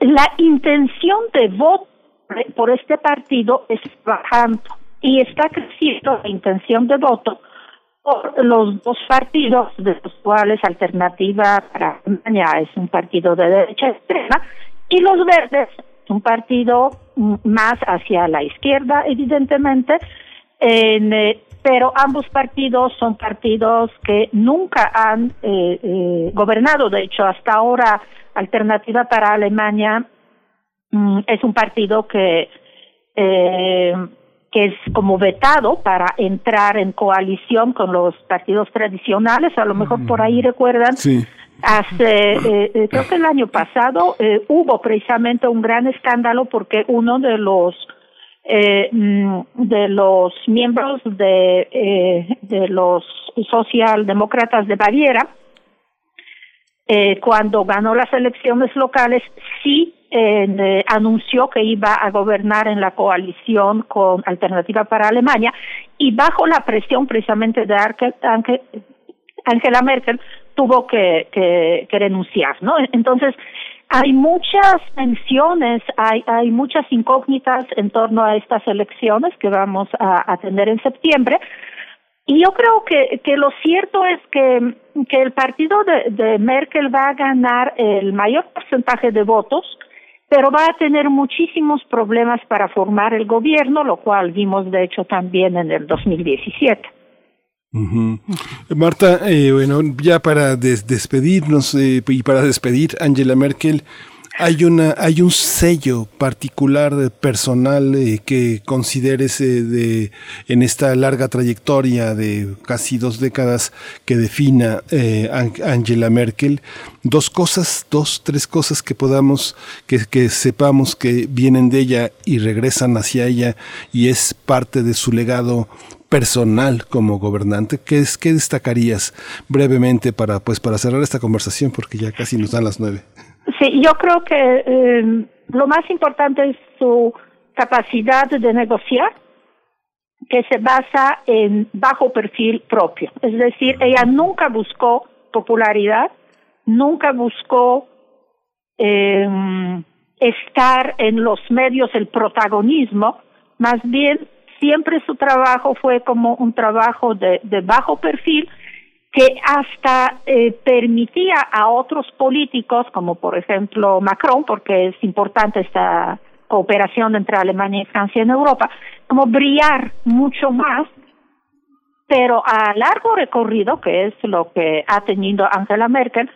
la intención de voto por este partido es bajando y está creciendo la intención de voto por los dos partidos de los cuales Alternativa para España es un partido de derecha extrema y los verdes un partido más hacia la izquierda evidentemente en, eh, pero ambos partidos son partidos que nunca han eh, eh, gobernado. De hecho hasta ahora Alternativa para Alemania mm, es un partido que eh, que es como vetado para entrar en coalición con los partidos tradicionales, a lo mejor por ahí recuerdan, hace, eh, eh, creo que el año pasado hubo precisamente un gran escándalo porque uno de los eh, mm, de los miembros de, eh, de los socialdemócratas de Baviera, eh, cuando ganó las elecciones locales, sí eh, anunció que iba a gobernar en la coalición con Alternativa para Alemania y bajo la presión precisamente de Angela Merkel tuvo que, que, que renunciar, ¿no? Entonces, hay muchas tensiones, hay, hay muchas incógnitas en torno a estas elecciones que vamos a, a tener en septiembre. Y yo creo que, que lo cierto es que, que el partido de, de Merkel va a ganar el mayor porcentaje de votos, pero va a tener muchísimos problemas para formar el gobierno, lo cual vimos de hecho también en el 2017. Marta, eh, bueno, ya para despedirnos eh, y para despedir Angela Merkel, hay una hay un sello particular personal eh, que consideres de en esta larga trayectoria de casi dos décadas que defina Angela Merkel dos cosas dos tres cosas que podamos que, que sepamos que vienen de ella y regresan hacia ella y es parte de su legado personal como gobernante, ¿qué, es, qué destacarías brevemente para, pues, para cerrar esta conversación? Porque ya casi nos dan las nueve. Sí, yo creo que eh, lo más importante es su capacidad de negociar, que se basa en bajo perfil propio. Es decir, ella nunca buscó popularidad, nunca buscó eh, estar en los medios, el protagonismo, más bien siempre su trabajo fue como un trabajo de, de bajo perfil que hasta eh, permitía a otros políticos, como por ejemplo Macron, porque es importante esta cooperación entre Alemania y Francia en Europa, como brillar mucho más, pero a largo recorrido, que es lo que ha tenido Angela Merkel,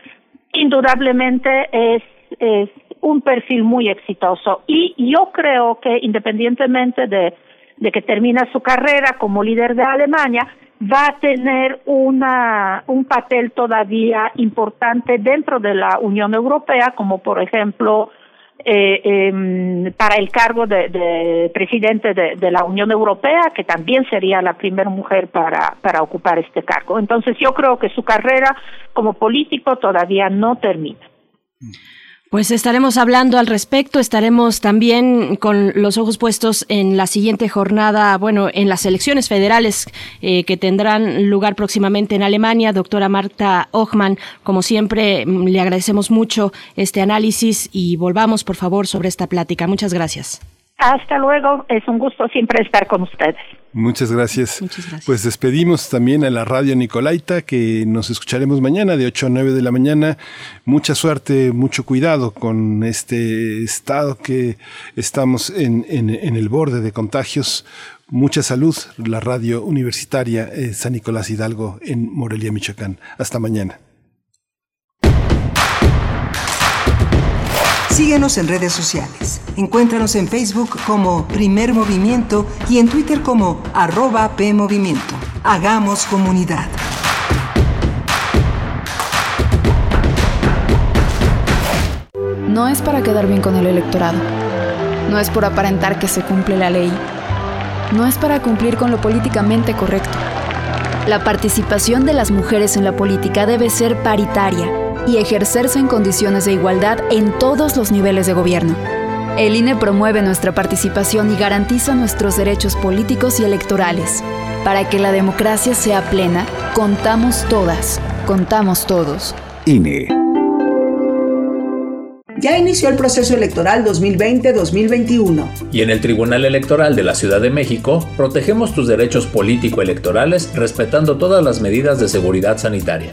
indudablemente es, es un perfil muy exitoso. Y yo creo que independientemente de, de que termina su carrera como líder de Alemania, va a tener una, un papel todavía importante dentro de la Unión Europea, como por ejemplo eh, eh, para el cargo de, de presidente de, de, la Unión Europea, que también sería la primera mujer para, para ocupar este cargo. Entonces yo creo que su carrera como político todavía no termina. Pues estaremos hablando al respecto, estaremos también con los ojos puestos en la siguiente jornada, bueno, en las elecciones federales eh, que tendrán lugar próximamente en Alemania. Doctora Marta Ochman, como siempre, mm, le agradecemos mucho este análisis y volvamos, por favor, sobre esta plática. Muchas gracias. Hasta luego, es un gusto siempre estar con ustedes. Muchas gracias. Pues despedimos también a la radio Nicolaita, que nos escucharemos mañana de 8 a 9 de la mañana. Mucha suerte, mucho cuidado con este estado que estamos en, en, en el borde de contagios. Mucha salud, la radio universitaria eh, San Nicolás Hidalgo en Morelia, Michoacán. Hasta mañana. Síguenos en redes sociales. Encuéntranos en Facebook como Primer Movimiento y en Twitter como arroba PMovimiento. Hagamos comunidad. No es para quedar bien con el electorado. No es por aparentar que se cumple la ley. No es para cumplir con lo políticamente correcto. La participación de las mujeres en la política debe ser paritaria y ejercerse en condiciones de igualdad en todos los niveles de gobierno. El INE promueve nuestra participación y garantiza nuestros derechos políticos y electorales. Para que la democracia sea plena, contamos todas, contamos todos. INE. Ya inició el proceso electoral 2020-2021. Y en el Tribunal Electoral de la Ciudad de México protegemos tus derechos político-electorales respetando todas las medidas de seguridad sanitaria.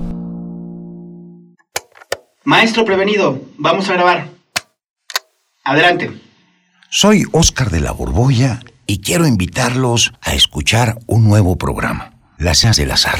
Maestro prevenido, vamos a grabar. Adelante. Soy Óscar de la Borbolla y quiero invitarlos a escuchar un nuevo programa, Las Seas del Azar.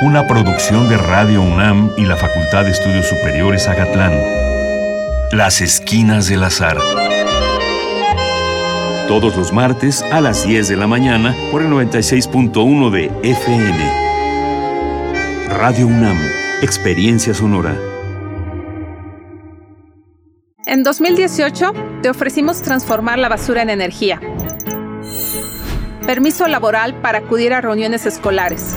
Una producción de Radio UNAM y la Facultad de Estudios Superiores Agatlán. Las Esquinas del Azar. Todos los martes a las 10 de la mañana por el 96.1 de FM. Radio UNAM. Experiencia sonora. En 2018 te ofrecimos transformar la basura en energía. Permiso laboral para acudir a reuniones escolares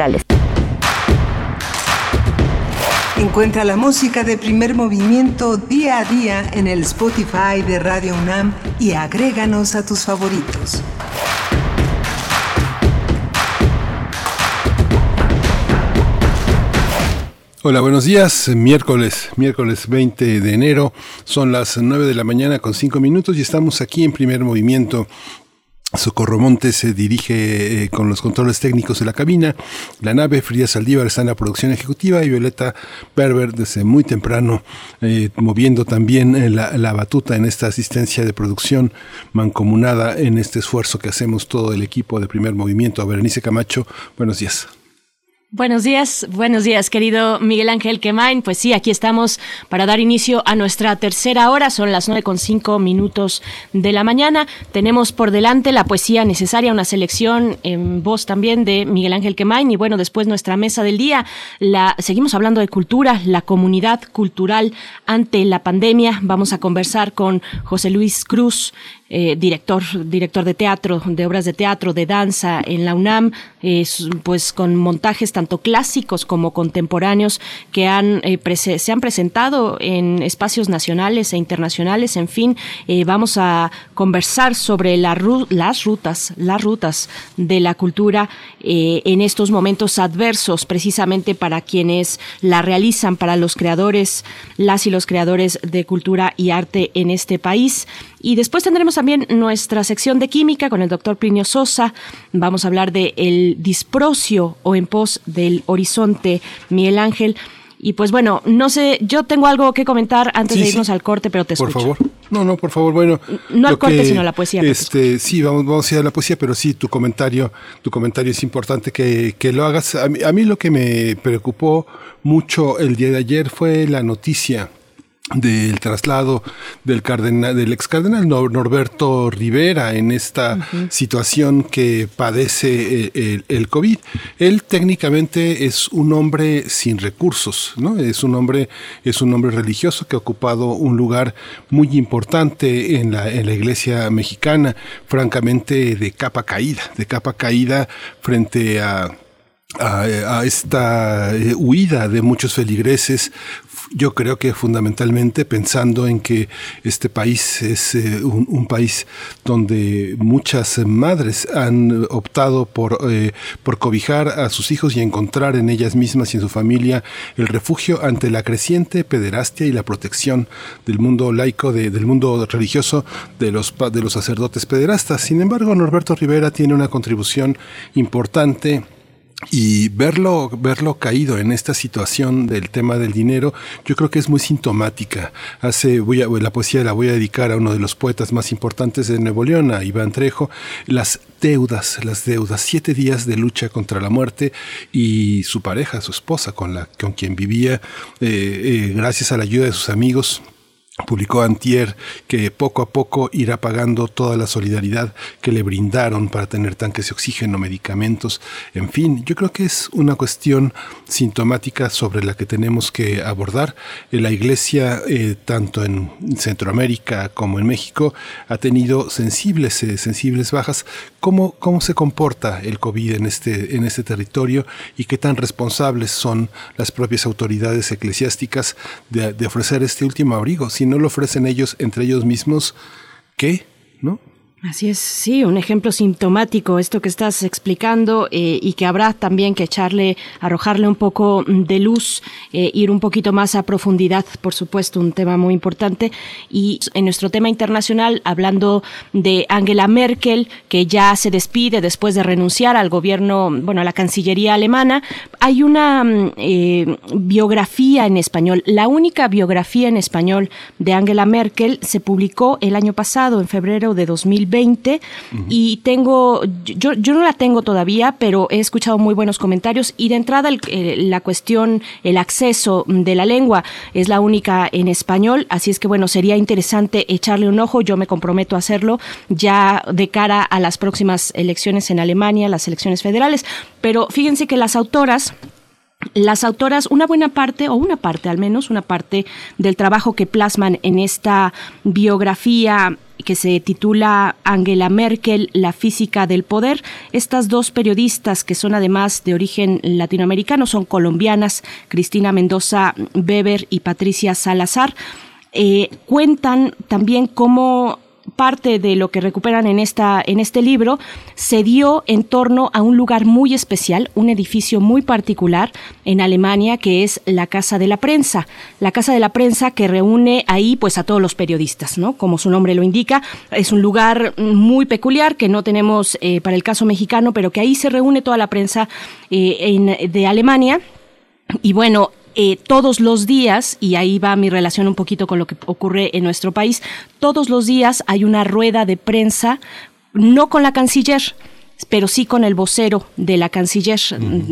Encuentra la música de primer movimiento día a día en el Spotify de Radio UNAM y agréganos a tus favoritos. Hola, buenos días. Miércoles, miércoles 20 de enero. Son las 9 de la mañana con 5 minutos y estamos aquí en primer movimiento Socorro Montes se dirige eh, con los controles técnicos de la cabina. La nave Frida Saldívar está en la producción ejecutiva y Violeta Berber desde muy temprano eh, moviendo también eh, la, batuta en esta asistencia de producción mancomunada en este esfuerzo que hacemos todo el equipo de primer movimiento. A Berenice Camacho, buenos días. Buenos días, buenos días, querido Miguel Ángel Quemain. Pues sí, aquí estamos para dar inicio a nuestra tercera hora. Son las nueve con cinco minutos de la mañana. Tenemos por delante la poesía necesaria, una selección en voz también de Miguel Ángel Quemain. Y bueno, después nuestra mesa del día. La, seguimos hablando de cultura, la comunidad cultural ante la pandemia. Vamos a conversar con José Luis Cruz, eh, director, director de teatro, de obras de teatro, de danza en la UNAM, pues con montajes tanto clásicos como contemporáneos que han, se han presentado en espacios nacionales e internacionales. En fin, vamos a conversar sobre las rutas, las rutas de la cultura en estos momentos adversos, precisamente para quienes la realizan, para los creadores, las y los creadores de cultura y arte en este país. Y después tendremos también nuestra sección de química con el doctor Plinio Sosa. Vamos a hablar de el disprocio o en pos del horizonte Miguel Ángel. Y pues bueno, no sé, yo tengo algo que comentar antes de irnos al corte, pero te escucho. Por favor. No, no, por favor, bueno. No al corte, sino a la poesía. Este, sí, vamos, vamos a ir a la poesía, pero sí, tu comentario, tu comentario es importante que, que lo hagas. A mí, a mí lo que me preocupó mucho el día de ayer fue la noticia del traslado del cardenal, del ex cardenal Norberto Rivera en esta situación que padece eh, el, COVID. Él técnicamente es un hombre sin recursos, ¿no? Es un hombre, es un hombre religioso que ha ocupado un lugar muy importante en la, en la iglesia mexicana, francamente de capa caída, de capa caída frente a a, esta eh, huida de muchos feligreses, yo creo que fundamentalmente pensando en que este país es eh, un, país donde muchas madres han optado por, eh, por cobijar a sus hijos y encontrar en ellas mismas y en su familia el refugio ante la creciente pederastia y la protección del mundo laico, del mundo religioso de los, de los sacerdotes pederastas. Sin embargo, Norberto Rivera tiene una contribución importante y verlo, verlo caído en esta situación del tema del dinero, yo creo que es muy sintomática. Hace, voy a, la poesía la voy a dedicar a uno de los poetas más importantes de Nuevo León, a Iván Trejo, las deudas, las deudas, siete días de lucha contra la muerte y su pareja, su esposa, con la, con quien vivía, eh, eh, gracias a la ayuda de sus amigos, publicó Antier que poco a poco irá pagando toda la solidaridad que le brindaron para tener tanques de oxígeno, medicamentos, en fin, yo creo que es una cuestión sintomática sobre la que tenemos que abordar. La Iglesia, eh, tanto en Centroamérica como en México, ha tenido sensibles, eh, sensibles bajas. ¿Cómo, ¿Cómo se comporta el COVID en este, en este territorio y qué tan responsables son las propias autoridades eclesiásticas de, de ofrecer este último abrigo? Si no lo ofrecen ellos entre ellos mismos, ¿qué? ¿No? Así es, sí, un ejemplo sintomático, esto que estás explicando eh, y que habrá también que echarle, arrojarle un poco de luz, eh, ir un poquito más a profundidad, por supuesto, un tema muy importante. Y en nuestro tema internacional, hablando de Angela Merkel, que ya se despide después de renunciar al gobierno, bueno, a la Cancillería alemana, hay una mm, eh, biografía en español, la única biografía en español de Angela Merkel se publicó el año pasado, en febrero de 2020 20 y tengo, yo, yo no la tengo todavía, pero he escuchado muy buenos comentarios y de entrada la cuestión, el acceso de la lengua es la única en español, así es que bueno, sería interesante echarle un ojo, yo me comprometo a hacerlo ya de cara a las próximas elecciones en Alemania, las elecciones federales, pero fíjense que las autoras las autoras, una buena parte, o una parte al menos, una parte del trabajo que plasman en esta biografía que se titula Angela Merkel, la física del poder. Estas dos periodistas, que son además de origen latinoamericano, son colombianas, Cristina Mendoza Weber y Patricia Salazar, eh, cuentan también cómo parte de lo que recuperan en, esta, en este libro se dio en torno a un lugar muy especial, un edificio muy particular en Alemania que es la Casa de la Prensa. La Casa de la Prensa que reúne ahí pues a todos los periodistas, ¿no? Como su nombre lo indica, es un lugar muy peculiar que no tenemos eh, para el caso mexicano, pero que ahí se reúne toda la prensa eh, de Alemania. Y bueno, eh, todos los días, y ahí va mi relación un poquito con lo que ocurre en nuestro país, todos los días hay una rueda de prensa, no con la canciller, pero sí con el vocero de la canciller,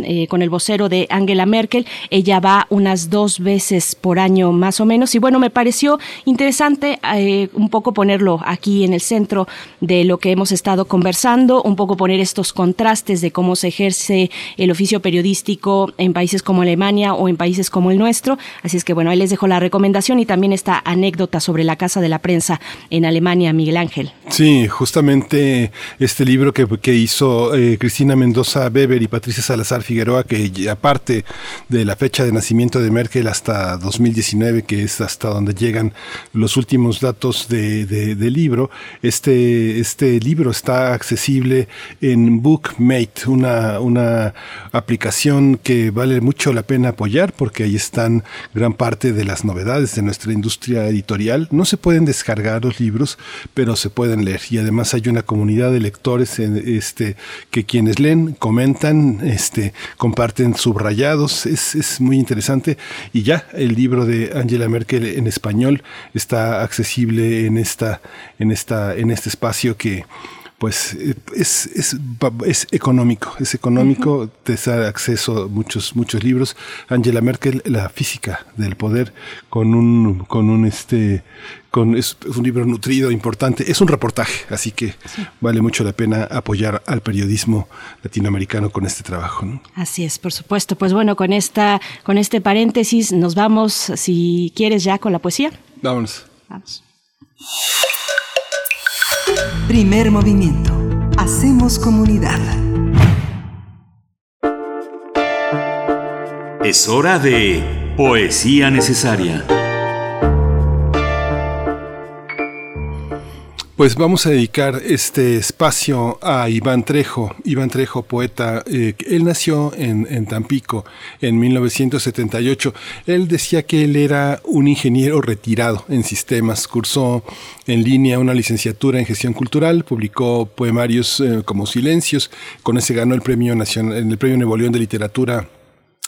eh, con el vocero de Angela Merkel. Ella va unas dos veces por año más o menos. Y bueno, me pareció interesante eh, un poco ponerlo aquí en el centro de lo que hemos estado conversando, un poco poner estos contrastes de cómo se ejerce el oficio periodístico en países como Alemania o en países como el nuestro. Así es que bueno, ahí les dejo la recomendación y también esta anécdota sobre la Casa de la Prensa en Alemania, Miguel Ángel. Sí, justamente este libro que, que hizo eh, Cristina Mendoza Weber y Patricia Salazar Figueroa, que aparte de la fecha de nacimiento de Merkel hasta 2019, que es hasta donde llegan los últimos datos de, del libro, este, este libro está accesible en Bookmate, una, una aplicación que vale mucho la pena apoyar porque ahí están gran parte de las novedades de nuestra industria editorial. No se pueden descargar los libros, pero se pueden leer y además hay una comunidad de lectores este, que quienes leen comentan, este, comparten subrayados, es, es muy interesante. Y ya el libro de Angela Merkel en español está accesible en esta, en esta, en este espacio que pues es, es, es, económico, es económico, te da acceso a muchos, muchos libros. Angela Merkel, La física del poder, con un, con un este, con, es, un libro nutrido, importante, es un reportaje, así que vale mucho la pena apoyar al periodismo latinoamericano con este trabajo. Así es, por supuesto. Pues bueno, con esta, con este paréntesis nos vamos, si quieres, ya con la poesía. Vámonos. Vamos. Primer movimiento. Hacemos comunidad. Es hora de Poesía Necesaria. Pues vamos a dedicar este espacio a Iván Trejo. Iván Trejo, poeta, eh, él nació en, en, Tampico en 1978. Él decía que él era un ingeniero retirado en sistemas, cursó en línea una licenciatura en gestión cultural, publicó poemarios eh, como Silencios, con ese ganó el premio nacional, el premio Nuevo León de literatura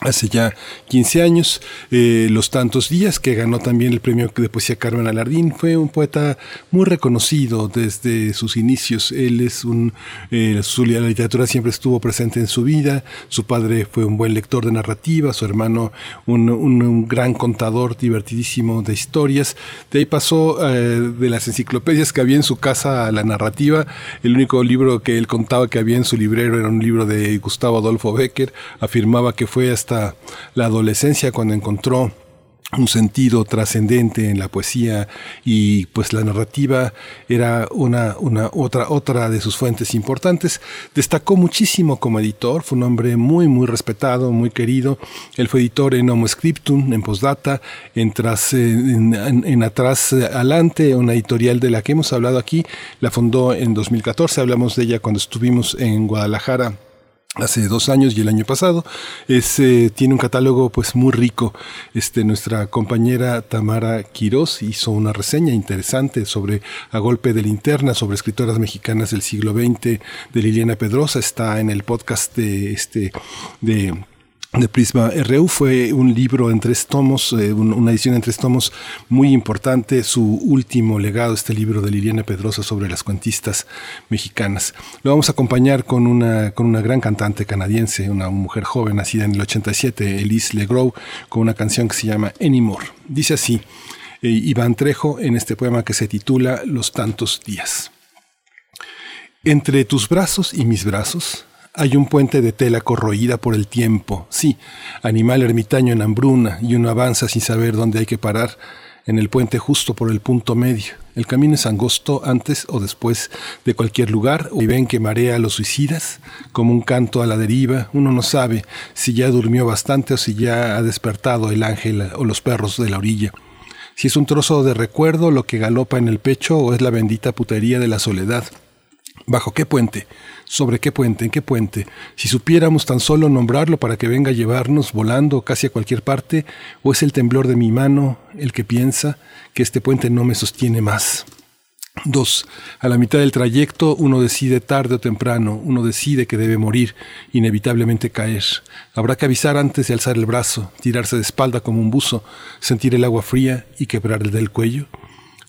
hace ya 15 años, eh, Los Tantos Días, que ganó también el premio de poesía Carmen Alardín, fue un poeta muy reconocido desde sus inicios. Él es un, eh, su, la literatura siempre estuvo presente en su vida, su padre fue un buen lector de narrativa, su hermano un, un, un gran contador divertidísimo de historias. De ahí pasó eh, de las enciclopedias que había en su casa a la narrativa. El único libro que él contaba que había en su librero era un libro de Gustavo Adolfo Becker. Afirmaba que fue hasta la adolescencia cuando encontró un sentido trascendente en la poesía y pues la narrativa era una, una otra otra de sus fuentes importantes. Destacó muchísimo como editor fue un hombre muy muy respetado muy querido. Él fue editor en Homo Scriptum en Postdata en en atrás adelante una editorial de la que hemos hablado aquí. La fundó en 2014 hablamos de ella cuando estuvimos en Guadalajara hace dos años y el año pasado. Es, eh, tiene un catálogo pues muy rico. Este, nuestra compañera Tamara Quirós hizo una reseña interesante sobre A Golpe de Linterna, sobre escritoras mexicanas del siglo XX de Liliana Pedrosa. Está en el podcast de, este, de de Prisma RU fue un libro en tres tomos, eh, una edición en tres tomos muy importante, su último legado, este libro de Liliana Pedrosa sobre las cuentistas mexicanas. Lo vamos a acompañar con una, con una gran cantante canadiense, una mujer joven nacida en el 87, Elise Legros, con una canción que se llama Anymore. Dice así, eh, Iván Trejo en este poema que se titula Los tantos días. Entre tus brazos y mis brazos, hay un puente de tela corroída por el tiempo, sí, animal ermitaño en hambruna, y uno avanza sin saber dónde hay que parar, en el puente justo por el punto medio. El camino es angosto antes o después de cualquier lugar, y ven que marea a los suicidas, como un canto a la deriva, uno no sabe si ya durmió bastante o si ya ha despertado el ángel o los perros de la orilla. Si es un trozo de recuerdo lo que galopa en el pecho o es la bendita putería de la soledad. ¿Bajo qué puente? ¿Sobre qué puente? ¿En qué puente? Si supiéramos tan solo nombrarlo para que venga a llevarnos volando casi a cualquier parte, o es el temblor de mi mano el que piensa que este puente no me sostiene más. 2. A la mitad del trayecto uno decide tarde o temprano, uno decide que debe morir, inevitablemente caer. Habrá que avisar antes de alzar el brazo, tirarse de espalda como un buzo, sentir el agua fría y quebrar el del cuello.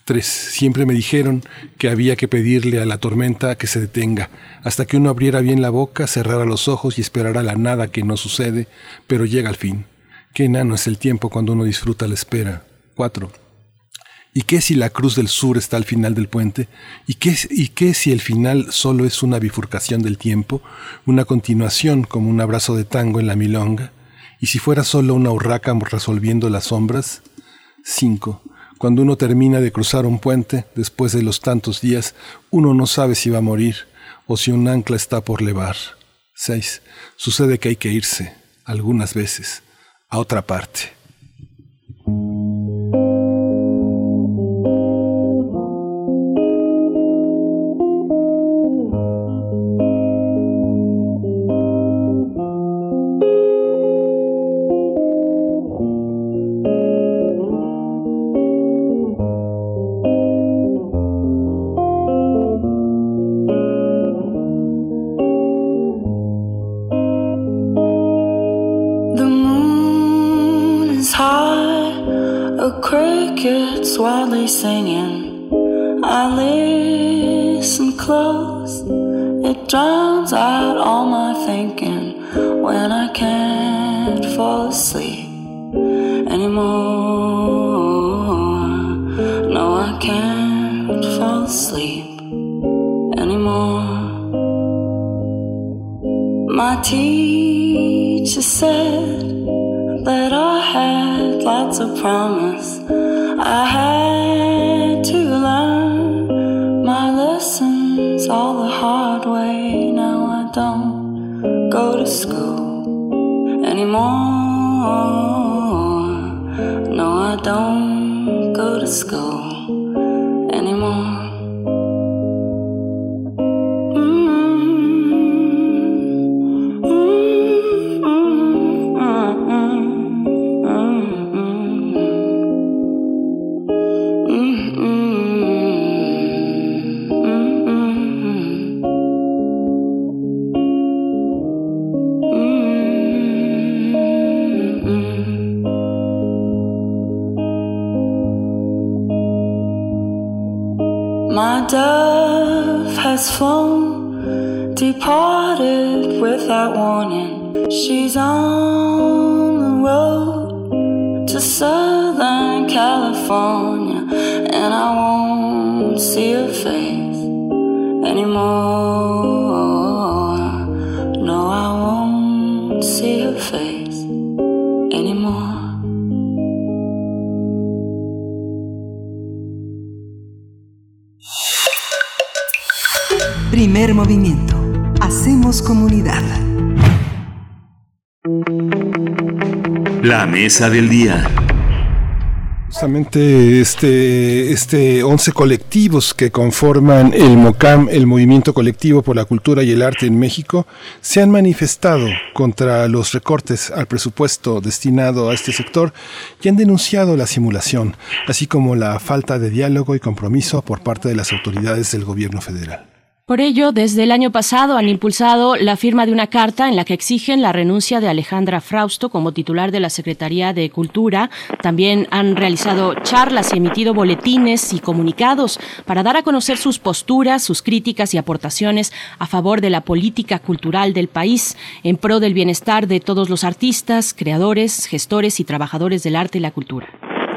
3. Siempre me dijeron que había que pedirle a la tormenta que se detenga, hasta que uno abriera bien la boca, cerrara los ojos y esperara la nada que no sucede, pero llega al fin. Qué enano es el tiempo cuando uno disfruta la espera. 4. ¿Y qué si la cruz del sur está al final del puente? ¿Y qué, ¿Y qué si el final solo es una bifurcación del tiempo, una continuación como un abrazo de tango en la milonga? ¿Y si fuera solo una urraca resolviendo las sombras? 5. Cuando uno termina de cruzar un puente, después de los tantos días, uno no sabe si va a morir o si un ancla está por levar. 6. Sucede que hay que irse, algunas veces, a otra parte. Mesa día. Justamente este, este 11 colectivos que conforman el MOCAM, el Movimiento Colectivo por la Cultura y el Arte en México, se han manifestado contra los recortes al presupuesto destinado a este sector y han denunciado la simulación, así como la falta de diálogo y compromiso por parte de las autoridades del gobierno federal. Por ello, desde el año pasado han impulsado la firma de una carta en la que exigen la renuncia de Alejandra Frausto como titular de la Secretaría de Cultura. También han realizado charlas y emitido boletines y comunicados para dar a conocer sus posturas, sus críticas y aportaciones a favor de la política cultural del país, en pro del bienestar de todos los artistas, creadores, gestores y trabajadores del arte y la cultura.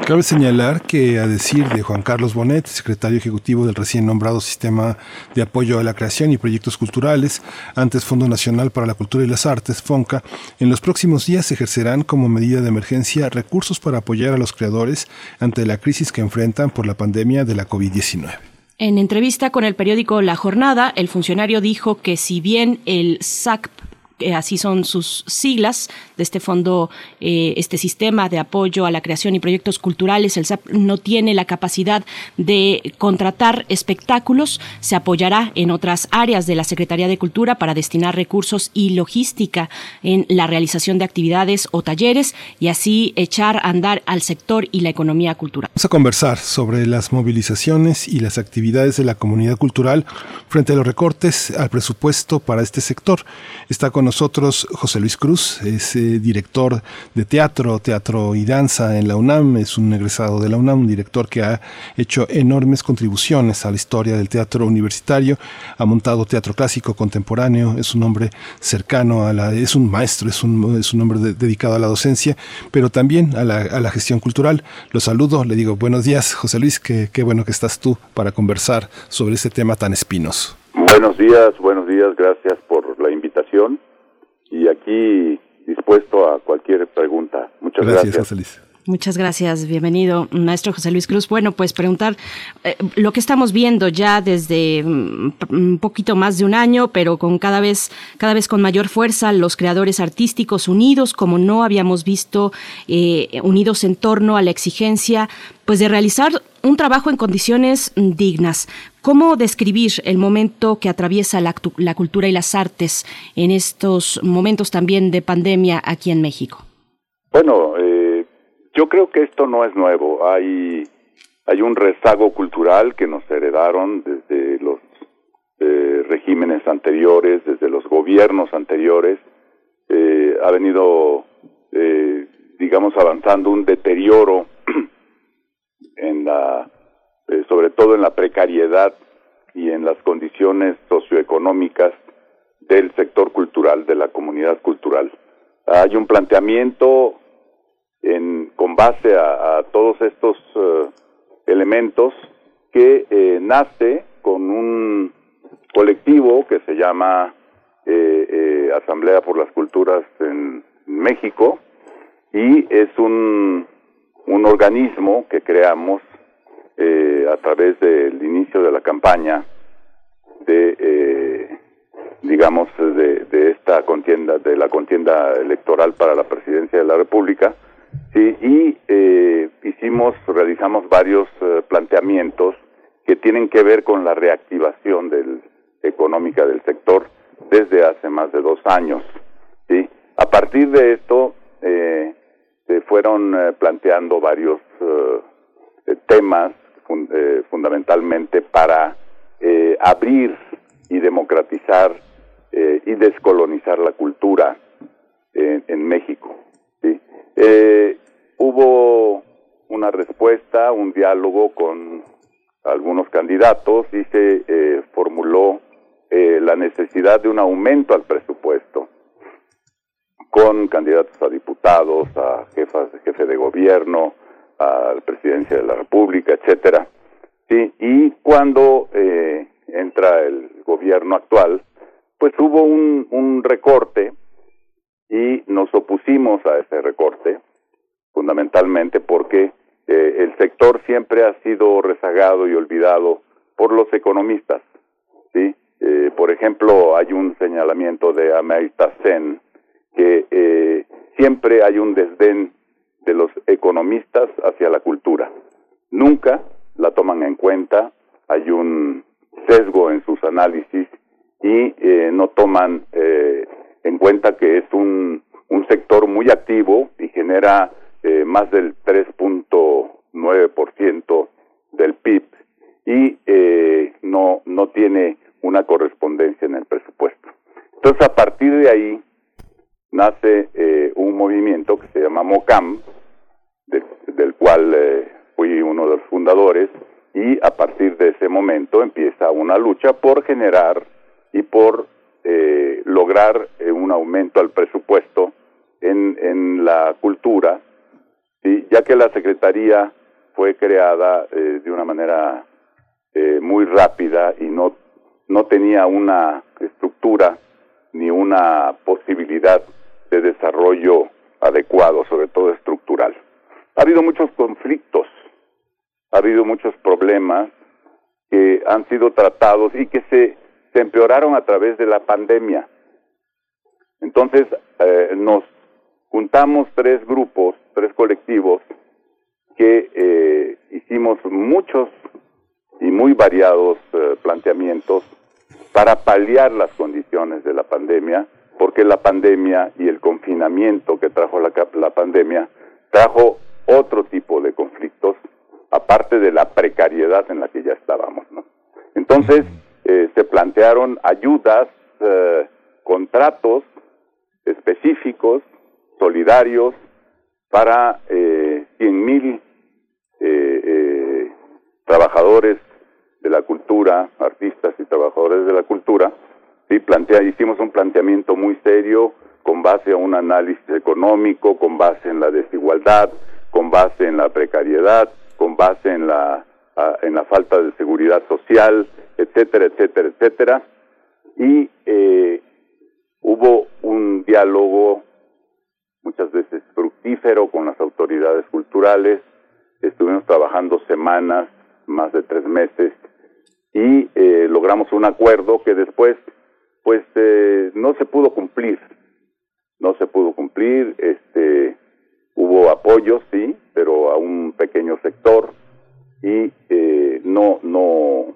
Cabe señalar que, a decir de Juan Carlos Bonet, secretario ejecutivo del recién nombrado Sistema de Apoyo a la Creación y Proyectos Culturales, antes Fondo Nacional para la Cultura y las Artes, FONCA, en los próximos días se ejercerán como medida de emergencia recursos para apoyar a los creadores ante la crisis que enfrentan por la pandemia de la COVID-19. En entrevista con el periódico La Jornada, el funcionario dijo que si bien el SAC eh, así son sus siglas de este fondo, eh, este sistema de apoyo a la creación y proyectos culturales. El SAP no tiene la capacidad de contratar espectáculos. Se apoyará en otras áreas de la Secretaría de Cultura para destinar recursos y logística en la realización de actividades o talleres y así echar a andar al sector y la economía cultural. Vamos a conversar sobre las movilizaciones y las actividades de la comunidad cultural frente a los recortes al presupuesto para este sector. Está con nosotros José Luis Cruz, es eh, director de teatro, teatro y danza en la UNAM, es un egresado de la UNAM, un director que ha hecho enormes contribuciones a la historia del teatro universitario, ha montado teatro clásico contemporáneo, es un hombre cercano a la, es un maestro, es un, es un hombre dedicado a la docencia, pero también a la, a la gestión cultural. Lo saludo, le digo buenos días, José Luis, qué, qué bueno que estás tú para conversar sobre este tema tan espinoso. Buenos días, buenos días, gracias por la invitación y aquí dispuesto a cualquier pregunta. Muchas gracias. gracias. Muchas gracias, bienvenido, maestro José Luis Cruz. Bueno, pues preguntar eh, lo que estamos viendo ya desde mm, un poquito más de un año, pero con cada vez, cada vez con mayor fuerza, los creadores artísticos unidos, como no habíamos visto, eh, unidos en torno a la exigencia, pues de realizar un trabajo en condiciones dignas. ¿Cómo describir el momento que atraviesa la, cultura y las artes en estos momentos también de pandemia aquí en México? Bueno, yo creo que esto no es nuevo. Hay, hay un rezago cultural que nos heredaron desde los eh, regímenes anteriores, desde los gobiernos anteriores. Eh, ha venido, eh, digamos, avanzando un deterioro <clears throat> en la, sobre todo en la precariedad y en las condiciones socioeconómicas del sector cultural, de la comunidad cultural. Hay un planteamiento en, con base a, todos estos eh, elementos que eh, nace con un colectivo que se llama eh, Asamblea por las Culturas en México y es un, un organismo que creamos a través del inicio de la campaña de digamos de, de, esta contienda de la contienda electoral para la presidencia de la República Sí, y eh, hicimos, realizamos varios eh, planteamientos que tienen que ver con la reactivación del, económica del sector desde hace más de dos años. ¿sí? A partir de esto eh, se fueron eh, planteando varios temas fundamentalmente para abrir y democratizar y descolonizar la cultura en México. Eh, hubo una respuesta, un diálogo con algunos candidatos y se eh, formuló eh, la necesidad de un aumento al presupuesto con candidatos a diputados, a jefas, jefe de gobierno, a la presidencia de la República, etcétera. Y cuando eh, entra el gobierno actual, pues hubo un, un recorte y nos opusimos a ese recorte, fundamentalmente porque eh, el sector siempre ha sido rezagado y olvidado por los economistas. ¿sí? Eh, por ejemplo, hay un señalamiento de Amartya Sen que eh, siempre hay un desdén de los economistas hacia la cultura. Nunca la toman en cuenta, hay un sesgo en sus análisis y no toman en cuenta que es un, un sector muy activo y genera eh, más del 3.9% del PIB y eh, no, no tiene una correspondencia en el presupuesto. Entonces, a partir de ahí nace eh, un movimiento que se llama MOCAM, del cual fui uno de los fundadores, y a partir de ese momento empieza una lucha por generar y por eh, lograr eh, un aumento al presupuesto en, en la cultura, ya que la Secretaría fue creada eh, de una manera muy rápida y no, no tenía una estructura ni una posibilidad de desarrollo adecuado, sobre todo estructural. Ha habido muchos conflictos, ha habido muchos problemas que han sido tratados y que se se empeoraron a través de la pandemia. Entonces, eh, nos juntamos tres grupos, tres colectivos, que eh, hicimos muchos y muy variados eh, planteamientos para paliar las condiciones de la pandemia, porque la pandemia y el confinamiento que trajo la, la pandemia trajo otro tipo de conflictos, aparte de la precariedad en la que ya estábamos. ¿no? Entonces, eh, se plantearon ayudas, eh, contratos específicos, solidarios, para eh, 100 mil eh, eh, trabajadores de la cultura, artistas y trabajadores de la cultura. Sí, plantea, hicimos un planteamiento muy serio con base a un análisis económico, con base en la desigualdad, con base en la precariedad, con base en la, en la falta de seguridad social, etcétera, etcétera, etcétera. Y eh, hubo un diálogo muchas veces fructífero con las autoridades culturales. Estuvimos trabajando semanas, más de tres meses, y eh, logramos un acuerdo que después, pues, eh, no se pudo cumplir. No se pudo cumplir. Este, hubo apoyo, sí, pero a un pequeño sector y eh, no, no,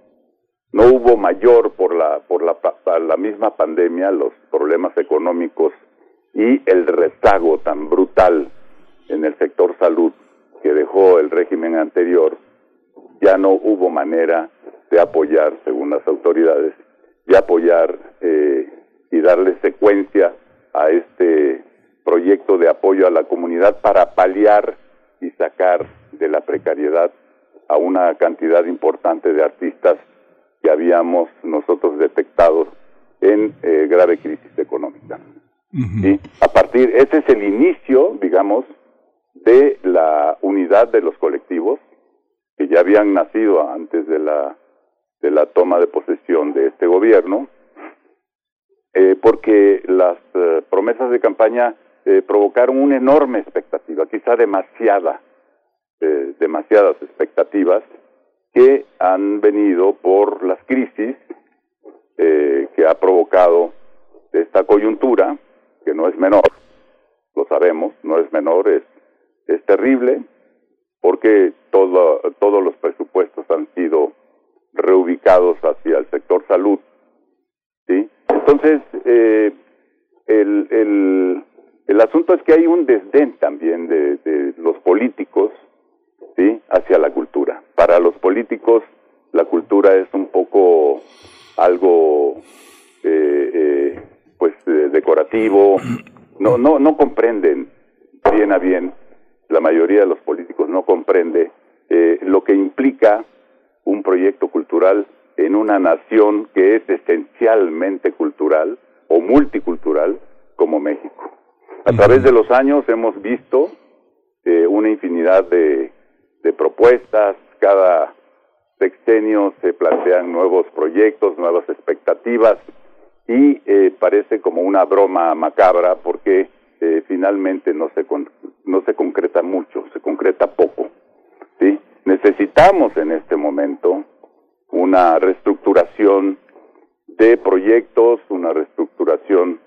no hubo mayor por la, por la, la misma pandemia, los problemas económicos y el rezago tan brutal en el sector salud que dejó el régimen anterior, ya no hubo manera de apoyar, según las autoridades, de apoyar eh, y darle secuencia a este proyecto de apoyo a la comunidad para paliar y sacar de la precariedad a una cantidad importante de artistas que habíamos nosotros detectado en eh, grave crisis económica. Y a partir, ese es el inicio, digamos, de la unidad de los colectivos que ya habían nacido antes de la de la toma de posesión de este gobierno, eh, porque las eh, promesas de campaña eh, provocaron una enorme expectativa, quizá demasiada, demasiadas expectativas que han venido por las crisis que ha provocado esta coyuntura que no es menor, lo sabemos, no es menor, es, es terrible, porque todo, todos los presupuestos han sido reubicados hacia el sector salud. ¿sí? Entonces, eh, el, el, el asunto es que hay un desdén también de, de los políticos ¿sí? hacia la cultura. Para los políticos, la cultura es un poco algo eh, eh, pues eh, decorativo, no, no, no comprenden bien a bien, la mayoría de los políticos no comprende eh, lo que implica un proyecto cultural en una nación que es esencialmente cultural o multicultural como México. A través de los años hemos visto eh, una infinidad de, de propuestas, cada sexenio se plantean nuevos proyectos, nuevas expectativas, y eh, parece como una broma macabra porque eh, finalmente no se no se concreta mucho, se concreta poco. ¿sí? Necesitamos en este momento una reestructuración de proyectos, una reestructuración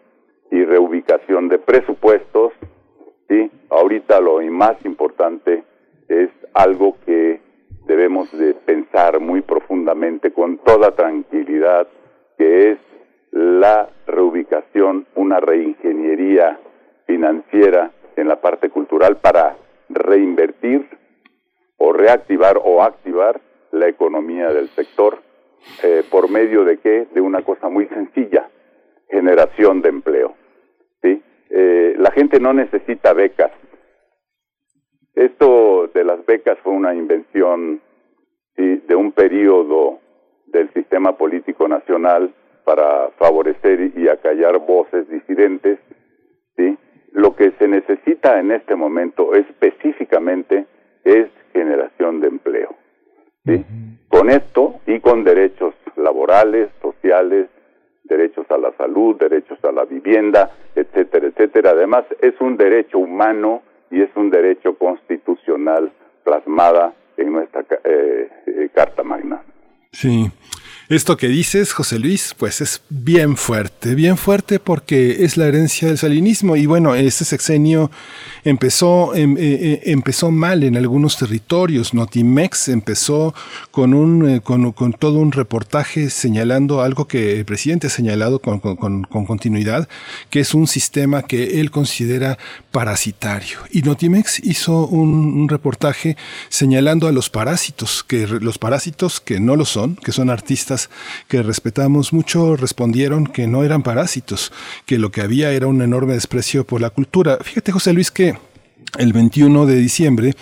y reubicación de presupuestos. ¿sí? Ahorita lo más importante es algo que debemos de pensar muy profundamente con toda tranquilidad, que es la reubicación, una reingeniería financiera en la parte cultural para reinvertir o reactivar o activar la economía del sector eh, por medio de qué? De una cosa muy sencilla, generación de empleo. ¿sí? Eh, la gente no necesita becas. Esto de las becas fue una invención de un periodo del sistema político nacional para favorecer y acallar voces disidentes, ¿sí? Lo que se necesita en este momento específicamente es generación de empleo, ¿sí? Con esto y con derechos laborales, sociales, derechos a la salud, derechos a la vivienda, etcétera, etcétera. Además, es un derecho humano y es un derecho constitucional plasmada en nuestra eh, eh, Carta Magna. Sí. Esto que dices, José Luis, pues es bien fuerte, bien fuerte porque es la herencia del salinismo y bueno, este sexenio empezó, em, eh, eh, empezó mal en algunos territorios. Notimex empezó con, un, eh, con, con, todo un reportaje señalando algo que el presidente ha señalado con, con, continuidad, que es un sistema que él considera parasitario. Y Notimex hizo un, un reportaje señalando a los parásitos, que los parásitos que no lo son, que son artistas que respetamos mucho respondieron que no eran parásitos, que lo que había era un enorme desprecio por la cultura. Fíjate, José Luis, que el 21 de diciembre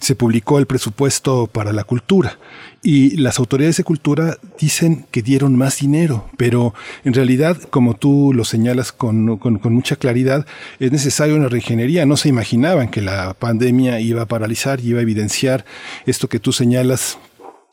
se publicó el presupuesto para la cultura y las autoridades de cultura dicen que dieron más dinero, pero en realidad, como tú lo señalas con, con, mucha claridad, es necesaria una reingeniería. No se imaginaban que la pandemia iba a paralizar y iba a evidenciar esto que tú señalas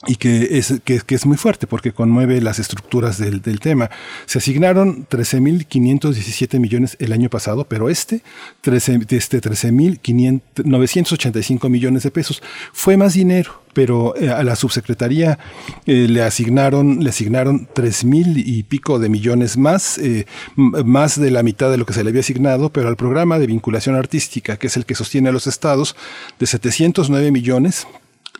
y que es, que, es muy fuerte porque conmueve las estructuras del, tema. Se asignaron 13.517 millones el año pasado, pero este, 13, este 13.985 millones de pesos. Fue más dinero, pero eh, a la subsecretaría eh, le asignaron le asignaron tres mil y pico de millones más eh, más de la mitad de lo que se le había asignado pero al programa de vinculación artística que es el que sostiene a los estados de 709 millones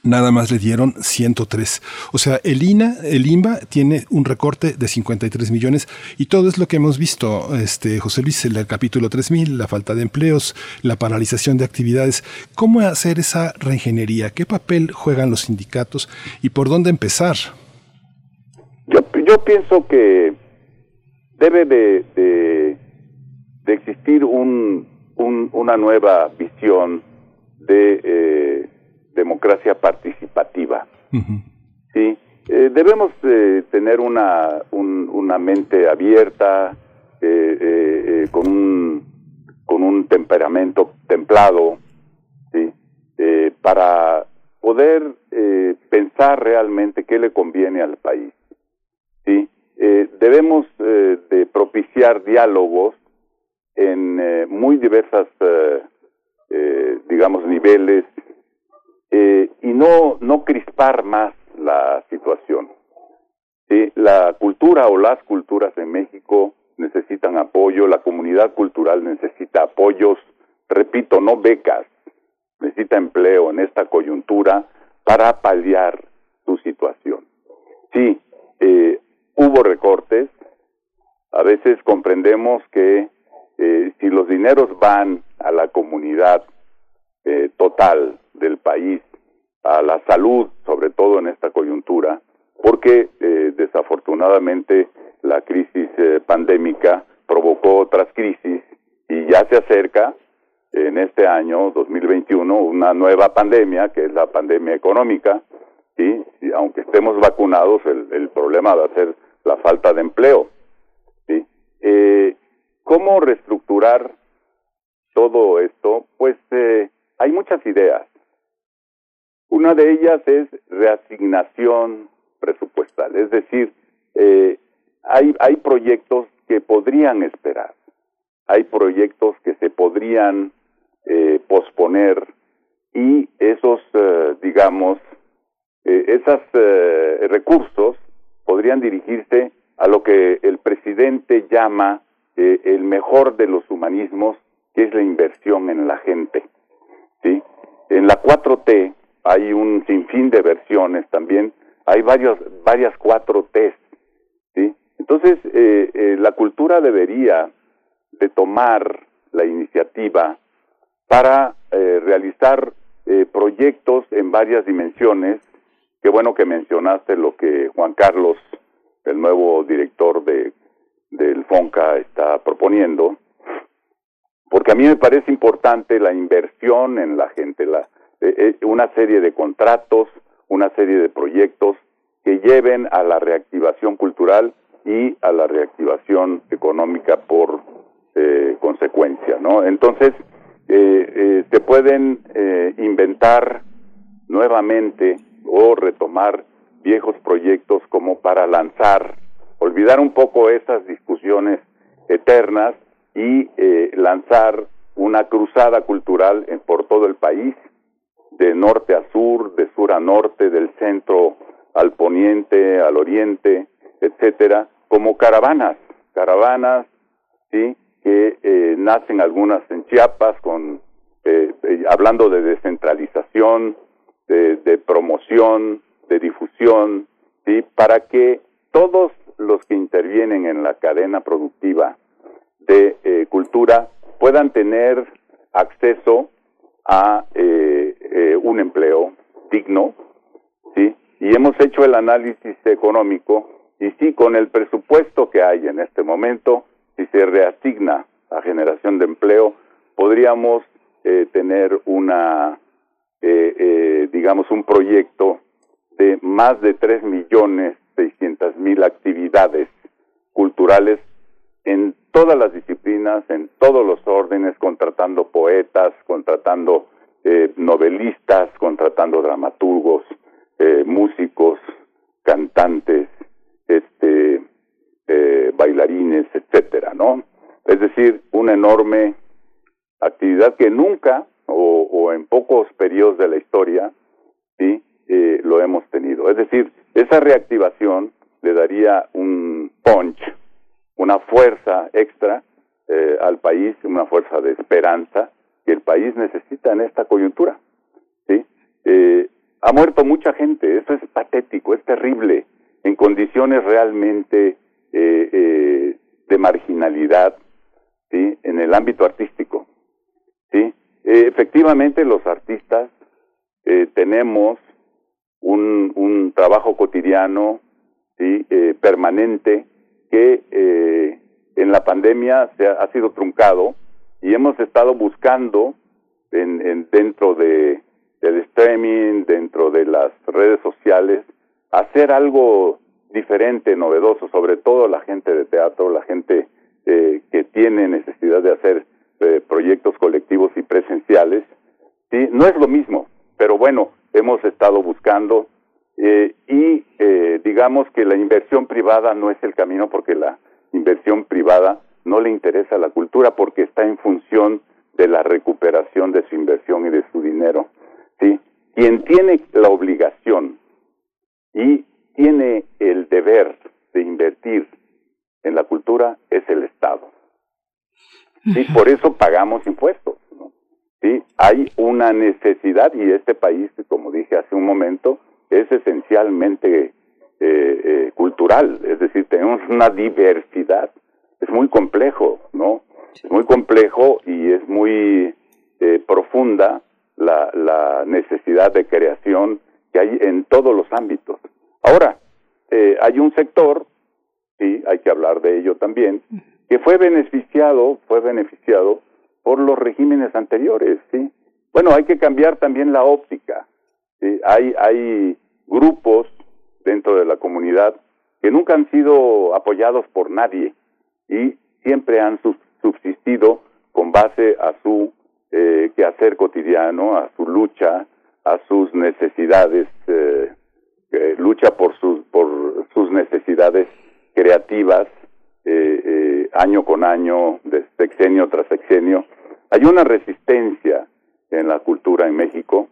nada más le dieron 103. O sea, el INA, el INBA tiene un recorte de 53 millones y todo es lo que hemos visto, este, José Luis, el capítulo 3000, la falta de empleos, la paralización de actividades. ¿Cómo hacer esa reingeniería? ¿Qué papel juegan los sindicatos y por dónde empezar? Yo, yo pienso que debe de, de, existir un, una nueva visión de eh, democracia participativa. Sí, eh, debemos eh, tener una, una mente abierta, eh, con, un, con un temperamento templado, ¿sí? para poder pensar realmente qué le conviene al país. ¿sí? debemos de propiciar diálogos en muy diversas, digamos, niveles eh, y no, no crispar más la situación. La cultura o las culturas en México necesitan apoyo, la comunidad cultural necesita apoyos, repito, no becas, necesita empleo en esta coyuntura para paliar su situación. Sí, eh, hubo recortes, a veces comprendemos que eh, si los dineros van a la comunidad eh, total del país, a la salud, sobre todo en esta coyuntura, porque eh, desafortunadamente la crisis eh, pandémica provocó otras crisis y ya se acerca en este año 2021 una nueva pandemia, que es la pandemia económica, y aunque estemos vacunados, el, el, problema va a ser la falta de empleo. ¿sí? ¿Cómo reestructurar todo esto? Pues hay muchas ideas. Una de ellas es reasignación presupuestal, es decir, eh, hay, hay proyectos que podrían esperar, hay proyectos que se podrían eh, posponer y esos, eh, digamos, esos recursos podrían dirigirse a lo que el presidente llama el mejor de los humanismos, que es la inversión en la gente. ¿sí? En la 4T hay un sinfín de versiones también, hay varios, varias 4T, ¿sí? Entonces, eh, eh, la cultura debería de tomar la iniciativa para eh, realizar proyectos en varias dimensiones. Qué bueno que mencionaste lo que Juan Carlos, el nuevo director de, del FONCA, está proponiendo, porque a mí me parece importante la inversión en la gente, la, eh, eh, una serie de contratos, una serie de proyectos que lleven a la reactivación cultural y a la reactivación económica por eh, consecuencia, ¿no? Entonces, se pueden inventar nuevamente o retomar viejos proyectos como para lanzar, olvidar un poco esas discusiones eternas y eh, lanzar una cruzada cultural en, por todo el país, de norte a sur, de sur a norte, del centro al poniente, al oriente, etcétera, como caravanas, caravanas, sí, que eh, nacen algunas en Chiapas, con eh, hablando de descentralización, de, de promoción, de difusión, sí, para que todos los que intervienen en la cadena productiva de eh, cultura puedan tener acceso a eh, un empleo digno, ¿sí? Y hemos hecho el análisis económico Y sí, con el presupuesto que hay en este momento, si se reasigna a generación de empleo, podríamos eh, tener una, eh, eh, digamos, un proyecto de más de tres millones seiscientas mil actividades culturales en todas las disciplinas, en todos los órdenes, contratando poetas, contratando eh, novelistas, contratando dramaturgos, eh, músicos, cantantes, este, eh, bailarines, etcétera, ¿no? Es decir, una enorme actividad que nunca o, o en pocos periodos de la historia, sí, eh, lo hemos tenido. Es decir, esa reactivación le daría un punch, una fuerza extra al país, una fuerza de esperanza que el país necesita en esta coyuntura. ¿sí? Eh, ha muerto mucha gente, eso es patético, es terrible, en condiciones realmente eh, eh, de marginalidad, ¿sí? en el ámbito artístico. ¿sí? Eh, efectivamente, los artistas tenemos un, trabajo cotidiano, ¿sí? Permanente, que en la pandemia se ha, ha sido truncado y hemos estado buscando en, en dentro de del streaming, dentro de las redes sociales, hacer algo diferente, novedoso, sobre todo la gente de teatro, la gente eh, que tiene necesidad de hacer eh, proyectos colectivos y presenciales. Sí, no es lo mismo, pero bueno, hemos estado buscando eh, y eh, digamos que la inversión privada no es el camino porque la inversión privada no le interesa la cultura porque está en función de la recuperación de su inversión y de su dinero. ¿sí? Quien tiene la obligación y tiene el deber de invertir en la cultura es el Estado. ¿sí? Por eso pagamos impuestos. ¿no? ¿sí? Hay una necesidad y este país, como dije hace un momento, es esencialmente eh, eh, cultural, es decir, tenemos una diversidad. Es muy complejo, ¿no? Es muy complejo y es muy eh, profunda la, la necesidad de creación que hay en todos los ámbitos. Ahora, eh, hay un sector, sí, hay que hablar de ello también, que fue beneficiado, fue beneficiado por los regímenes anteriores, sí. Bueno, hay que cambiar también la óptica. ¿sí? Hay, hay grupos dentro de la comunidad que nunca han sido apoyados por nadie y siempre han subsistido con base a su eh, quehacer cotidiano, a su lucha, a sus necesidades, eh, eh, lucha por sus, por sus necesidades creativas, eh, eh, año con año, de sexenio tras sexenio. Hay una resistencia en la cultura en México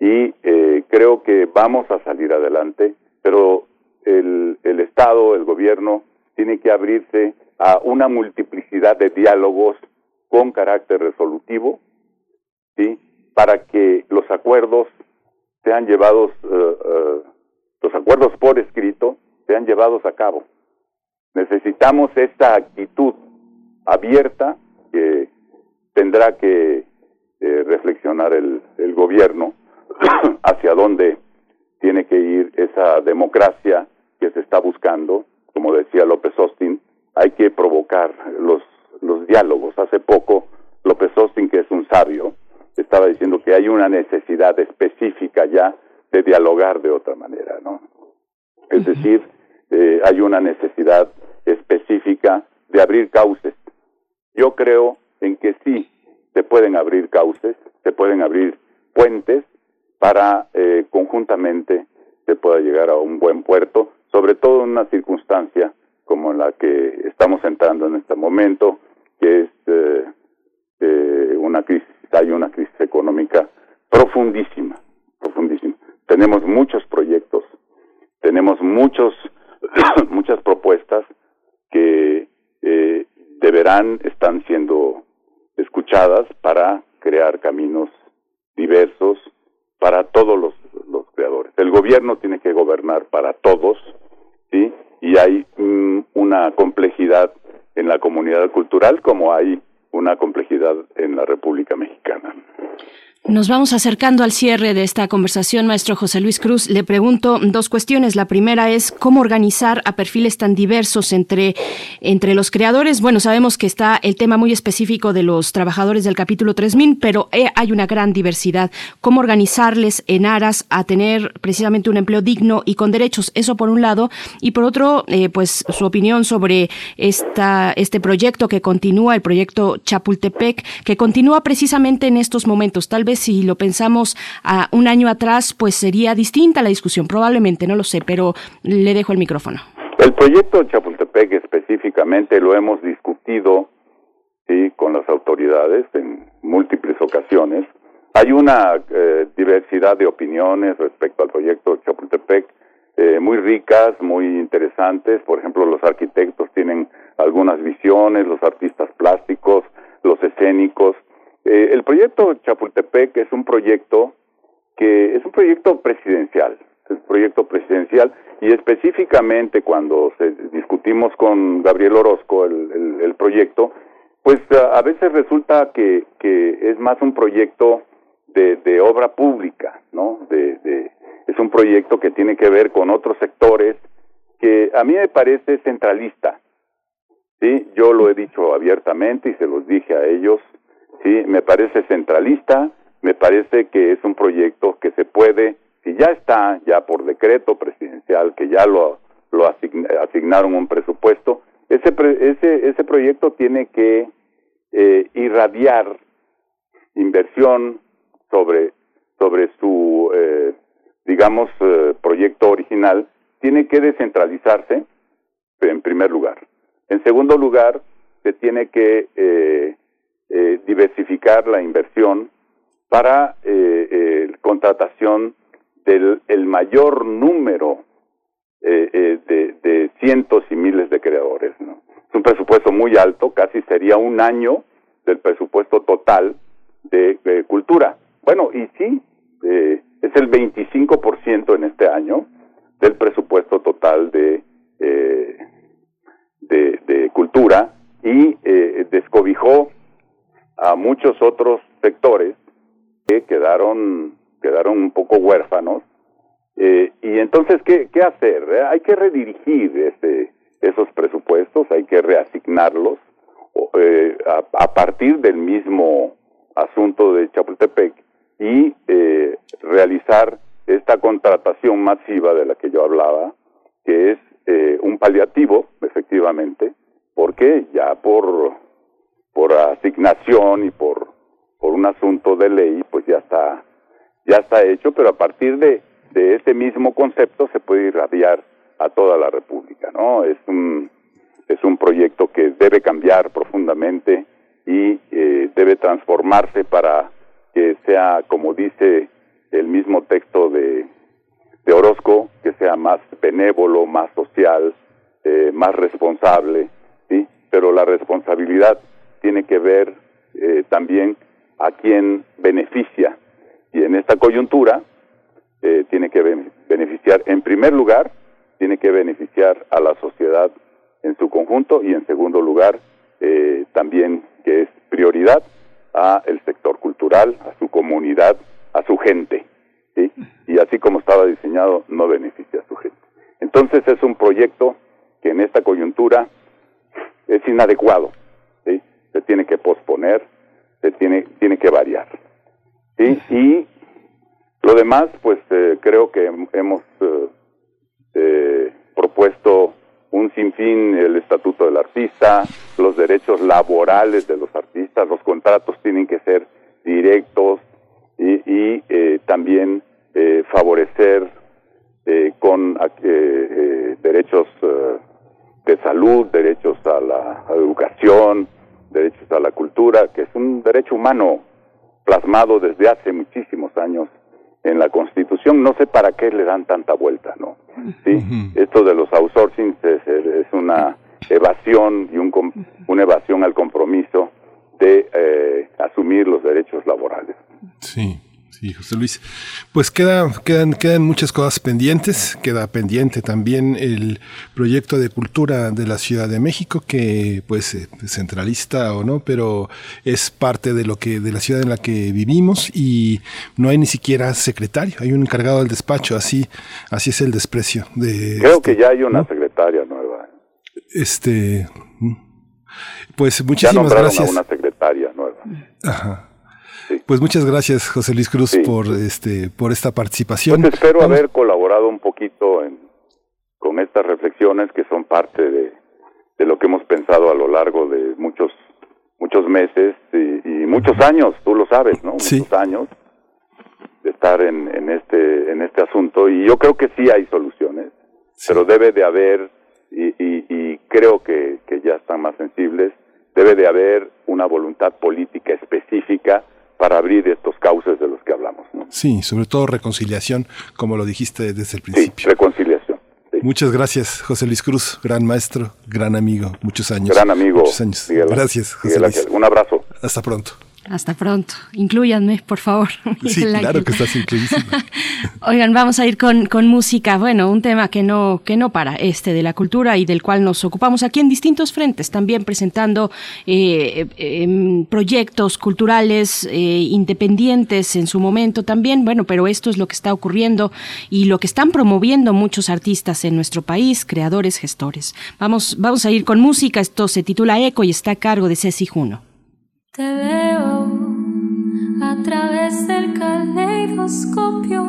y eh, creo que vamos a salir adelante, pero el, el Estado, el gobierno, tiene que abrirse a una multiplicidad de diálogos con carácter resolutivo, ¿sí? Para que los acuerdos sean llevados, uh, uh, los acuerdos por escrito sean llevados a cabo. Necesitamos esta actitud abierta que tendrá que eh, reflexionar el, el gobierno <clears throat> hacia dónde tiene que ir esa democracia que se está buscando, como decía López Austin, hay que provocar los, los diálogos. Hace poco López Austin, que es un sabio, estaba diciendo que hay una necesidad específica ya de dialogar de otra manera, ¿no? Es decir, eh, hay una necesidad específica de abrir cauces. Yo creo en que sí se pueden abrir cauces, se pueden abrir puentes para eh, conjuntamente se pueda llegar a un buen puerto, sobre todo en una circunstancia como la que estamos entrando en este momento, que es eh, eh, una crisis, hay una crisis económica profundísima, profundísima. Tenemos muchos proyectos, tenemos muchos, <coughs> muchas propuestas que eh, deberán, están siendo escuchadas para crear caminos diversos para todos los, los creadores. El gobierno tiene que gobernar para todos, ¿sí? y hay mm, una complejidad en la comunidad cultural como hay una complejidad en la República Mexicana. Nos vamos acercando al cierre de esta conversación, maestro José Luis Cruz. Le pregunto dos cuestiones. La primera es cómo organizar a perfiles tan diversos entre, entre los creadores. Bueno, sabemos que está el tema muy específico de los trabajadores del capítulo 3000, pero eh, hay una gran diversidad. ¿Cómo organizarles en aras a tener precisamente un empleo digno y con derechos? Eso por un lado. Y por otro, eh, pues su opinión sobre esta, este proyecto que continúa, el proyecto Chapultepec, que continúa precisamente en estos momentos. Tal vez si lo pensamos a un año atrás, pues sería distinta la discusión, probablemente, no lo sé, pero le dejo el micrófono. El proyecto Chapultepec específicamente lo hemos discutido sí, con las autoridades en múltiples ocasiones. Hay una eh, diversidad de opiniones respecto al proyecto Chapultepec, eh, muy ricas, muy interesantes. Por ejemplo, los arquitectos tienen algunas visiones, los artistas plásticos, los escénicos. Eh, el proyecto Chapultepec es un proyecto que es un proyecto presidencial, es un proyecto presidencial y específicamente cuando se, discutimos con Gabriel Orozco el, el, proyecto, pues a, veces resulta que, que es más un proyecto de, de obra pública, ¿no? De, es un proyecto que tiene que ver con otros sectores que a mí me parece centralista. Sí, yo lo he dicho abiertamente y se los dije a ellos sí, me parece centralista, me parece que es un proyecto que se puede, si ya está ya por decreto presidencial, que ya lo, lo asignaron un presupuesto, ese, ese, ese proyecto tiene que eh, irradiar inversión sobre, sobre su, eh, digamos, eh, proyecto original, tiene que descentralizarse, en primer lugar. En segundo lugar, se tiene que eh, eh, diversificar la inversión para eh, eh, contratación del el mayor número eh, de, de, cientos y miles de creadores. Es un presupuesto muy alto, casi sería un año del presupuesto total de, cultura. Bueno, y sí, es el 25% en este año del presupuesto total de, de, de, cultura y descobijó a muchos otros sectores que quedaron quedaron un poco huérfanos. Eh, y entonces qué, qué hacer eh, hay que redirigir este esos presupuestos hay que reasignarlos eh, a, a, partir del mismo asunto de Chapultepec y eh, realizar esta contratación masiva de la que yo hablaba que es eh, un paliativo efectivamente porque ya por por asignación y por por un asunto de ley, pues ya está ya está hecho, pero a partir de de ese mismo concepto se puede irradiar a toda la República, ¿no? Es un es un proyecto que debe cambiar profundamente y eh, debe transformarse para que sea, como dice el mismo texto de, de Orozco, que sea más benévolo, más social, eh, más responsable, ¿sí? Pero la responsabilidad tiene que ver eh, también a quien beneficia. Y en esta coyuntura eh, tiene que beneficiar, en primer lugar, tiene que beneficiar a la sociedad en su conjunto y en segundo lugar, eh, también que es prioridad a el sector cultural, a su comunidad, a su gente. Y así como estaba diseñado, no beneficia a su gente. Entonces es un proyecto que en esta coyuntura es inadecuado tiene que posponer, se tiene, tiene que variar. ¿sí? Y lo demás, pues eh, creo que hemos eh, eh, propuesto un sinfín, el estatuto del artista, los derechos laborales de los artistas, los contratos tienen que ser directos y, y eh, también eh, favorecer con derechos de salud, derechos a la educación, derechos a la cultura, que es un derecho humano plasmado desde hace muchísimos años en la Constitución. No sé para qué le dan tanta vuelta, ¿no? Sí, esto de los outsourcing es, es una evasión y un, una evasión al compromiso de eh, asumir los derechos laborales. Sí. Sí, José Luis. Pues queda, quedan, quedan muchas cosas pendientes. Queda pendiente también el proyecto de cultura de la Ciudad de México, que pues eh, centralista o no, pero es parte de lo que, de la ciudad en la que vivimos y no hay ni siquiera secretario, hay un encargado del despacho, así, así es el desprecio de. Creo que ya hay una secretaria nueva. Este, mm. pues muchísimas ya gracias. A una secretaria nueva. Ajá. Pues muchas gracias, José Luis Cruz, por este, por esta participación. Pues espero haber colaborado un poquito en, con estas reflexiones que son parte de, de, lo que hemos pensado a lo largo de muchos muchos meses y, y muchos años, tú lo sabes, ¿no? Muchos años de estar en, en este en este asunto y yo creo que sí hay soluciones, pero debe de haber y, y, y creo que, que ya están más sensibles, debe de haber una voluntad política específica para abrir estos cauces de los que hablamos. ¿no? Sí, sobre todo reconciliación, como lo dijiste desde el principio. Sí, reconciliación. Sí. Muchas gracias, José Luis Cruz, gran maestro, gran amigo, muchos años. Gran amigo. Muchos años. Miguel, gracias, José Miguel Luis. Ángel. Un abrazo. Hasta pronto. Hasta pronto. Incluyanme, por favor. Sí, <laughs> claro que estás incluísima. <laughs> Oigan, vamos a ir con, con, música. Bueno, un tema que no, que no para, este de la cultura y del cual nos ocupamos aquí en distintos frentes, también presentando eh, eh, proyectos culturales eh, independientes en su momento también. Bueno, pero esto es lo que está ocurriendo y lo que están promoviendo muchos artistas en nuestro país, creadores, gestores. Vamos, vamos a ir con música. Esto se titula Eco y está a cargo de Ceci Juno. Te veo a través del caleidoscopio,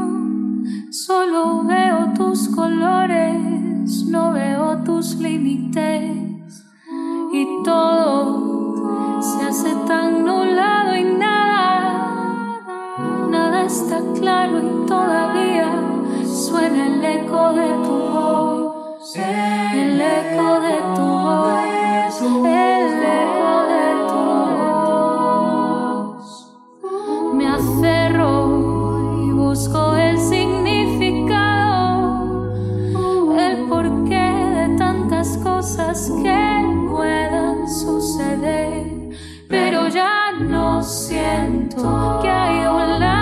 solo veo tus colores, no veo tus límites. Y todo se hace tan nublado y nada, nada está claro y todavía suena el eco de tu voz, el eco de tu voz, busco el significado, el porqué de tantas cosas que puedan suceder, pero ya no siento que hay un lado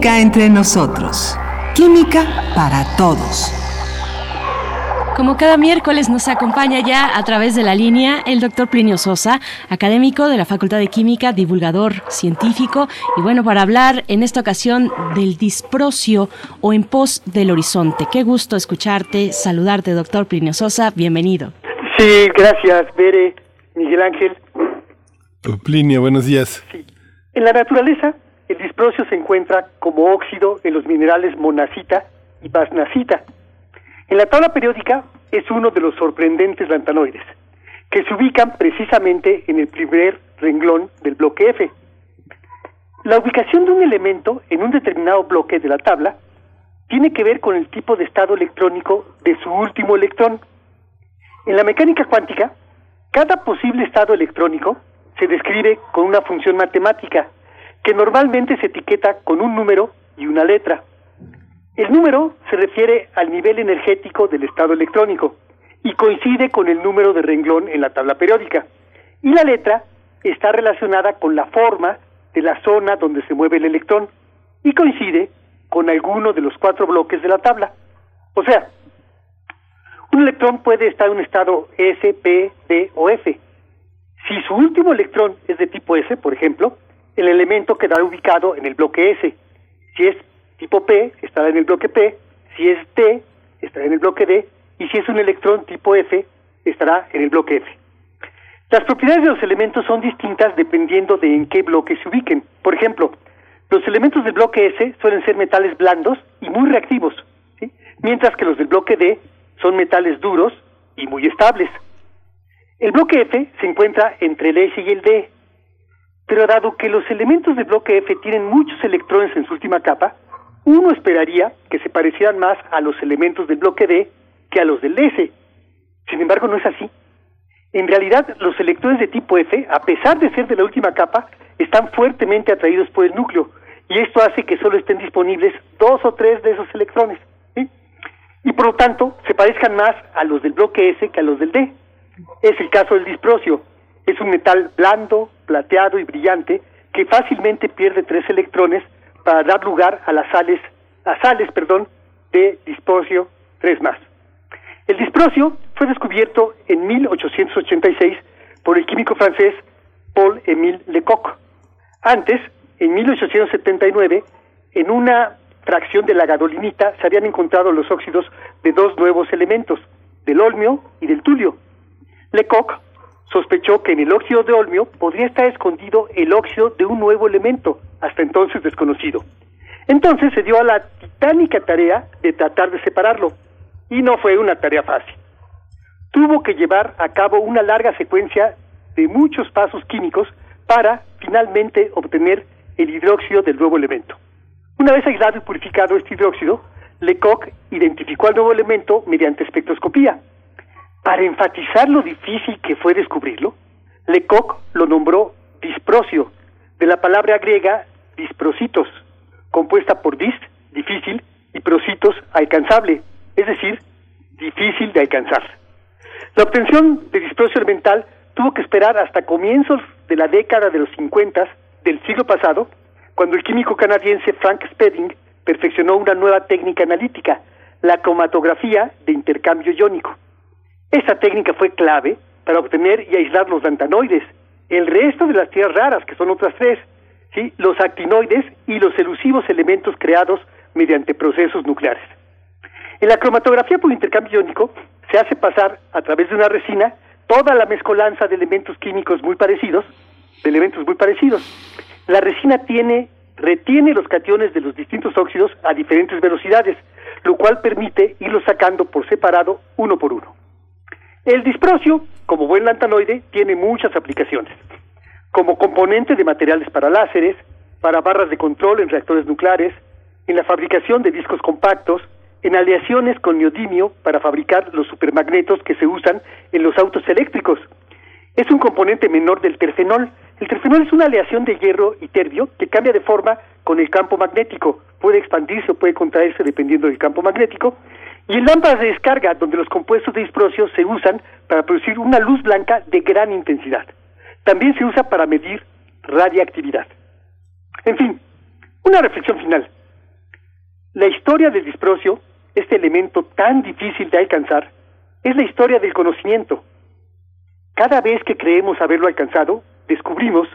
Química entre nosotros. Química para todos. Como cada miércoles nos acompaña ya a través de la línea el doctor Plinio Sosa, académico de la Facultad de Química, divulgador científico, y bueno, para hablar en esta ocasión del disprocio o en pos del horizonte. Qué gusto escucharte, saludarte, doctor Plinio Sosa, bienvenido. Sí, gracias, Bere, Miguel Ángel. Plinio, buenos días. Sí. En la naturaleza, el disprocio se encuentra como óxido en los minerales monacita y basnacita. En la tabla periódica es uno de los sorprendentes lantanoides, que se ubican precisamente en el primer renglón del bloque F. La ubicación de un elemento en un determinado bloque de la tabla tiene que ver con el tipo de estado electrónico de su último electrón. En la mecánica cuántica, cada posible estado electrónico se describe con una función matemática que normalmente se etiqueta con un número y una letra. El número se refiere al nivel energético del estado electrónico y coincide con el número de renglón en la tabla periódica. Y la letra está relacionada con la forma de la zona donde se mueve el electrón y coincide con alguno de los cuatro bloques de la tabla. O sea, un electrón puede estar en un estado S, P, D o F. Si su último electrón es de tipo S, por ejemplo, el elemento quedará ubicado en el bloque S. Si es tipo P, estará en el bloque P, si es D, estará en el bloque D, y si es un electrón tipo F, estará en el bloque F. Las propiedades de los elementos son distintas dependiendo de en qué bloque se ubiquen. Por ejemplo, los elementos del bloque S suelen ser metales blandos y muy reactivos, mientras que los del bloque D son metales duros y muy estables. El bloque F se encuentra entre el S y el D, pero dado que los elementos del bloque F tienen muchos electrones en su última capa, uno esperaría que se parecieran más a los elementos del bloque D que a los del S. Sin embargo, no es así. En realidad, los electrones de tipo F, a pesar de ser de la última capa, están fuertemente atraídos por el núcleo, y esto hace que solo estén disponibles dos o tres de esos electrones. Y por lo tanto, se parezcan más a los del bloque S que a los del D. Es el caso del disprocio. Es un metal blando, plateado y brillante que fácilmente pierde tres electrones para dar lugar a las sales, a sales, perdón, de disprocio 3 más. El disprocio fue descubierto en 1886 por el químico francés Paul-Émile Lecoq. Antes, en 1879, en una fracción de la gadolinita se habían encontrado los óxidos de dos nuevos elementos, del olmio y del tulio. Lecoq sospechó que en el óxido de olmio podría estar escondido el óxido de un nuevo elemento, hasta entonces desconocido. Entonces se dio a la titánica tarea de tratar de separarlo, y no fue una tarea fácil. Tuvo que llevar a cabo una larga secuencia de muchos pasos químicos para finalmente obtener el hidróxido del nuevo elemento. Una vez aislado y purificado este hidróxido, Lecoq identificó al nuevo elemento mediante espectroscopía. Para enfatizar lo difícil que fue descubrirlo, Lecoq lo nombró disprocio, de la palabra griega disprositos, compuesta por dis, difícil, y prositos, alcanzable, es decir, difícil de alcanzar. La obtención de disprocio elemental tuvo que esperar hasta comienzos de la década de los 50 del siglo pasado, cuando el químico canadiense Frank Spedding perfeccionó una nueva técnica analítica, la cromatografía de intercambio iónico. Esta técnica fue clave para obtener y aislar los lantanoides, el resto de las tierras raras, que son otras tres, los actinoides y los elusivos elementos creados mediante procesos nucleares. En la cromatografía por intercambio iónico se hace pasar a través de una resina toda la mezcolanza de elementos químicos muy parecidos, de elementos muy parecidos. La resina tiene retiene los cationes de los distintos óxidos a diferentes velocidades, lo cual permite irlos sacando por separado uno por uno. El disprocio, como buen lantanoide, tiene muchas aplicaciones. Como componente de materiales para láseres, para barras de control en reactores nucleares, en la fabricación de discos compactos, en aleaciones con neodimio para fabricar los supermagnetos que se usan en los autos eléctricos. Es un componente menor del terfenol. El terfenol es una aleación de hierro y terbio que cambia de forma con el campo magnético. Puede expandirse o puede contraerse dependiendo del campo magnético. Y en lámparas de descarga, donde los compuestos de disprocio se usan para producir una luz blanca de gran intensidad. También se usa para medir radiactividad. En fin, una reflexión final. La historia del disprocio este elemento tan difícil de alcanzar, es la historia del conocimiento. Cada vez que creemos haberlo alcanzado, descubrimos,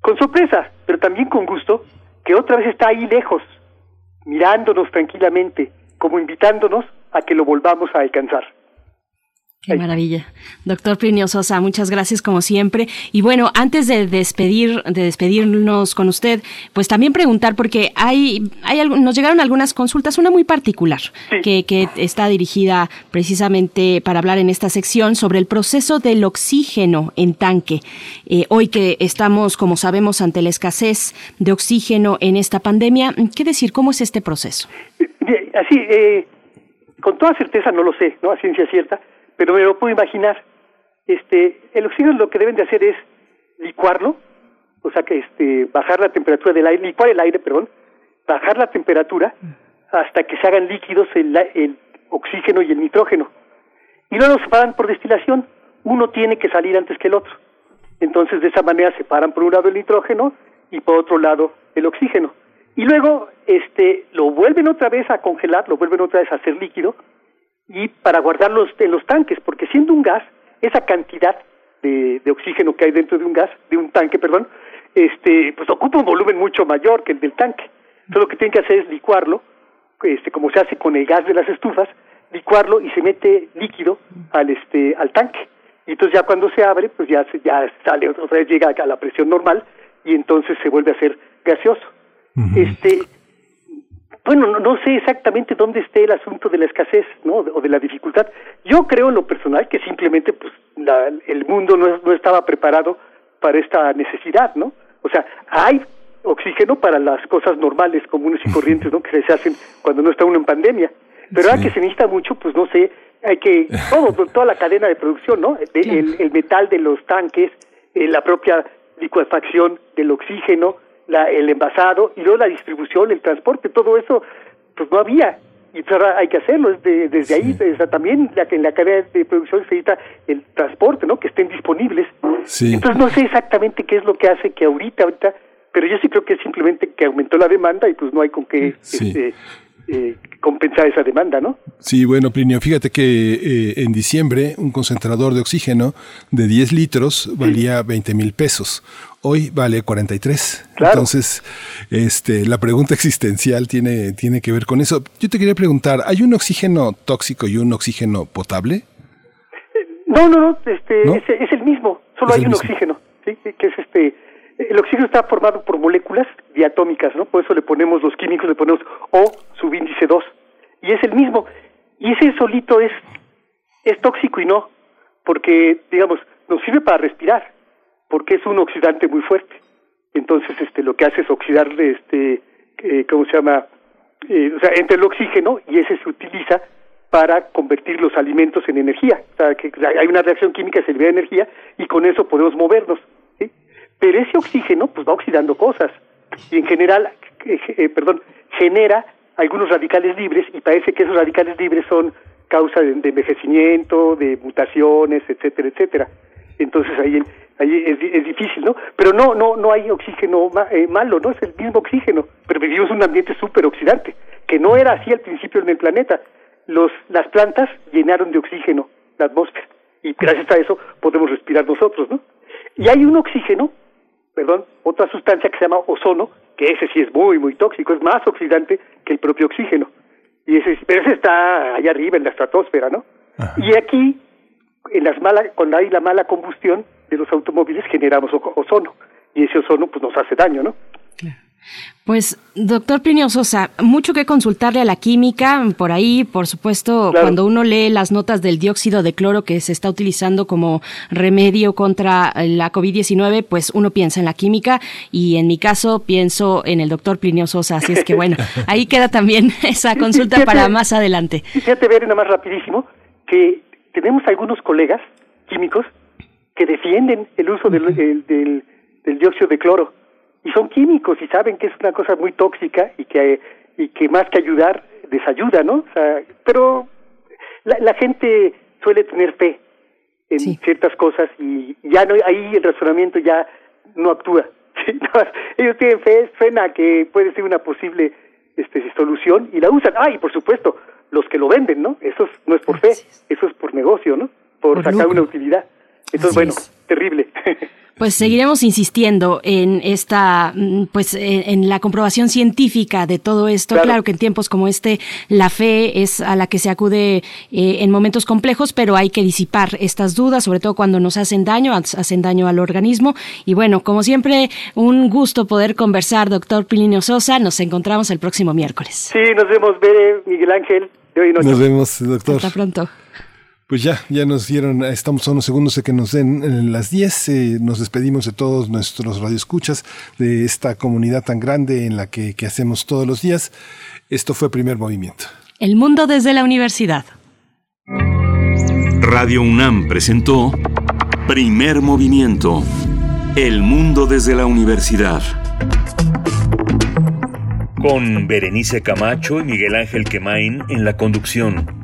con sorpresa, pero también con gusto, que otra vez está ahí lejos, mirándonos tranquilamente, como invitándonos a que lo volvamos a alcanzar. Qué maravilla. Doctor Plinio Sosa, muchas gracias como siempre. Y bueno, antes de despedir, de despedirnos con usted, pues también preguntar, porque hay, hay nos llegaron algunas consultas, una muy particular, que, que está dirigida precisamente para hablar en esta sección sobre el proceso del oxígeno en tanque. Eh, hoy que estamos, como sabemos, ante la escasez de oxígeno en esta pandemia, ¿qué decir? ¿Cómo es este proceso? Así, eh, con toda certeza no lo sé, ¿no? A ciencia cierta pero me lo puedo imaginar. Este, el oxígeno lo que deben de hacer es licuarlo, o sea que este, bajar la temperatura del aire, licuar el aire, perdón, bajar la temperatura hasta que se hagan líquidos el, el oxígeno y el nitrógeno. Y luego los separan por destilación. Uno tiene que salir antes que el otro. Entonces, de esa manera separan por un lado el nitrógeno y por otro lado el oxígeno. Y luego este, lo vuelven otra vez a congelar, lo vuelven otra vez a hacer líquido y para guardarlos en los tanques, porque siendo un gas, esa cantidad de, oxígeno que hay dentro de un gas, de un tanque, perdón, este, pues ocupa un volumen mucho mayor que el del tanque. Entonces lo que tienen que hacer es licuarlo, este, como se hace con el gas de las estufas, licuarlo y se mete líquido al este, al tanque. Y entonces ya cuando se abre, pues ya ya sale otra vez llega a la presión normal y entonces se vuelve a ser gaseoso. Este, bueno, no, no sé exactamente dónde esté el asunto de la escasez, ¿no? O de la dificultad. Yo creo en lo personal que simplemente, pues, la, el mundo no, no estaba preparado para esta necesidad, ¿no? O sea, hay oxígeno para las cosas normales, comunes y corrientes, ¿no? Que se hacen cuando no está uno en pandemia. Pero ahora que se necesita mucho, pues no sé, hay que, todo, <laughs> toda la cadena de producción, ¿no? El, el metal de los tanques, eh, la propia licuefacción del oxígeno, la, el envasado y luego la distribución, el transporte, todo eso, pues no había. Y pues ahora hay que hacerlo desde, desde ahí, también la, en la cadena de producción se necesita el transporte, ¿no? Que estén disponibles. Entonces no sé exactamente qué es lo que hace que ahorita, ahorita, pero yo sí creo que es simplemente que aumentó la demanda y pues no hay con qué este, eh, compensar esa demanda, ¿no? Sí, bueno, Plinio, fíjate que eh, en diciembre un concentrador de oxígeno de 10 litros valía 20 mil pesos. Hoy vale 43. Entonces, este, la pregunta <laughs> existencial tiene, tiene que ver con eso. Yo te quería preguntar, ¿hay un oxígeno tóxico y un oxígeno potable? No, no, no, este, Es, es el mismo, solo hay un oxígeno, ¿sí? que es este, el oxígeno está formado por moléculas diatómicas, ¿no? Por eso le ponemos los químicos, le ponemos O subíndice 2, y es el mismo. Y ese solito es, es tóxico y no, porque, digamos, nos sirve para respirar, porque es un oxidante muy fuerte. Entonces, este, lo que hace es oxidar, este, eh, ¿cómo se llama? Eh, o sea, entre el oxígeno y ese se utiliza para convertir los alimentos en energía. O sea, que hay una reacción química, se libera energía y con eso podemos movernos. Pero ese oxígeno, pues va oxidando cosas y en general, eh, eh, perdón, genera algunos radicales libres y parece que esos radicales libres son causa de, envejecimiento, de mutaciones, etcétera, etcétera. Entonces ahí ahí es, difícil, ¿no? Pero no no no hay oxígeno ma- eh, malo, ¿no? Es el mismo oxígeno, pero vivimos un ambiente súper oxidante, que no era así al principio en el planeta. Los las plantas llenaron de oxígeno la atmósfera y gracias a eso podemos respirar nosotros, ¿no? Y hay un oxígeno, perdón, otra sustancia que se llama ozono, que ese sí es muy muy tóxico, es más oxidante que el propio oxígeno. Y ese pero ese está allá arriba en la estratosfera, ¿no? Y aquí en las malas, cuando hay la mala combustión de los automóviles generamos ozono y ese ozono pues nos hace daño, ¿no? Pues, doctor Plinio Sosa, mucho que consultarle a la química. Por ahí, por supuesto, cuando uno lee las notas del dióxido de cloro que se está utilizando como remedio contra eh, la COVID-19, pues uno piensa en la química y en mi caso pienso en el doctor Plinio Sosa. Así es que bueno, <laughs> ahí queda también esa consulta para más adelante. Fíjate ver nada más rapidísimo que tenemos algunos colegas químicos que defienden el uso del, el- del, del dióxido de cloro y son químicos y saben que es una cosa muy tóxica y que y que más que ayudar desayuda, ¿no? O sea, pero la, la gente suele tener fe en ciertas cosas y ya no ahí el razonamiento ya no actúa. <laughs> ¿sí? No, Ellos tienen fe, suena que puede ser una posible este, solución y la usan. Ah, y por supuesto, los que lo venden, ¿no? Eso es- no es por fe, eso es por negocio, ¿no? Por, Por sacar lucro. una utilidad. Entonces, Así bueno, es. terrible. <laughs> Pues seguiremos insistiendo en esta, mm, pues en, en la comprobación científica de todo esto. Claro. que en tiempos como este la fe es a la que se acude eh, en momentos complejos, pero hay que disipar estas dudas, sobre todo cuando nos hacen daño, ha- hacen daño al organismo. Y bueno, como siempre, un gusto poder conversar, doctor Pilinio Sosa. Nos encontramos el próximo miércoles. sí, nos vemos, Bere, Miguel Ángel, de hoy en ocho. Nos vemos, doctor. Hasta pronto. Pues ya, ya nos dieron, estamos a unos segundos de que nos den eh, las 10. eh, nos despedimos de todos nuestros radioescuchas, de esta comunidad tan grande en la que, que hacemos todos los días. Esto fue Primer Movimiento. El mundo desde la universidad. Radio UNAM presentó Primer Movimiento. El mundo desde la universidad. Con Berenice Camacho y Miguel Ángel Quemain en la conducción.